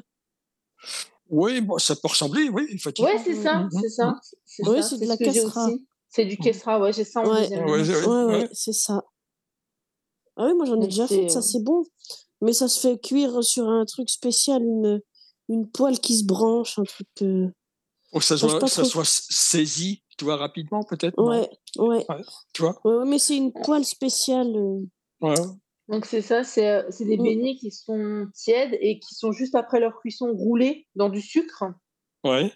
Oui, bon, ça peut ressembler, oui, effectivement. Ouais, c'est ça, Mhm. c'est ça. C'est Ouais, ça, c'est de c'est la ce. C'est du kesra, ouais, j'ai ça en Ouais. Ouais, ligne. ouais, Ouais, ouais, ouais. c'est ça. Ah oui, moi j'en ai Donc déjà c'est, fait, ça euh, c'est bon. Mais ça se fait cuire sur un truc spécial, une, une poêle qui se branche, un truc. euh, ça Enfin, soit, pas ça trop. soit saisi, tu vois, rapidement, peut-être, Ouais, ouais. Tu vois? Ouais, ouais, mais c'est une poêle spéciale. euh, Ouais. Donc c'est ça, c'est euh, c'est des Mm. beignets qui sont tièdes et qui sont juste après leur cuisson roulés dans du sucre. Ouais.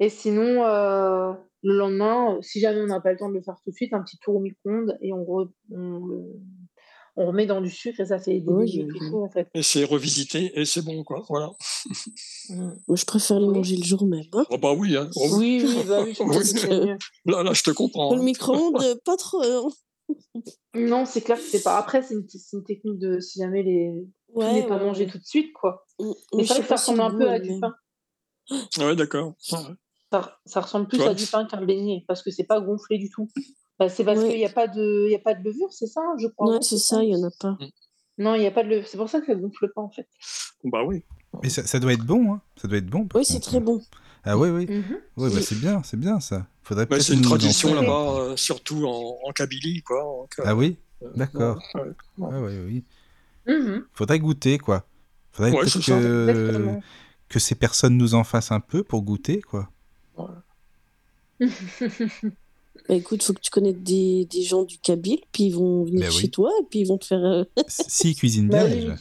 Et sinon, euh, le lendemain, si jamais on n'a pas le temps de le faire tout de suite, un petit tour au micro-ondes et on, re- on, le- on remet dans du sucre et ça fait des Oui, tout en fait. Et c'est revisité, et c'est bon, quoi. Voilà. Mm. Moi je préfère les Oui. manger le jour même. Hein. Oh, bah oui, hein. Oh, Oui, oui, bah oui, que Oui. c'est mieux. Là, là, je te comprends. Le hein. micro-ondes, pas trop. hein. Non, c'est clair que c'est pas. Après, c'est une, technique de si jamais les... tout Ouais, n'est pas ouais, mangé tout de suite, quoi. Mais c'est vrai que ça ressemble le un peu à du pain. Ouais, d'accord. Ouais. Ça, ça ressemble plus à du pain qu'un beignet parce que c'est pas gonflé du tout. Bah, c'est parce Ouais. qu'il n'y a, pas de- il y a pas de levure, c'est ça, je crois. Ouais, non, c'est ça, il y en a pas. Non, il n'y a pas de levure. C'est pour ça que ça gonfle pas, en fait. Bah oui. Mais ça, ça doit être bon, hein. Ça doit être bon. Oui, c'est très bon. Ah oui, oui. Mhm. Ouais, bah, Oui. c'est bien, c'est bien ça. Faudrait Bah, c'est une tradition là-bas, euh, surtout en, en Kabylie, quoi. Ah oui, euh, d'accord. ouais, ouais. Ouais, ouais, oui. Mhm. Faudrait goûter, quoi. Faudrait que... Que ces personnes nous en fassent un peu pour goûter, quoi. Bah, écoute, faut que tu connaisses des, des gens du Kabyle, puis ils vont venir Ben oui. chez toi, et puis ils vont te faire. euh, S'ils cuisinent Bah bien, déjà.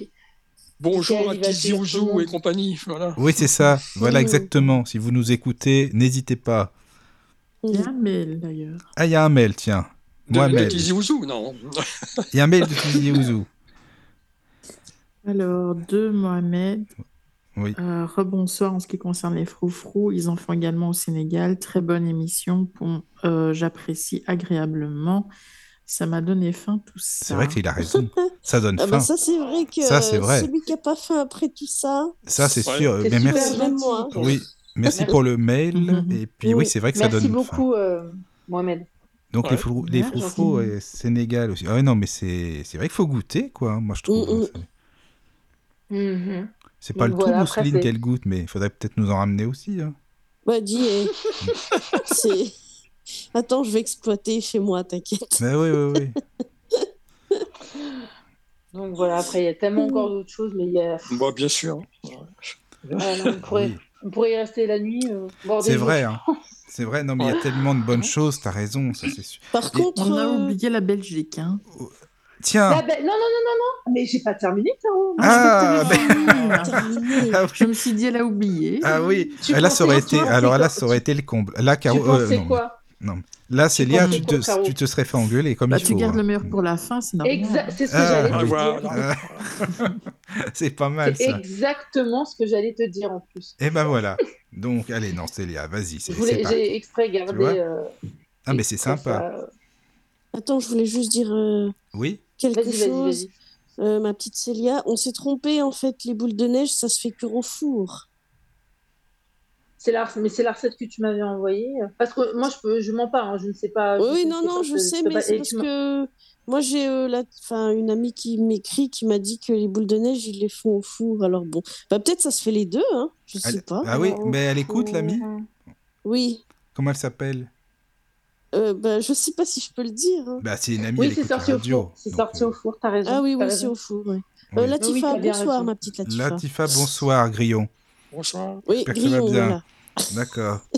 Bonjour à Tizi et compagnie. Voilà. Oui, c'est ça. Voilà, Mmh. exactement. Si vous nous écoutez, n'hésitez pas. Il y a un mail d'ailleurs. Ah, il y a un mail, tiens. De, de Mohamed. Tizi Ouzou, non. Il y a un mail de Tizi Ouzou. Alors, de Mohamed. Oui. Euh, rebonsoir en ce qui concerne les froufrous. Ils en font également au Sénégal. Très bonne émission. Pour, euh, J'apprécie agréablement. Ça m'a donné faim tout ça. C'est vrai qu'il a raison. Ça donne Ah bah faim. ça c'est vrai que Ça, c'est vrai. celui qui a pas faim après tout ça. Ça, c'est Ouais. sûr. Mais merci. Même gentil. moi. Oui, merci Merci. pour le mail. Mhm. Et puis, oui, Oui. c'est vrai que ça Merci donne faim. beaucoup, euh, Mohamed. Donc, Ouais. les, frou les Merci. froufrous et Sénégal aussi. Ah ouais, non, mais c'est c'est vrai qu'il faut goûter, quoi. hein, Moi, je trouve. Mm, hein, mm. C'est- pas Donc le voilà, tout, Mousseline, qu'elle goûte, mais il faudrait peut-être nous en ramener aussi. hein. Ouais, dis, eh, c'est. Attends, je vais exploiter chez moi, t'inquiète. Mais oui, oui, oui. Donc voilà, après, il y a tellement encore d'autres choses, mais il y a... Bon, bien sûr. on, pourrait, Oui. on pourrait y rester la nuit. euh, C'est vrai, hein. C'est vrai, non, mais il y a tellement de bonnes choses, t'as raison, ça c'est sûr. Par Et- contre, On a euh, oublié la Belgique. Hein. Tiens, Ah ben, non, non, non, non, non, mais j'ai pas terminé, Caro. Ah, je peux pas ben- terminer. terminé. ah oui, Je me suis dit, elle a oublié. ah oui. Tu là, ça aurait été, toi, alors là, ça aurait été le comble. Là, Tu Caro, euh, pensais non, quoi non. Là, Célia, tu te, tu te serais fait engueuler comme Bah, il tu faut. gardes hein. le meilleur pour la fin, c'est normal. Exact, c'est ce que Ah, j'allais Ah, te voilà. dire. Euh, c'est pas mal C'est exactement ce que j'allais te dire en plus. Et ben voilà. Donc, allez, non, Célia, vas-y. J'ai exprès gardé. euh, Ah, mais c'est sympa. ça. Attends, je voulais juste dire euh, Oui quelque Vas-y, chose. vas-y. Euh, ma petite Célia, on s'est trompé en fait, les boules de neige, ça se fait cuire au four. C'est la, mais c'est la recette que tu m'avais envoyée. Parce que moi, je peux, je mens pas, hein, je ne sais pas. Oui, ne non, sais non, je sais, mais pas- c'est parce que moi j'ai euh, la... enfin, une amie qui m'écrit qui m'a dit que les boules de neige, ils les font au four. Alors bon, bah, peut-être ça se fait les deux, hein, je sais Elle- pas. Ah oui, mais elle écoute, l'amie? Oui, Comment elle s'appelle? Euh, bah, je sais pas si je peux le dire. hein. Bah, c'est une amie, Oui, c'est sorti au radio. four. C'est donc, sorti euh, au four, t'as raison. Ah oui, oui, c'est au four. Ouais. oui. Euh, Latifa, bonsoir, ma petite Latifa. Latifa, bonsoir, Grillon. Bonsoir. Oui, que Grillon, bien. voilà. D'accord.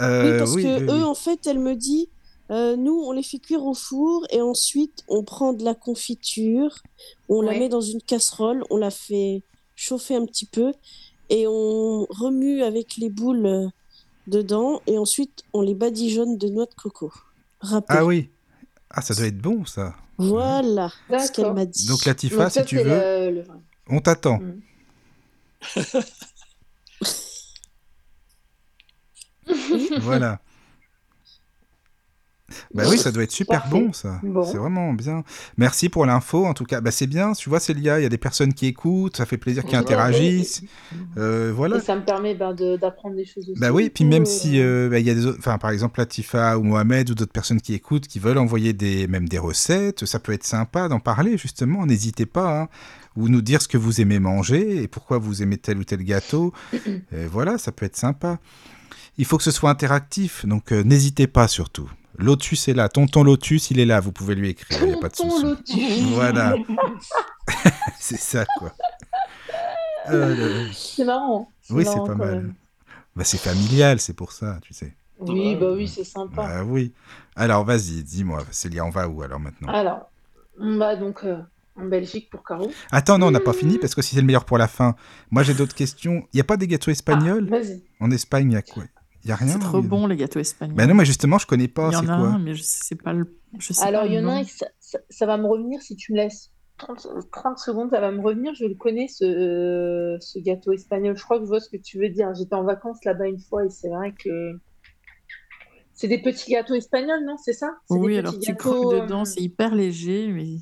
Oui, Euh, parce oui, que oui, eux, oui. en fait, elle me dit, euh, nous, on les fait cuire au four et ensuite on prend de la confiture, on la met dans une casserole, on la fait chauffer un petit peu et on remue avec les boules euh, dedans et ensuite on les badigeonne de noix de coco. Râpées. Ah oui. Ah, ça doit être bon, ça. Voilà ce qu'elle m'a dit. Donc, Latifa, si tu veux, le- le- on t'attend. Mm. Voilà. Bah oui, ça doit être super Parfait. bon, ça. Bon. C'est vraiment bien. Merci pour l'info, en tout cas. Bah, c'est bien, tu vois, Célia, il y a des personnes qui écoutent, ça fait plaisir qu'ils Ouais, interagissent. Euh, voilà. Et ça me permet ben, de- d'apprendre des choses aussi. Bah oui, puis même euh, si euh, bah, il y a des autres, enfin par exemple Latifa ou Mohamed ou d'autres personnes qui écoutent, qui veulent envoyer des même des recettes, ça peut être sympa d'en parler justement. N'hésitez pas, hein. ou nous dire ce que vous aimez manger et pourquoi vous aimez tel ou tel gâteau. Et voilà, ça peut être sympa. Il faut que ce soit interactif, donc euh, n'hésitez pas surtout. Lotus est là, tonton Lotus, il est là, vous pouvez lui écrire, il n'y a pas de Tonton souci. Lotus. Voilà, c'est ça quoi. Euh, le- C'est marrant. Oui, c'est pas mal. Bah, c'est familial, c'est pour ça, tu sais. Oui, bah oui, c'est sympa. Ah oui. Alors, vas-y, dis-moi, Célia, on va où alors maintenant Alors, on va donc euh, en Belgique pour Caro. Attends, non, on n'a pas fini parce que si c'est le meilleur pour la fin. Moi, j'ai d'autres questions. Il n'y a pas des gâteaux espagnols Ah, Vas-y. En Espagne, il y a quoi? Il n'y a rien C'est trop y a- bon, les gâteaux espagnols. Bah non, mais justement, je connais pas. Il y C'est en a quoi un, mais je sais pas le. Je sais Alors, il y en a un, ça, va me revenir si tu me laisses 30, 30 secondes, ça va me revenir. Je le connais, ce, euh, ce gâteau espagnol. Je crois que je vois ce que tu veux dire. J'étais en vacances là-bas une fois et c'est vrai que. C'est des petits gâteaux espagnols, non? C'est ça? Des Oui, alors tu gâteaux, croques dedans, euh, c'est hyper léger, mais.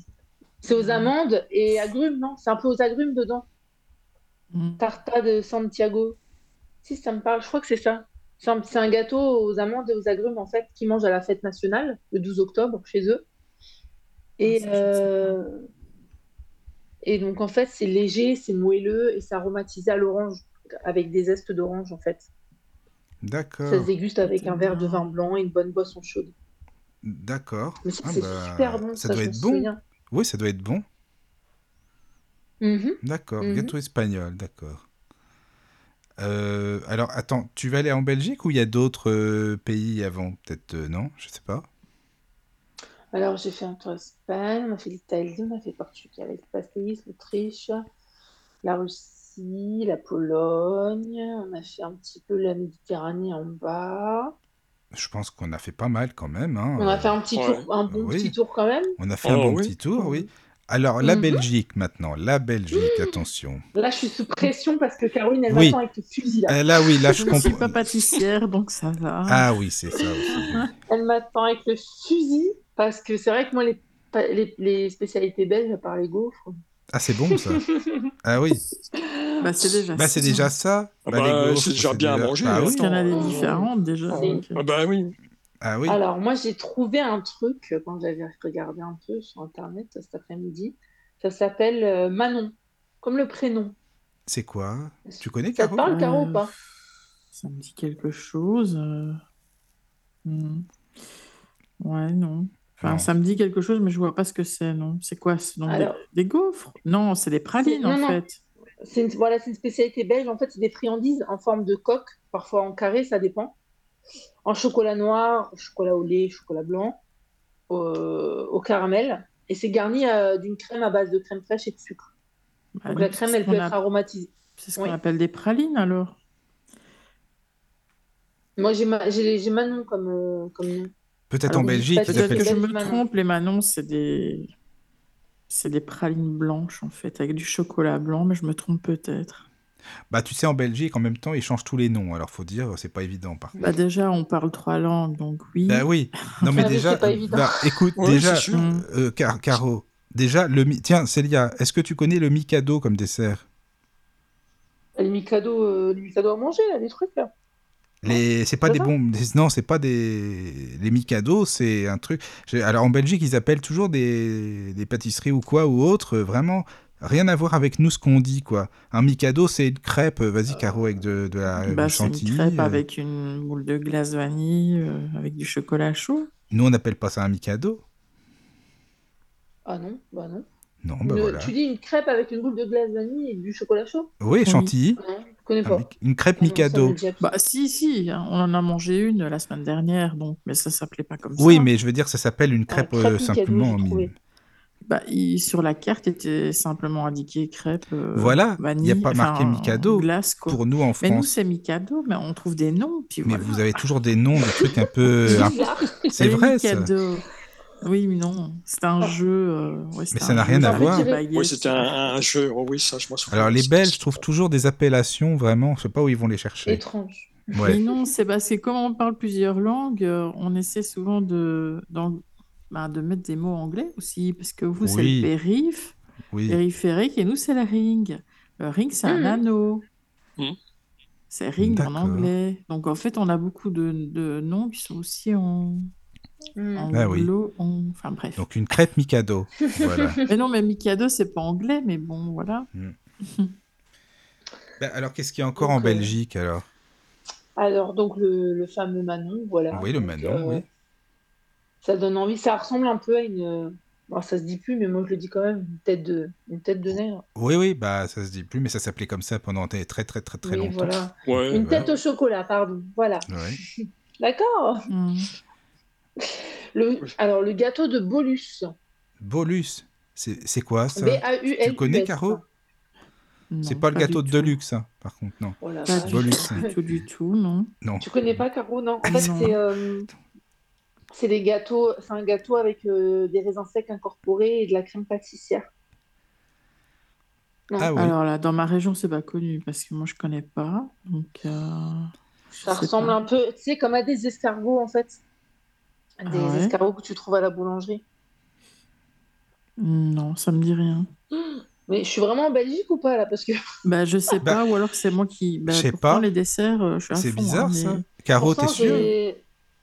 C'est aux amandes et agrumes, non? C'est un peu aux agrumes dedans. Mm. Tarta de Santiago. Si, ça me parle, je crois que c'est ça. C'est un, gâteau aux amandes et aux agrumes, en fait, qu'ils mangent à la fête nationale, le 12 octobre, chez eux. Et, Ah, sais euh, et donc, en fait, c'est léger, c'est moelleux et c'est aromatisé à l'orange, avec des zestes d'orange, en fait. Ça se D'accord. déguste avec un verre de vin blanc et une bonne boisson chaude. D'accord. Mais ça, Ah c'est bah, super bon, Ça ça, doit être bon. souviens. Oui, ça doit être bon. Mhm. D'accord. Mhm. Gâteau espagnol, d'accord. Euh, alors, attends, tu vas aller en Belgique ou il y a d'autres euh, pays avant Peut-être euh, non Je sais pas. Alors, j'ai fait un tour Espagne, on a fait l'Italie, on a fait Portugal, l'Espagne, l'Autriche, la Russie, la Pologne, on a fait un petit peu la Méditerranée en bas. Je pense qu'on a fait pas mal quand même. hein. On a fait un petit ouais. tour, un bon Oui. petit tour quand même. On a fait un Oh, bon oui. petit tour, oui. Alors, la Mhm. Belgique maintenant. La Belgique, attention. Là, je suis sous pression parce que Caroline, elle Oui. m'attend avec le fusil là. Euh, là, oui, là, je Je ne suis comprends. pas pâtissière, donc ça va. Ah oui, c'est ça aussi. Elle m'attend avec le fusil parce que c'est vrai que moi, les, les, les spécialités belges, à part les gaufres. Ah, c'est bon ça. Ah oui. Bah, c'est déjà Bah, ça. c'est déjà ça. Ah Bah, bah, les gaufres, c'est déjà bien à manger, Ah hein. oui. Parce qu'il y en a des différentes déjà. Ah, donc, euh, ah bah oui. Ah oui. Alors, moi, j'ai trouvé un truc euh, quand j'avais regardé un peu sur Internet euh, cet après-midi. Ça s'appelle euh, Manon, comme le prénom. C'est quoi? Tu connais Ça te Caro? parle, Caro, ou pas? Ça me dit quelque chose. euh. Hmm. Ouais, non. Enfin, Non. ça me dit quelque chose, mais je vois pas ce que c'est, non. C'est quoi? C'est des, Alors- des gaufres? Non, c'est des pralines, Non, en non. fait. C'est une, voilà, c'est une spécialité belge. En fait, c'est des friandises en forme de coque, parfois en carré, ça dépend. En chocolat noir, chocolat au lait, chocolat blanc, au, au caramel. Et c'est garni euh, d'une crème à base de crème fraîche et de sucre. Bah, Donc la crème, elle peut être aromatisée. c'est ce qu'on Oui. appelle des pralines, alors. Moi, j'ai ma- Manon comme, euh, comme nom. Peut-être Alors, en Belgique, Peut-être que je me Manon. trompe, les Manons, c'est des... c'est des pralines blanches, en fait, avec du chocolat blanc, mais je me trompe peut-être. Bah, tu sais, en Belgique, en même temps, ils changent tous les noms. Alors, faut dire, c'est pas évident, par contre. Bah, déjà, on parle trois langues, donc oui. Bah oui. Non, mais Ah, déjà, c'est pas évident. bah, écoute, Ouais, déjà, c'est sûr. Mm. euh, Car- Caro, déjà, le mi- tiens, Célia, est-ce que tu connais le Mikado comme dessert? Les Mikado, euh, les Mikado à manger, là, les trucs, là. Les, c'est pas des des- non, c'est pas des, les Mikado, c'est un truc. j'ai- Alors en Belgique, ils appellent toujours des, des pâtisseries ou quoi ou autre, euh, vraiment rien à voir avec nous ce qu'on dit quoi. Un Mikado, c'est une crêpe, euh, vas-y Caro avec de, de la Bah, du c'est une chantilly. crêpe euh. avec une boule de glace vanille, euh, avec du chocolat chaud. Nous, on n'appelle pas ça un Mikado. Ah non, bah non. Non, bah Une- voilà. Tu dis une crêpe avec une boule de glace vanille et du chocolat chaud? Oui, Oui. chantilly. Non, je connais pas. une crêpe Ah non, Mikado. Bah, si, si, hein, on en a mangé une la semaine dernière, donc, mais ça s'appelait pas comme Oui, ça. mais je veux dire, ça s'appelle une crêpe, crêpe euh, Mikado, simplement. Bah, il- sur la carte était simplement indiqué crêpe euh, Voilà, vanille. il y a pas marqué Mikado. Glace. Pour nous en Mais nous, France. c'est Mikado, mais on trouve des noms, puis Mais voilà. vous avez toujours des noms de trucs un peu. C'est vrai, ça. Mikado. Oui, mais non, c'est un jeu. euh, ouais, Mais ça n'a rien à voir. des Oui, c'était un, un jeu. Oh oui, ça, je m'en souviens. Alors les Belges trouvent toujours des appellations vraiment, je sais pas où ils vont les chercher. Étrange. Ouais. Mais non, c'est parce que comme on parle plusieurs langues, euh, on essaie souvent de, bah, de mettre des mots anglais aussi, parce que vous, c'est Oui. le périph', Oui. périphérique, et nous, c'est le ring. Le ring, c'est un Mhm. anneau. Mhm. C'est ring en anglais. Donc, en fait, on a beaucoup de, de noms qui sont aussi en Hmm. Ah oui. en- Enfin, bref. Donc une crêpe Mikado. voilà. Mais non, mais Mikado, c'est pas anglais, mais bon, voilà. Ben, alors qu'est-ce qu'il y a encore Donc, en euh, Belgique alors? Alors, donc, le, le fameux Manon, voilà. Oui, le Donc, Manon, euh, oui. Ça donne envie. Ça ressemble un peu à une. Bon, ça se dit plus, mais moi, je le dis quand même, une tête de, une tête de nègre. Oui, oui, bah ça se dit plus, mais ça s'appelait comme ça pendant très très très très, très Oui, longtemps. voilà. Ouais, Une ouais. tête au chocolat, pardon. Voilà. Ouais. D'accord. Le... Alors, le gâteau de Bolus. Bolus, c'est c'est quoi ça? Tu connais, Caro? C'est pas le gâteau de. Deluxe, hein, par contre, non. La Pas du Bolus. tout, du tout, du tout, non. Non. Tu connais pas, Caro? Non. En fait, c'est euh, c'est des gâteaux. C'est un gâteau avec euh, des raisins secs incorporés et de la crème pâtissière. Non. Ah oui. Alors là, dans ma région, c'est pas connu parce que moi, je connais pas. Donc, euh, Ça ressemble pas. un peu, tu sais, comme à des escargots en fait. Des Ah ouais escargots que tu trouves à la boulangerie. Non, ça me dit rien. Mais je suis vraiment en Belgique ou pas là Parce que Bah, je sais Bah, pas, ou alors c'est moi qui. Bah, je sais pas. les desserts, euh, je suis à C'est fond, bizarre hein, ça. Caro, t'es sûr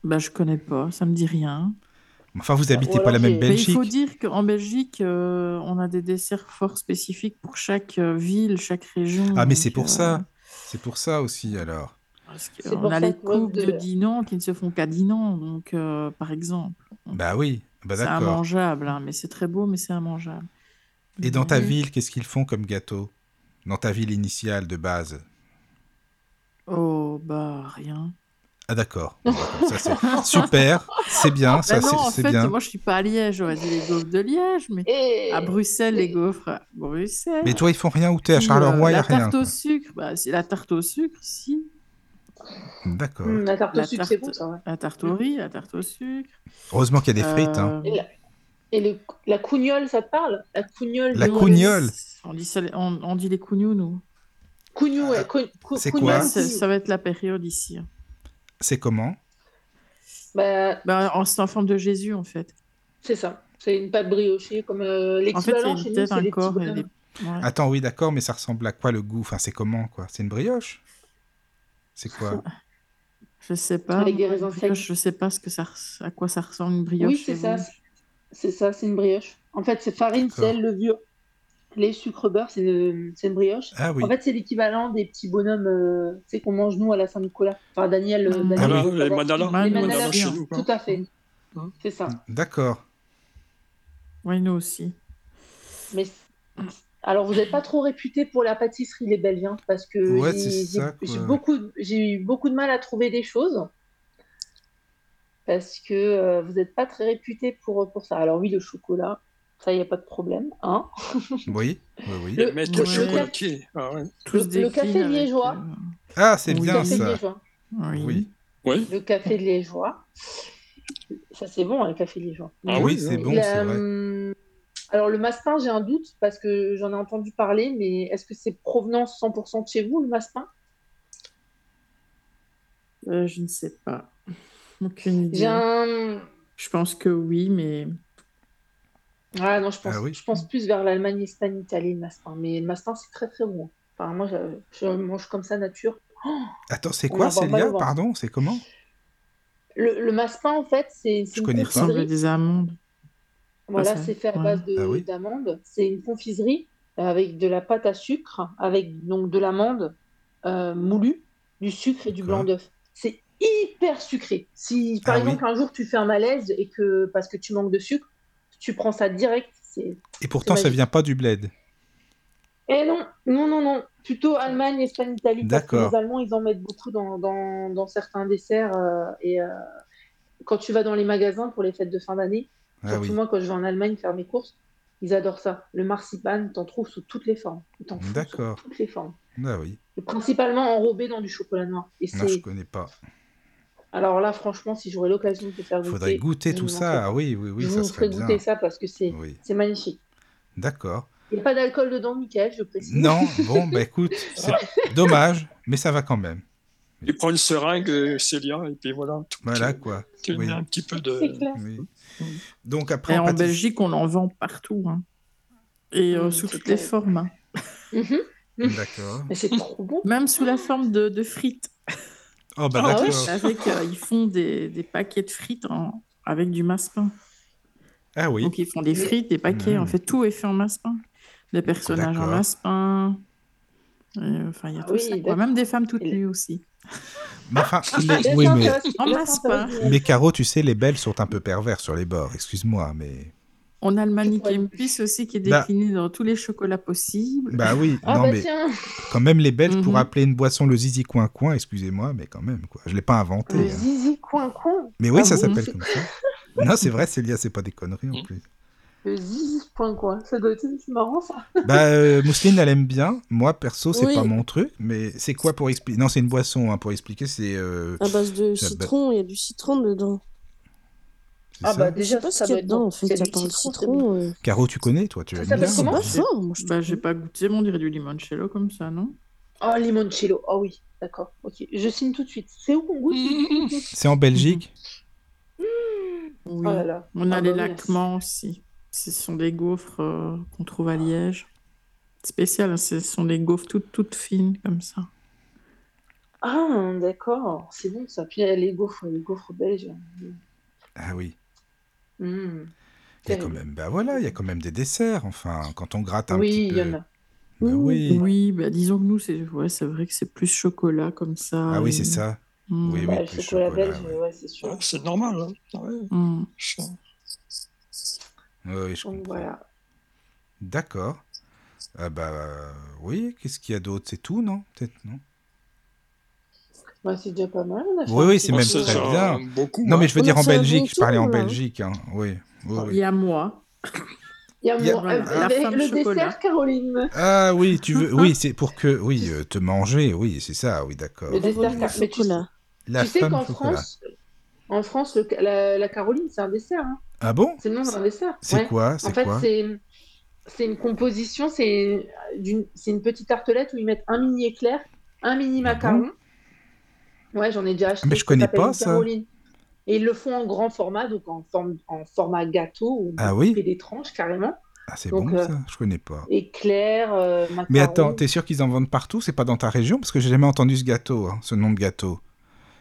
Bah, je connais pas, ça me dit rien. Enfin, vous habitez pas la même Mais il Belgique. faut dire qu'en Belgique, euh, on a des desserts fort spécifiques pour chaque euh, ville, chaque région. Ah, mais donc, c'est pour euh, ça. C'est pour ça aussi alors. Parce C'est qu'on a les coupes de- de Dinan qui ne se font qu'à Dinan, donc euh, par exemple. Bah oui, bah c'est d'accord. immangeable, hein, mais c'est très beau, mais c'est immangeable. Et dans ta ville, qu'est-ce qu'ils font comme gâteau? Dans ta ville initiale de base? Oh, bah, rien. Ah d'accord. Bah, ça, c'est super, c'est bien, ça Bah c'est en fait, bien. moi, je suis pas à Liège, j'aurais dit les gaufres de Liège, mais Et... à Bruxelles, les gaufres à Bruxelles. Mais toi, ils font rien où t'es à Charleroi, il euh, y a la rien. tarte quoi. au sucre, bah, c'est la tarte au sucre, si. D'accord. Hmm, la tarte au La sucre, c'est tarte- bon ça. ouais. La tarte au riz, la tarte au sucre. Heureusement qu'il y a des frites. hein. Euh, Et, la... et le- la cougnole, ça te parle? La cougnole. La cougnole. On dit, ça, on, on dit les cougnous, nous. Cougnou, ouais. cou- c'est quoi ça va être la période ici. hein. C'est comment? Bah, Bah, en- c'est en forme de Jésus, en fait. c'est ça. C'est une pâte briochée, comme euh, En fait, l'équivalent chez nous, c'est un les petits corps ouais. Attends, oui, d'accord, mais ça ressemble à quoi le goût? Enfin, c'est comment quoi? C'est une brioche? C'est quoi? Je sais pas. Avec des raisins brioche, secs. je sais pas ce que ça, res- à quoi ça ressemble une brioche Oui, c'est ça. c'est- C'est ça, c'est une brioche. En fait, c'est farine, sel, levure. Les sucre beurre, c'est une, c'est une brioche. Ah oui. En fait, c'est l'équivalent des petits bonhommes euh, tu sais, qu'on mange nous à la Saint-Nicolas. Enfin, Daniel. euh, Ah, Daniel Voilà, doit les Les madalas, chez nous, quoi. Tout à fait. Hein C'est ça. D'accord. Oui, nous aussi. Mais alors, vous n'êtes pas trop réputé pour la pâtisserie, les Belgiens, parce que Ouais, j'ai- c'est beaucoup, j'ai eu beaucoup de mal à trouver des choses. Parce que euh, vous n'êtes pas très réputé pour, pour ça. Alors, oui, le chocolat, ça, il n'y a pas de problème. Hein Oui, oui, oui. Le- chocolatier. Ah ouais. Le- le café liégeois. Ah, c'est Oui. Le bien café ça. liégeois. euh, Oui. Oui. Oui. Le café liégeois. Ça, c'est bon, hein, le café liégeois. Ah oui, c'est bon, c'est vrai. hum, Alors, le massepain, j'ai un doute parce que j'en ai entendu parler, mais est-ce que c'est provenance 100% de chez vous, le massepain? Euh, je ne sais pas. Aucune idée. Un. Je pense que oui, mais Ah non, je pense, Ah oui. je pense plus vers l'Allemagne, Espagne, Italie, le massepain. Mais le massepain, c'est très très bon. Enfin, moi, je, je mange comme ça nature. Attends, c'est On quoi, en voit pas Célia le ventre. Pardon, c'est comment Le, le massepain, en fait, c'est c'est Je une connais pas. il semble confiserie. des amandes. Voilà, ça. c'est fait à Ouais. base de- Ah oui. d'amandes. C'est une confiserie avec de la pâte à sucre, avec donc de l'amande euh, moulue, du sucre et du D'accord. blanc d'œuf. C'est hyper sucré. Si par Ah exemple un jour tu fais un malaise et que parce que tu manques de sucre, tu prends ça direct. Et pourtant, ça vient pas du bled. Eh non, non, non, non. Plutôt Allemagne, Espagne, Italie. Parce que D'accord. les Allemands, ils en mettent beaucoup dans, dans, dans certains desserts. euh, et euh, quand tu vas dans les magasins pour les fêtes de fin d'année, Ah surtout oui. moi, quand je vais en Allemagne faire mes courses, ils adorent ça. Le marzipan, t'en trouves sous toutes les formes. D'accord. toutes les formes. Ah oui. Et principalement enrobé dans du chocolat noir. Et Non, je connais pas. Alors là, franchement, si j'aurais l'occasion de te faire goûter, Faudrait goûter tout ça. Ah oui, oui, oui, je ça vous ferai bien. goûter ça parce que c'est, Oui. magnifique. D'accord. Il n'y a pas d'alcool dedans, Michael, je précise. Non, bon, bah écoute, c'est dommage, mais ça va quand même. Tu prends une seringue, euh, Célia, et puis voilà. Voilà tu- quoi. Tu Oui. mets un petit peu de. C'est clair. Oui. Donc après, Et en Belgique, on en vend partout. hein. Et euh, Mmh, sous toutes les formes. hein. Mhm. D'accord. Mais c'est trop bon. Même sous la forme de, de frites. Oh bah Ah ouais d'accord. Avec, euh, ils font des, des paquets de frites en- avec du massepain. Ah oui. Donc ils font des frites, des paquets. Mmh. En fait, tout est fait en massepain. Des personnages en massepain. Euh, Enfin, il y a Ah tout oui, ça. quoi. Même des femmes toutes nues aussi. Mais enfin, les- oui, mais, En massepain. mais Caro, tu sais, les belles sont un peu pervers sur les bords. Excuse-moi, mais. On a le Mannequin Peace aussi qui est Bah. décliné dans tous les chocolats possibles. Bah oui, Ah non bah mais tiens, quand même les Belges pour Mhm. appeler une boisson le zizi coin coin, excusez-moi, mais quand même quoi. Je l'ai pas inventé. le hein. zizi coin coin? Mais oui, Ah ça bon? s'appelle comme ça. Non, c'est vrai, Célia, c'est pas des conneries en plus. Le zizi coin coin. Ça doit être c'est marrant ça. Bah, euh, Mousseline, elle aime bien. Moi, perso, c'est Oui. pas mon truc. Mais c'est quoi pour expliquer Non, c'est une boisson. hein, pour expliquer, c'est. euh, À base de Ça- citron, il y a du citron dedans. Ah ça bah Je sais déjà, pas ce ça qu'il y doit a être dedans bon. en fait, citron, c'est bon. citron. euh, Caro, tu connais, toi, tu Ça aimes s'appelle bien. comment Pas moi je Bah, j'ai pas goûté, mais on dirait du limoncello comme ça, non? Oh, limoncello. Oh oui, d'accord. Ok, je signe tout de suite. C'est où qu'on goûte C'est en Belgique. Oui. Oh là là. On a Ah les bah oui, laquements aussi. Ce sont des gaufres euh, qu'on trouve à Liège. Spécial, hein, ce sont des gaufres toutes, toutes fines comme ça. Ah, d'accord. C'est bon ça. Puis les gaufres, les gaufres belges. Ah oui. Mmh. Il y a quand même. Bah voilà, il y a quand même des desserts. Enfin, quand on gratte un Oui, petit il peu. y en a. Bah oui. Oui, bah, disons que nous, c'est ouais, c'est vrai que c'est plus chocolat comme ça. Ah oui, et- c'est ça. Mm. Oui, Bah, le plus chocolat, chocolat, belge, ouais. ouais, c'est sûr. Ouais, C'est normal. hein. Ouais, Mm. je- Oui, oui, je Donc comprends. voilà. D'accord. Ah bah oui, qu'est-ce qu'il y a d'autre? C'est tout, non? Peut-être, non? Ouais, c'est déjà pas mal. on a fait Oui, oui, c'est même très ça, bien. Beaucoup. Non, mais hein. je veux dire en Belgique, je parlais en là. Belgique. Hein. Oui, oui, Il y a moi. Il y a Il y a- voilà, euh, avec le chocolat. dessert, Caroline. Ah oui, tu veux. Oui, c'est pour que. Oui, euh, te manger, oui, c'est ça, oui, d'accord. Le dessert, car- mais tu-. La tu sais qu'en. France, en France, le- la, la Caroline, c'est un dessert. hein. Ah bon? C'est le nom d'un dessert. C'est Ouais. quoi? En C'est fait, c'est c'est une composition, c'est une petite tartelette où ils mettent un mini éclair, un mini Ah macaron. Ouais, j'en ai déjà acheté. Mais je connais pas une ça. Caroline. Et ils le font en grand format, donc en, forme, en format gâteau, Ah oui fait des tranches carrément. Ah, c'est bon euh, ça Je connais pas. Éclair, euh. Mais attends, t'es sûr qu'ils en vendent partout? C'est pas dans ta région? Parce que j'ai jamais entendu ce gâteau, hein, ce nom de gâteau.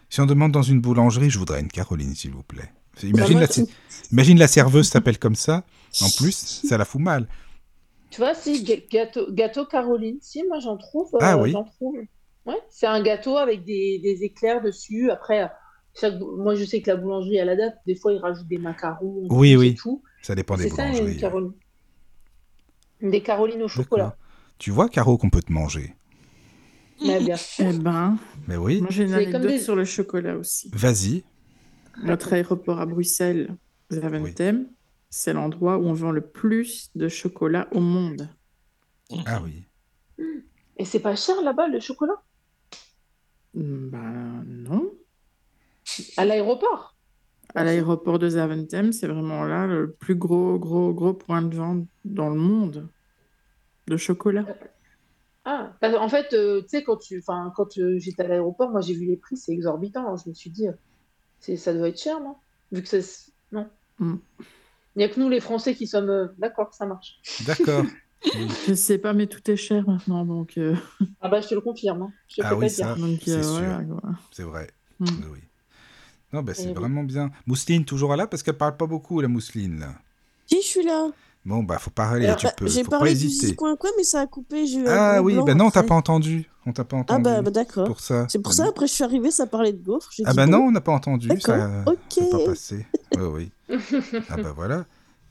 Si on demande dans une boulangerie, je voudrais une Caroline, s'il vous plaît. Imagine, moi, la, imagine la serveuse s'appelle comme ça. En plus, ça la fout mal. Tu vois, si, gâteau, gâteau Caroline, si, moi j'en trouve. Ah euh, oui. J'en trouve. Ouais, c'est un gâteau avec des, des éclairs dessus. Après, chaque, moi je sais que la boulangerie, elle adapte. Des fois, ils rajoutent des macarons. Oui, oui. tout. Ça dépend des C'est ça, une boulangeries. Caroline. Des Carolines au chocolat. Tu vois, Caro, qu'on peut te manger. Mais bien sûr. Eh ben, Mais oui, moi j'ai une anecdote des- sur le chocolat aussi. vas-y. Notre aéroport à Bruxelles, Zaventem, c'est l'endroit où on vend le plus de chocolat au monde. Ah oui. Et c'est pas cher là-bas, le chocolat? Ben non. À l'aéroport? À l'aéroport de Zaventem, c'est vraiment là le plus gros, gros, gros point de vente dans le monde de chocolat. Ah, parce qu'en fait, euh, tu sais, quand, tu, enfin, quand euh, j'étais à l'aéroport, moi j'ai vu les prix, c'est exorbitant. hein. Je me suis dit, euh, c'est, ça doit être cher, non? Vu que c'est. Non. Mm. Il n'y a que nous, les Français, qui sommes. euh, D'accord, ça marche. D'accord. Je sais pas, mais tout est cher maintenant, donc, euh, Ah bah, je te le confirme. hein. Je Ah fais oui, pas ça, c'est euh, voilà, quoi. C'est vrai. Mm. Oui. Non, bah, c'est Eh oui. vraiment bien. Mousseline, toujours là parce qu'elle parle pas beaucoup, la Mousseline. Là. Si, je suis là. Bon, bah, faut parler, Alors, tu Bah, peux. J'ai Faut pas parlé du hésiter. coin, mais ça a coupé. Ah oui, blanc bah non, t'as pas entendu. On t'a pas Ah entendu. bah, bah, d'accord. pour ça. C'est pour ça, après je suis arrivée, ça parlait de gaufres. Ah bah non, on n'a pas entendu. D'accord, Ça ok. pas passé. Oui, oui. Ah bah voilà.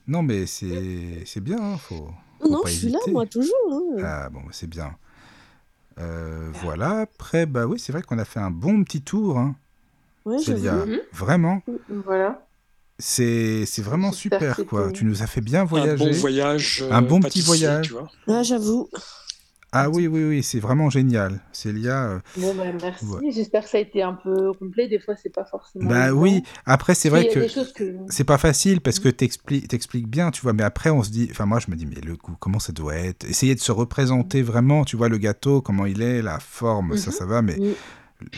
Non, mais c'est c'est bien. Hein, faut, faut Non, je suis là, moi, toujours. hein. Ah bon, bah, c'est bien. Euh, voilà. Après, bah oui, c'est vrai qu'on a fait un bon petit tour. Hein, Ouais. Mhm. Vraiment. Voilà. C'est c'est vraiment super, quoi. Tu nous as fait bien Un voyager. bon voyage. euh, Un bon petit voyage. tu vois. Ah, j'avoue. Ah oui, oui, oui, c'est vraiment génial. Célia, euh, Bon, bah, merci. Ouais. J'espère que ça a été un peu complet. Des fois, c'est pas forcément. bah évident. oui. Après, c'est vrai que que. c'est pas facile parce que t'expliques t'expliques bien, tu vois. Mais après, on se dit, enfin moi, je me dis, mais le goût, comment ça doit être? Essayer de se représenter vraiment, tu vois, le gâteau, comment il est, la forme, ça, Mhm. ça va, mais Mm.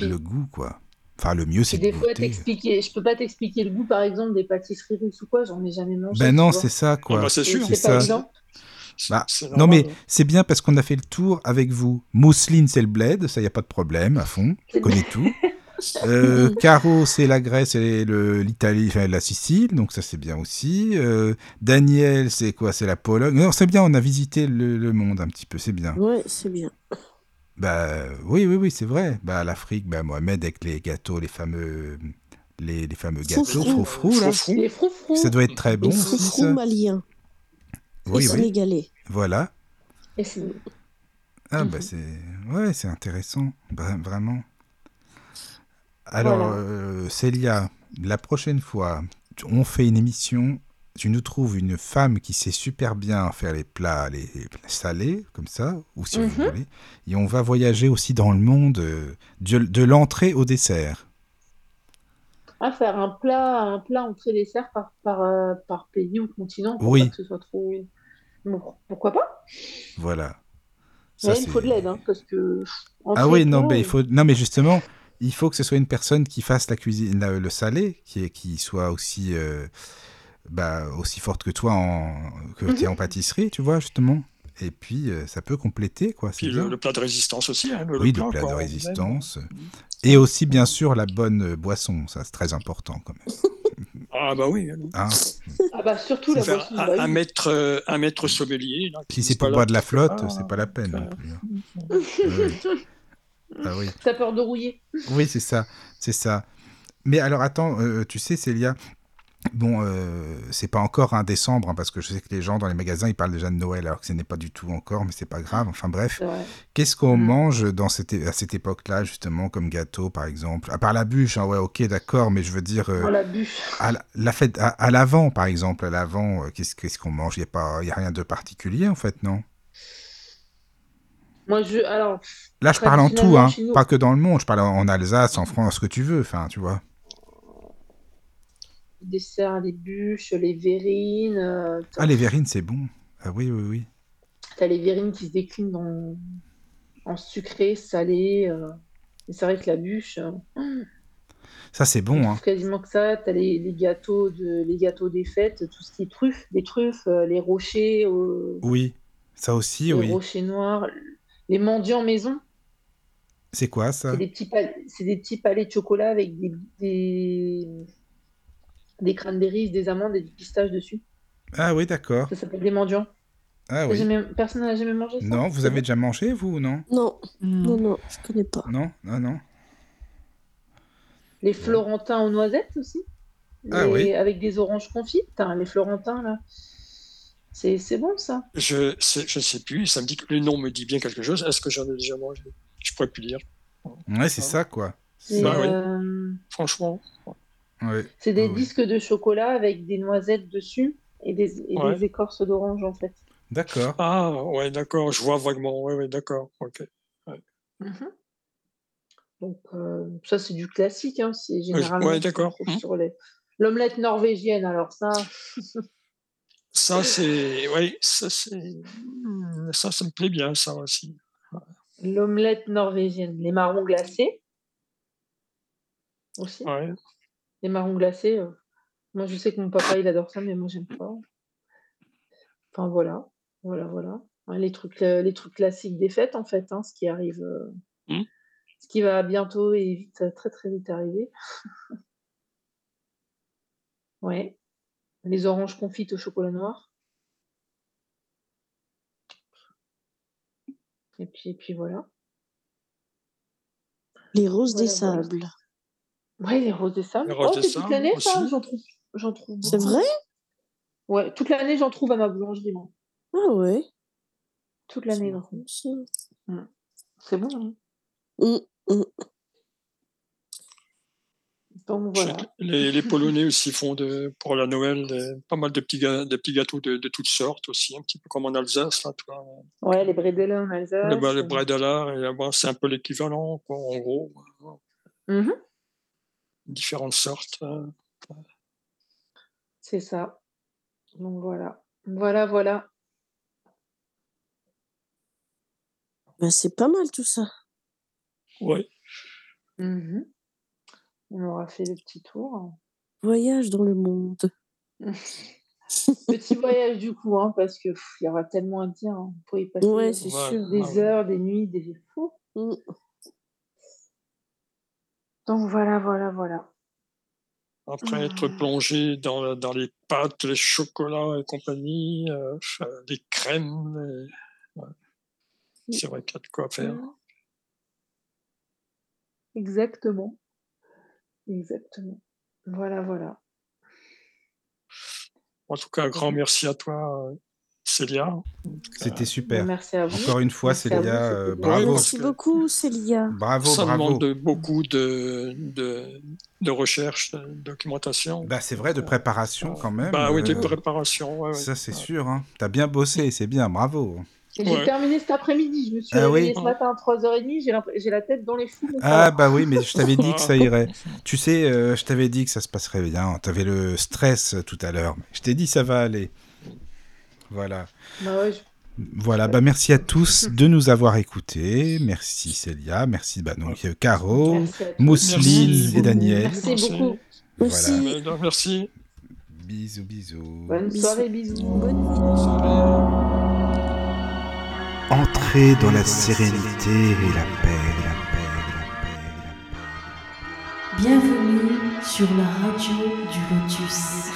Le goût, quoi. Enfin, le mieux, c'est de des fois, t'expliquer, je peux pas t'expliquer le goût, par exemple, des pâtisseries russes ou quoi, j'en ai jamais mangé. Ben non, c'est ça, quoi. Ah bah, c'est sûr. c'est C'est pas évident. Bah, Non, mais c'est bien parce qu'on a fait le tour avec vous. Mousseline, c'est le bled, ça, y a pas de problème, à fond. C'est connais tout. Euh, Caro, c'est la Grèce et l'Italie, enfin la Sicile, donc ça c'est bien aussi. Euh, Daniel, c'est quoi? C'est la Pologne. Non, c'est bien, on a visité le, le monde un petit peu, c'est bien. Ouais, c'est bien. Bah oui, oui, oui, c'est vrai. Bah l'Afrique, bah Mohamed avec les gâteaux, les fameux, les, les fameux gâteaux, là. Froufrous. Ça doit être très bon Les ça. maliens Oui, et oui, sénégalais. voilà. Et c'est- Ah bah Mhm. c'est ouais, c'est intéressant, vra- vraiment. Alors Voilà. euh, Célia, la prochaine fois, tu- on fait une émission, tu nous trouves une femme qui sait super bien faire les plats, les plats salés comme ça, ou si vous Mhm. voulez, et on va voyager aussi dans le monde euh, de, de l'entrée au dessert. Ah, faire un plat, un plat entrée dessert par, par, euh, par pays ou continent pour Oui. pas que ce soit trop. Bon, pourquoi pas? Voilà. Ça, il faut de l'aide, hein, parce que. Ah oui, non, mais il faut, non, mais justement, il faut que ce soit une personne qui fasse la cuisine, la- le salé, qui, soit aussi, euh, bah, aussi forte que toi en, que Mhm. t'es en pâtisserie, tu vois, justement. Et puis, euh, ça peut compléter, quoi. Puis le, plat de résistance aussi. hein, le, oui, plat, le plat quoi, de résistance. Et aussi, bien sûr, la bonne boisson. Ça, c'est très important, quand même. Ah bah oui. Hein? Ah bah surtout la boisson. un, bah oui. un maître, euh, un maître sommelier. là, qui si c'est pour boire de la fait flotte, c'est pas la peine non euh, plus. hein. Ah oui. T'as peur de rouiller. Oui, c'est ça, c'est ça. Mais alors attends, euh, tu sais, Célia, bon, euh, c'est pas encore un décembre, hein, parce que je sais que les gens dans les magasins, ils parlent déjà de Noël, alors que ce n'est pas du tout encore, mais c'est pas grave. Enfin bref, qu'est-ce qu'on Mm. mange dans cette, à cette époque-là, justement, comme gâteau, par exemple? À part la bûche, hein, ouais, ok, d'accord, mais je veux dire, euh, Oh, la bûche. à la, la fête, à, à l'avant, par exemple, à l'avant, euh, qu'est-ce qu'est-ce qu'on mange? Il n'y a, pas- il y a rien de particulier, en fait, non? Moi, je. Alors, Là, je parle en tout, hein, pas que dans le monde, je parle en Alsace, en France, ce que tu veux, enfin, tu vois. Les desserts, les bûches, les verrines. euh, Ah, les verrines, c'est bon. Ah oui, oui, oui. T'as les verrines qui se déclinent en sucré, salé. euh. Et c'est vrai que la bûche, euh, Ça, c'est on bon, hein. quasiment que ça. T'as les, les gâteaux de... les gâteaux des fêtes, tout ce qui est truffes, les truffes, les rochers, Oui, ça aussi, les oui. rochers noirs, les mendiants maison. C'est quoi ça? C'est des petits pal- c'est des petits palets de chocolat avec des, des... des cranberries, des amandes et des pistaches dessus. Ah oui, d'accord. Ça s'appelle des mendiants. Ah oui. jamais- Personne n'a jamais mangé ça? Non, vous avez déjà mangé, vous, ou non? Non, non, Hmm. non, je connais pas. Non, non, non. Les Florentins aux noisettes aussi? Ah Les- oui. Avec des oranges confites, hein, les Florentins, là. C'est c'est bon, ça. Je je sais plus, ça me dit que le nom me dit bien quelque chose. Est-ce que j'en ai déjà mangé? Je pourrais plus dire. Ouais, c'est ça, quoi. Oui. euh, Franchement, Ouais. C'est des Ah disques de chocolat avec des noisettes dessus et des, et Ouais. des écorces d'orange, en fait. D'accord. ah ouais, d'accord, je vois vaguement. Ouais, ouais, d'accord. Ok. Mhm. Donc, euh, ça, c'est du classique. Hein. C'est généralement ouais, d'accord. sur les... L'omelette norvégienne, alors ça... Ça c'est, ouais, ça c'est, hmm, ça, ça me plaît bien, ça aussi. L'omelette norvégienne. Les marrons glacés. Aussi. Ouais. Les marrons glacés. euh, Moi, je sais que mon papa, il adore ça, mais moi, j'aime pas. Enfin, voilà. Voilà, voilà. Hein, les, trucs, euh, les trucs classiques des fêtes, en fait. hein, ce qui arrive... euh, Mhm. Ce qui va bientôt et vite, très, très vite arriver. ouais. Les oranges confites au chocolat noir. Et puis, et puis voilà. Les roses des voilà. Ouais, les roses des sables. Les roses oh, toute l'année, ça. J'en trouve, j'en trouve C'est vrai? Ouais, toute l'année, j'en trouve à ma boulangerie, moi. Ah ouais. Toute l'année, j'en trouve. ça. C'est bon, hein Mm, mm. Donc voilà. Les, les Polonais aussi font de, pour la Noël des- pas mal de petits, ga- des petits gâteaux de, de toutes sortes aussi, un petit peu comme en Alsace, là, tu vois. Ouais, les bredela en Alsace. Le, bah, le euh, bon, c'est un peu l'équivalent, quoi, en gros. mhm, Différentes sortes. euh. C'est ça. Donc voilà. Voilà, voilà. Ben, c'est pas mal tout ça. Ouais. Mhm. On aura fait le petit tour. Voyage dans le monde. Petit voyage du coup, hein, parce que pff, il y aura tellement à dire. hein. Pourrait y passer Ouais, c'est Ouais. sûr. des ouais. heures, des nuits, des fous. Mm. Donc voilà, voilà, voilà. Après être Ah. plongé dans, dans les pâtes, les chocolats et compagnie, euh, les crèmes, les- ouais. c'est vrai qu'il y a de quoi faire. Exactement. Exactement. Voilà, voilà. En tout cas, un grand merci à toi, euh, Célia. C'était super. Merci à vous. Encore une fois, Merci à vous, Célia, euh, bravo. Merci beaucoup, Célia. Bravo, Ça bravo. demande beaucoup de, de, de recherche, de documentation. Bah, c'est vrai, de préparation quand même. Bah oui, de euh, préparation. ouais, ouais. Ça, c'est Ouais. sûr. Hein. T'as bien bossé, c'est bien, bravo. J'ai Ouais. terminé cet après-midi. Je me suis Ah réveillée oui. ce matin à 3h30. J'ai la tête dans les ça Ah bah oui, mais je t'avais dit que ça irait. Tu sais, euh, je t'avais dit que ça se passerait bien. T'avais le stress tout à l'heure. mais Je t'ai dit ça va aller. Voilà. Bah ouais, je- Voilà, bah merci à tous de nous avoir écoutés. Merci Célia, merci bah, donc euh, Caro. Mousseline Merci. et Daniel. Merci beaucoup. Voilà. Euh, Merci. Bisous, bisous. Bonne soirée, bisous. Bonne nuit. Entrez dans la sérénité et la paix, la paix, la paix, la paix. Bienvenue sur la radio du Lotus.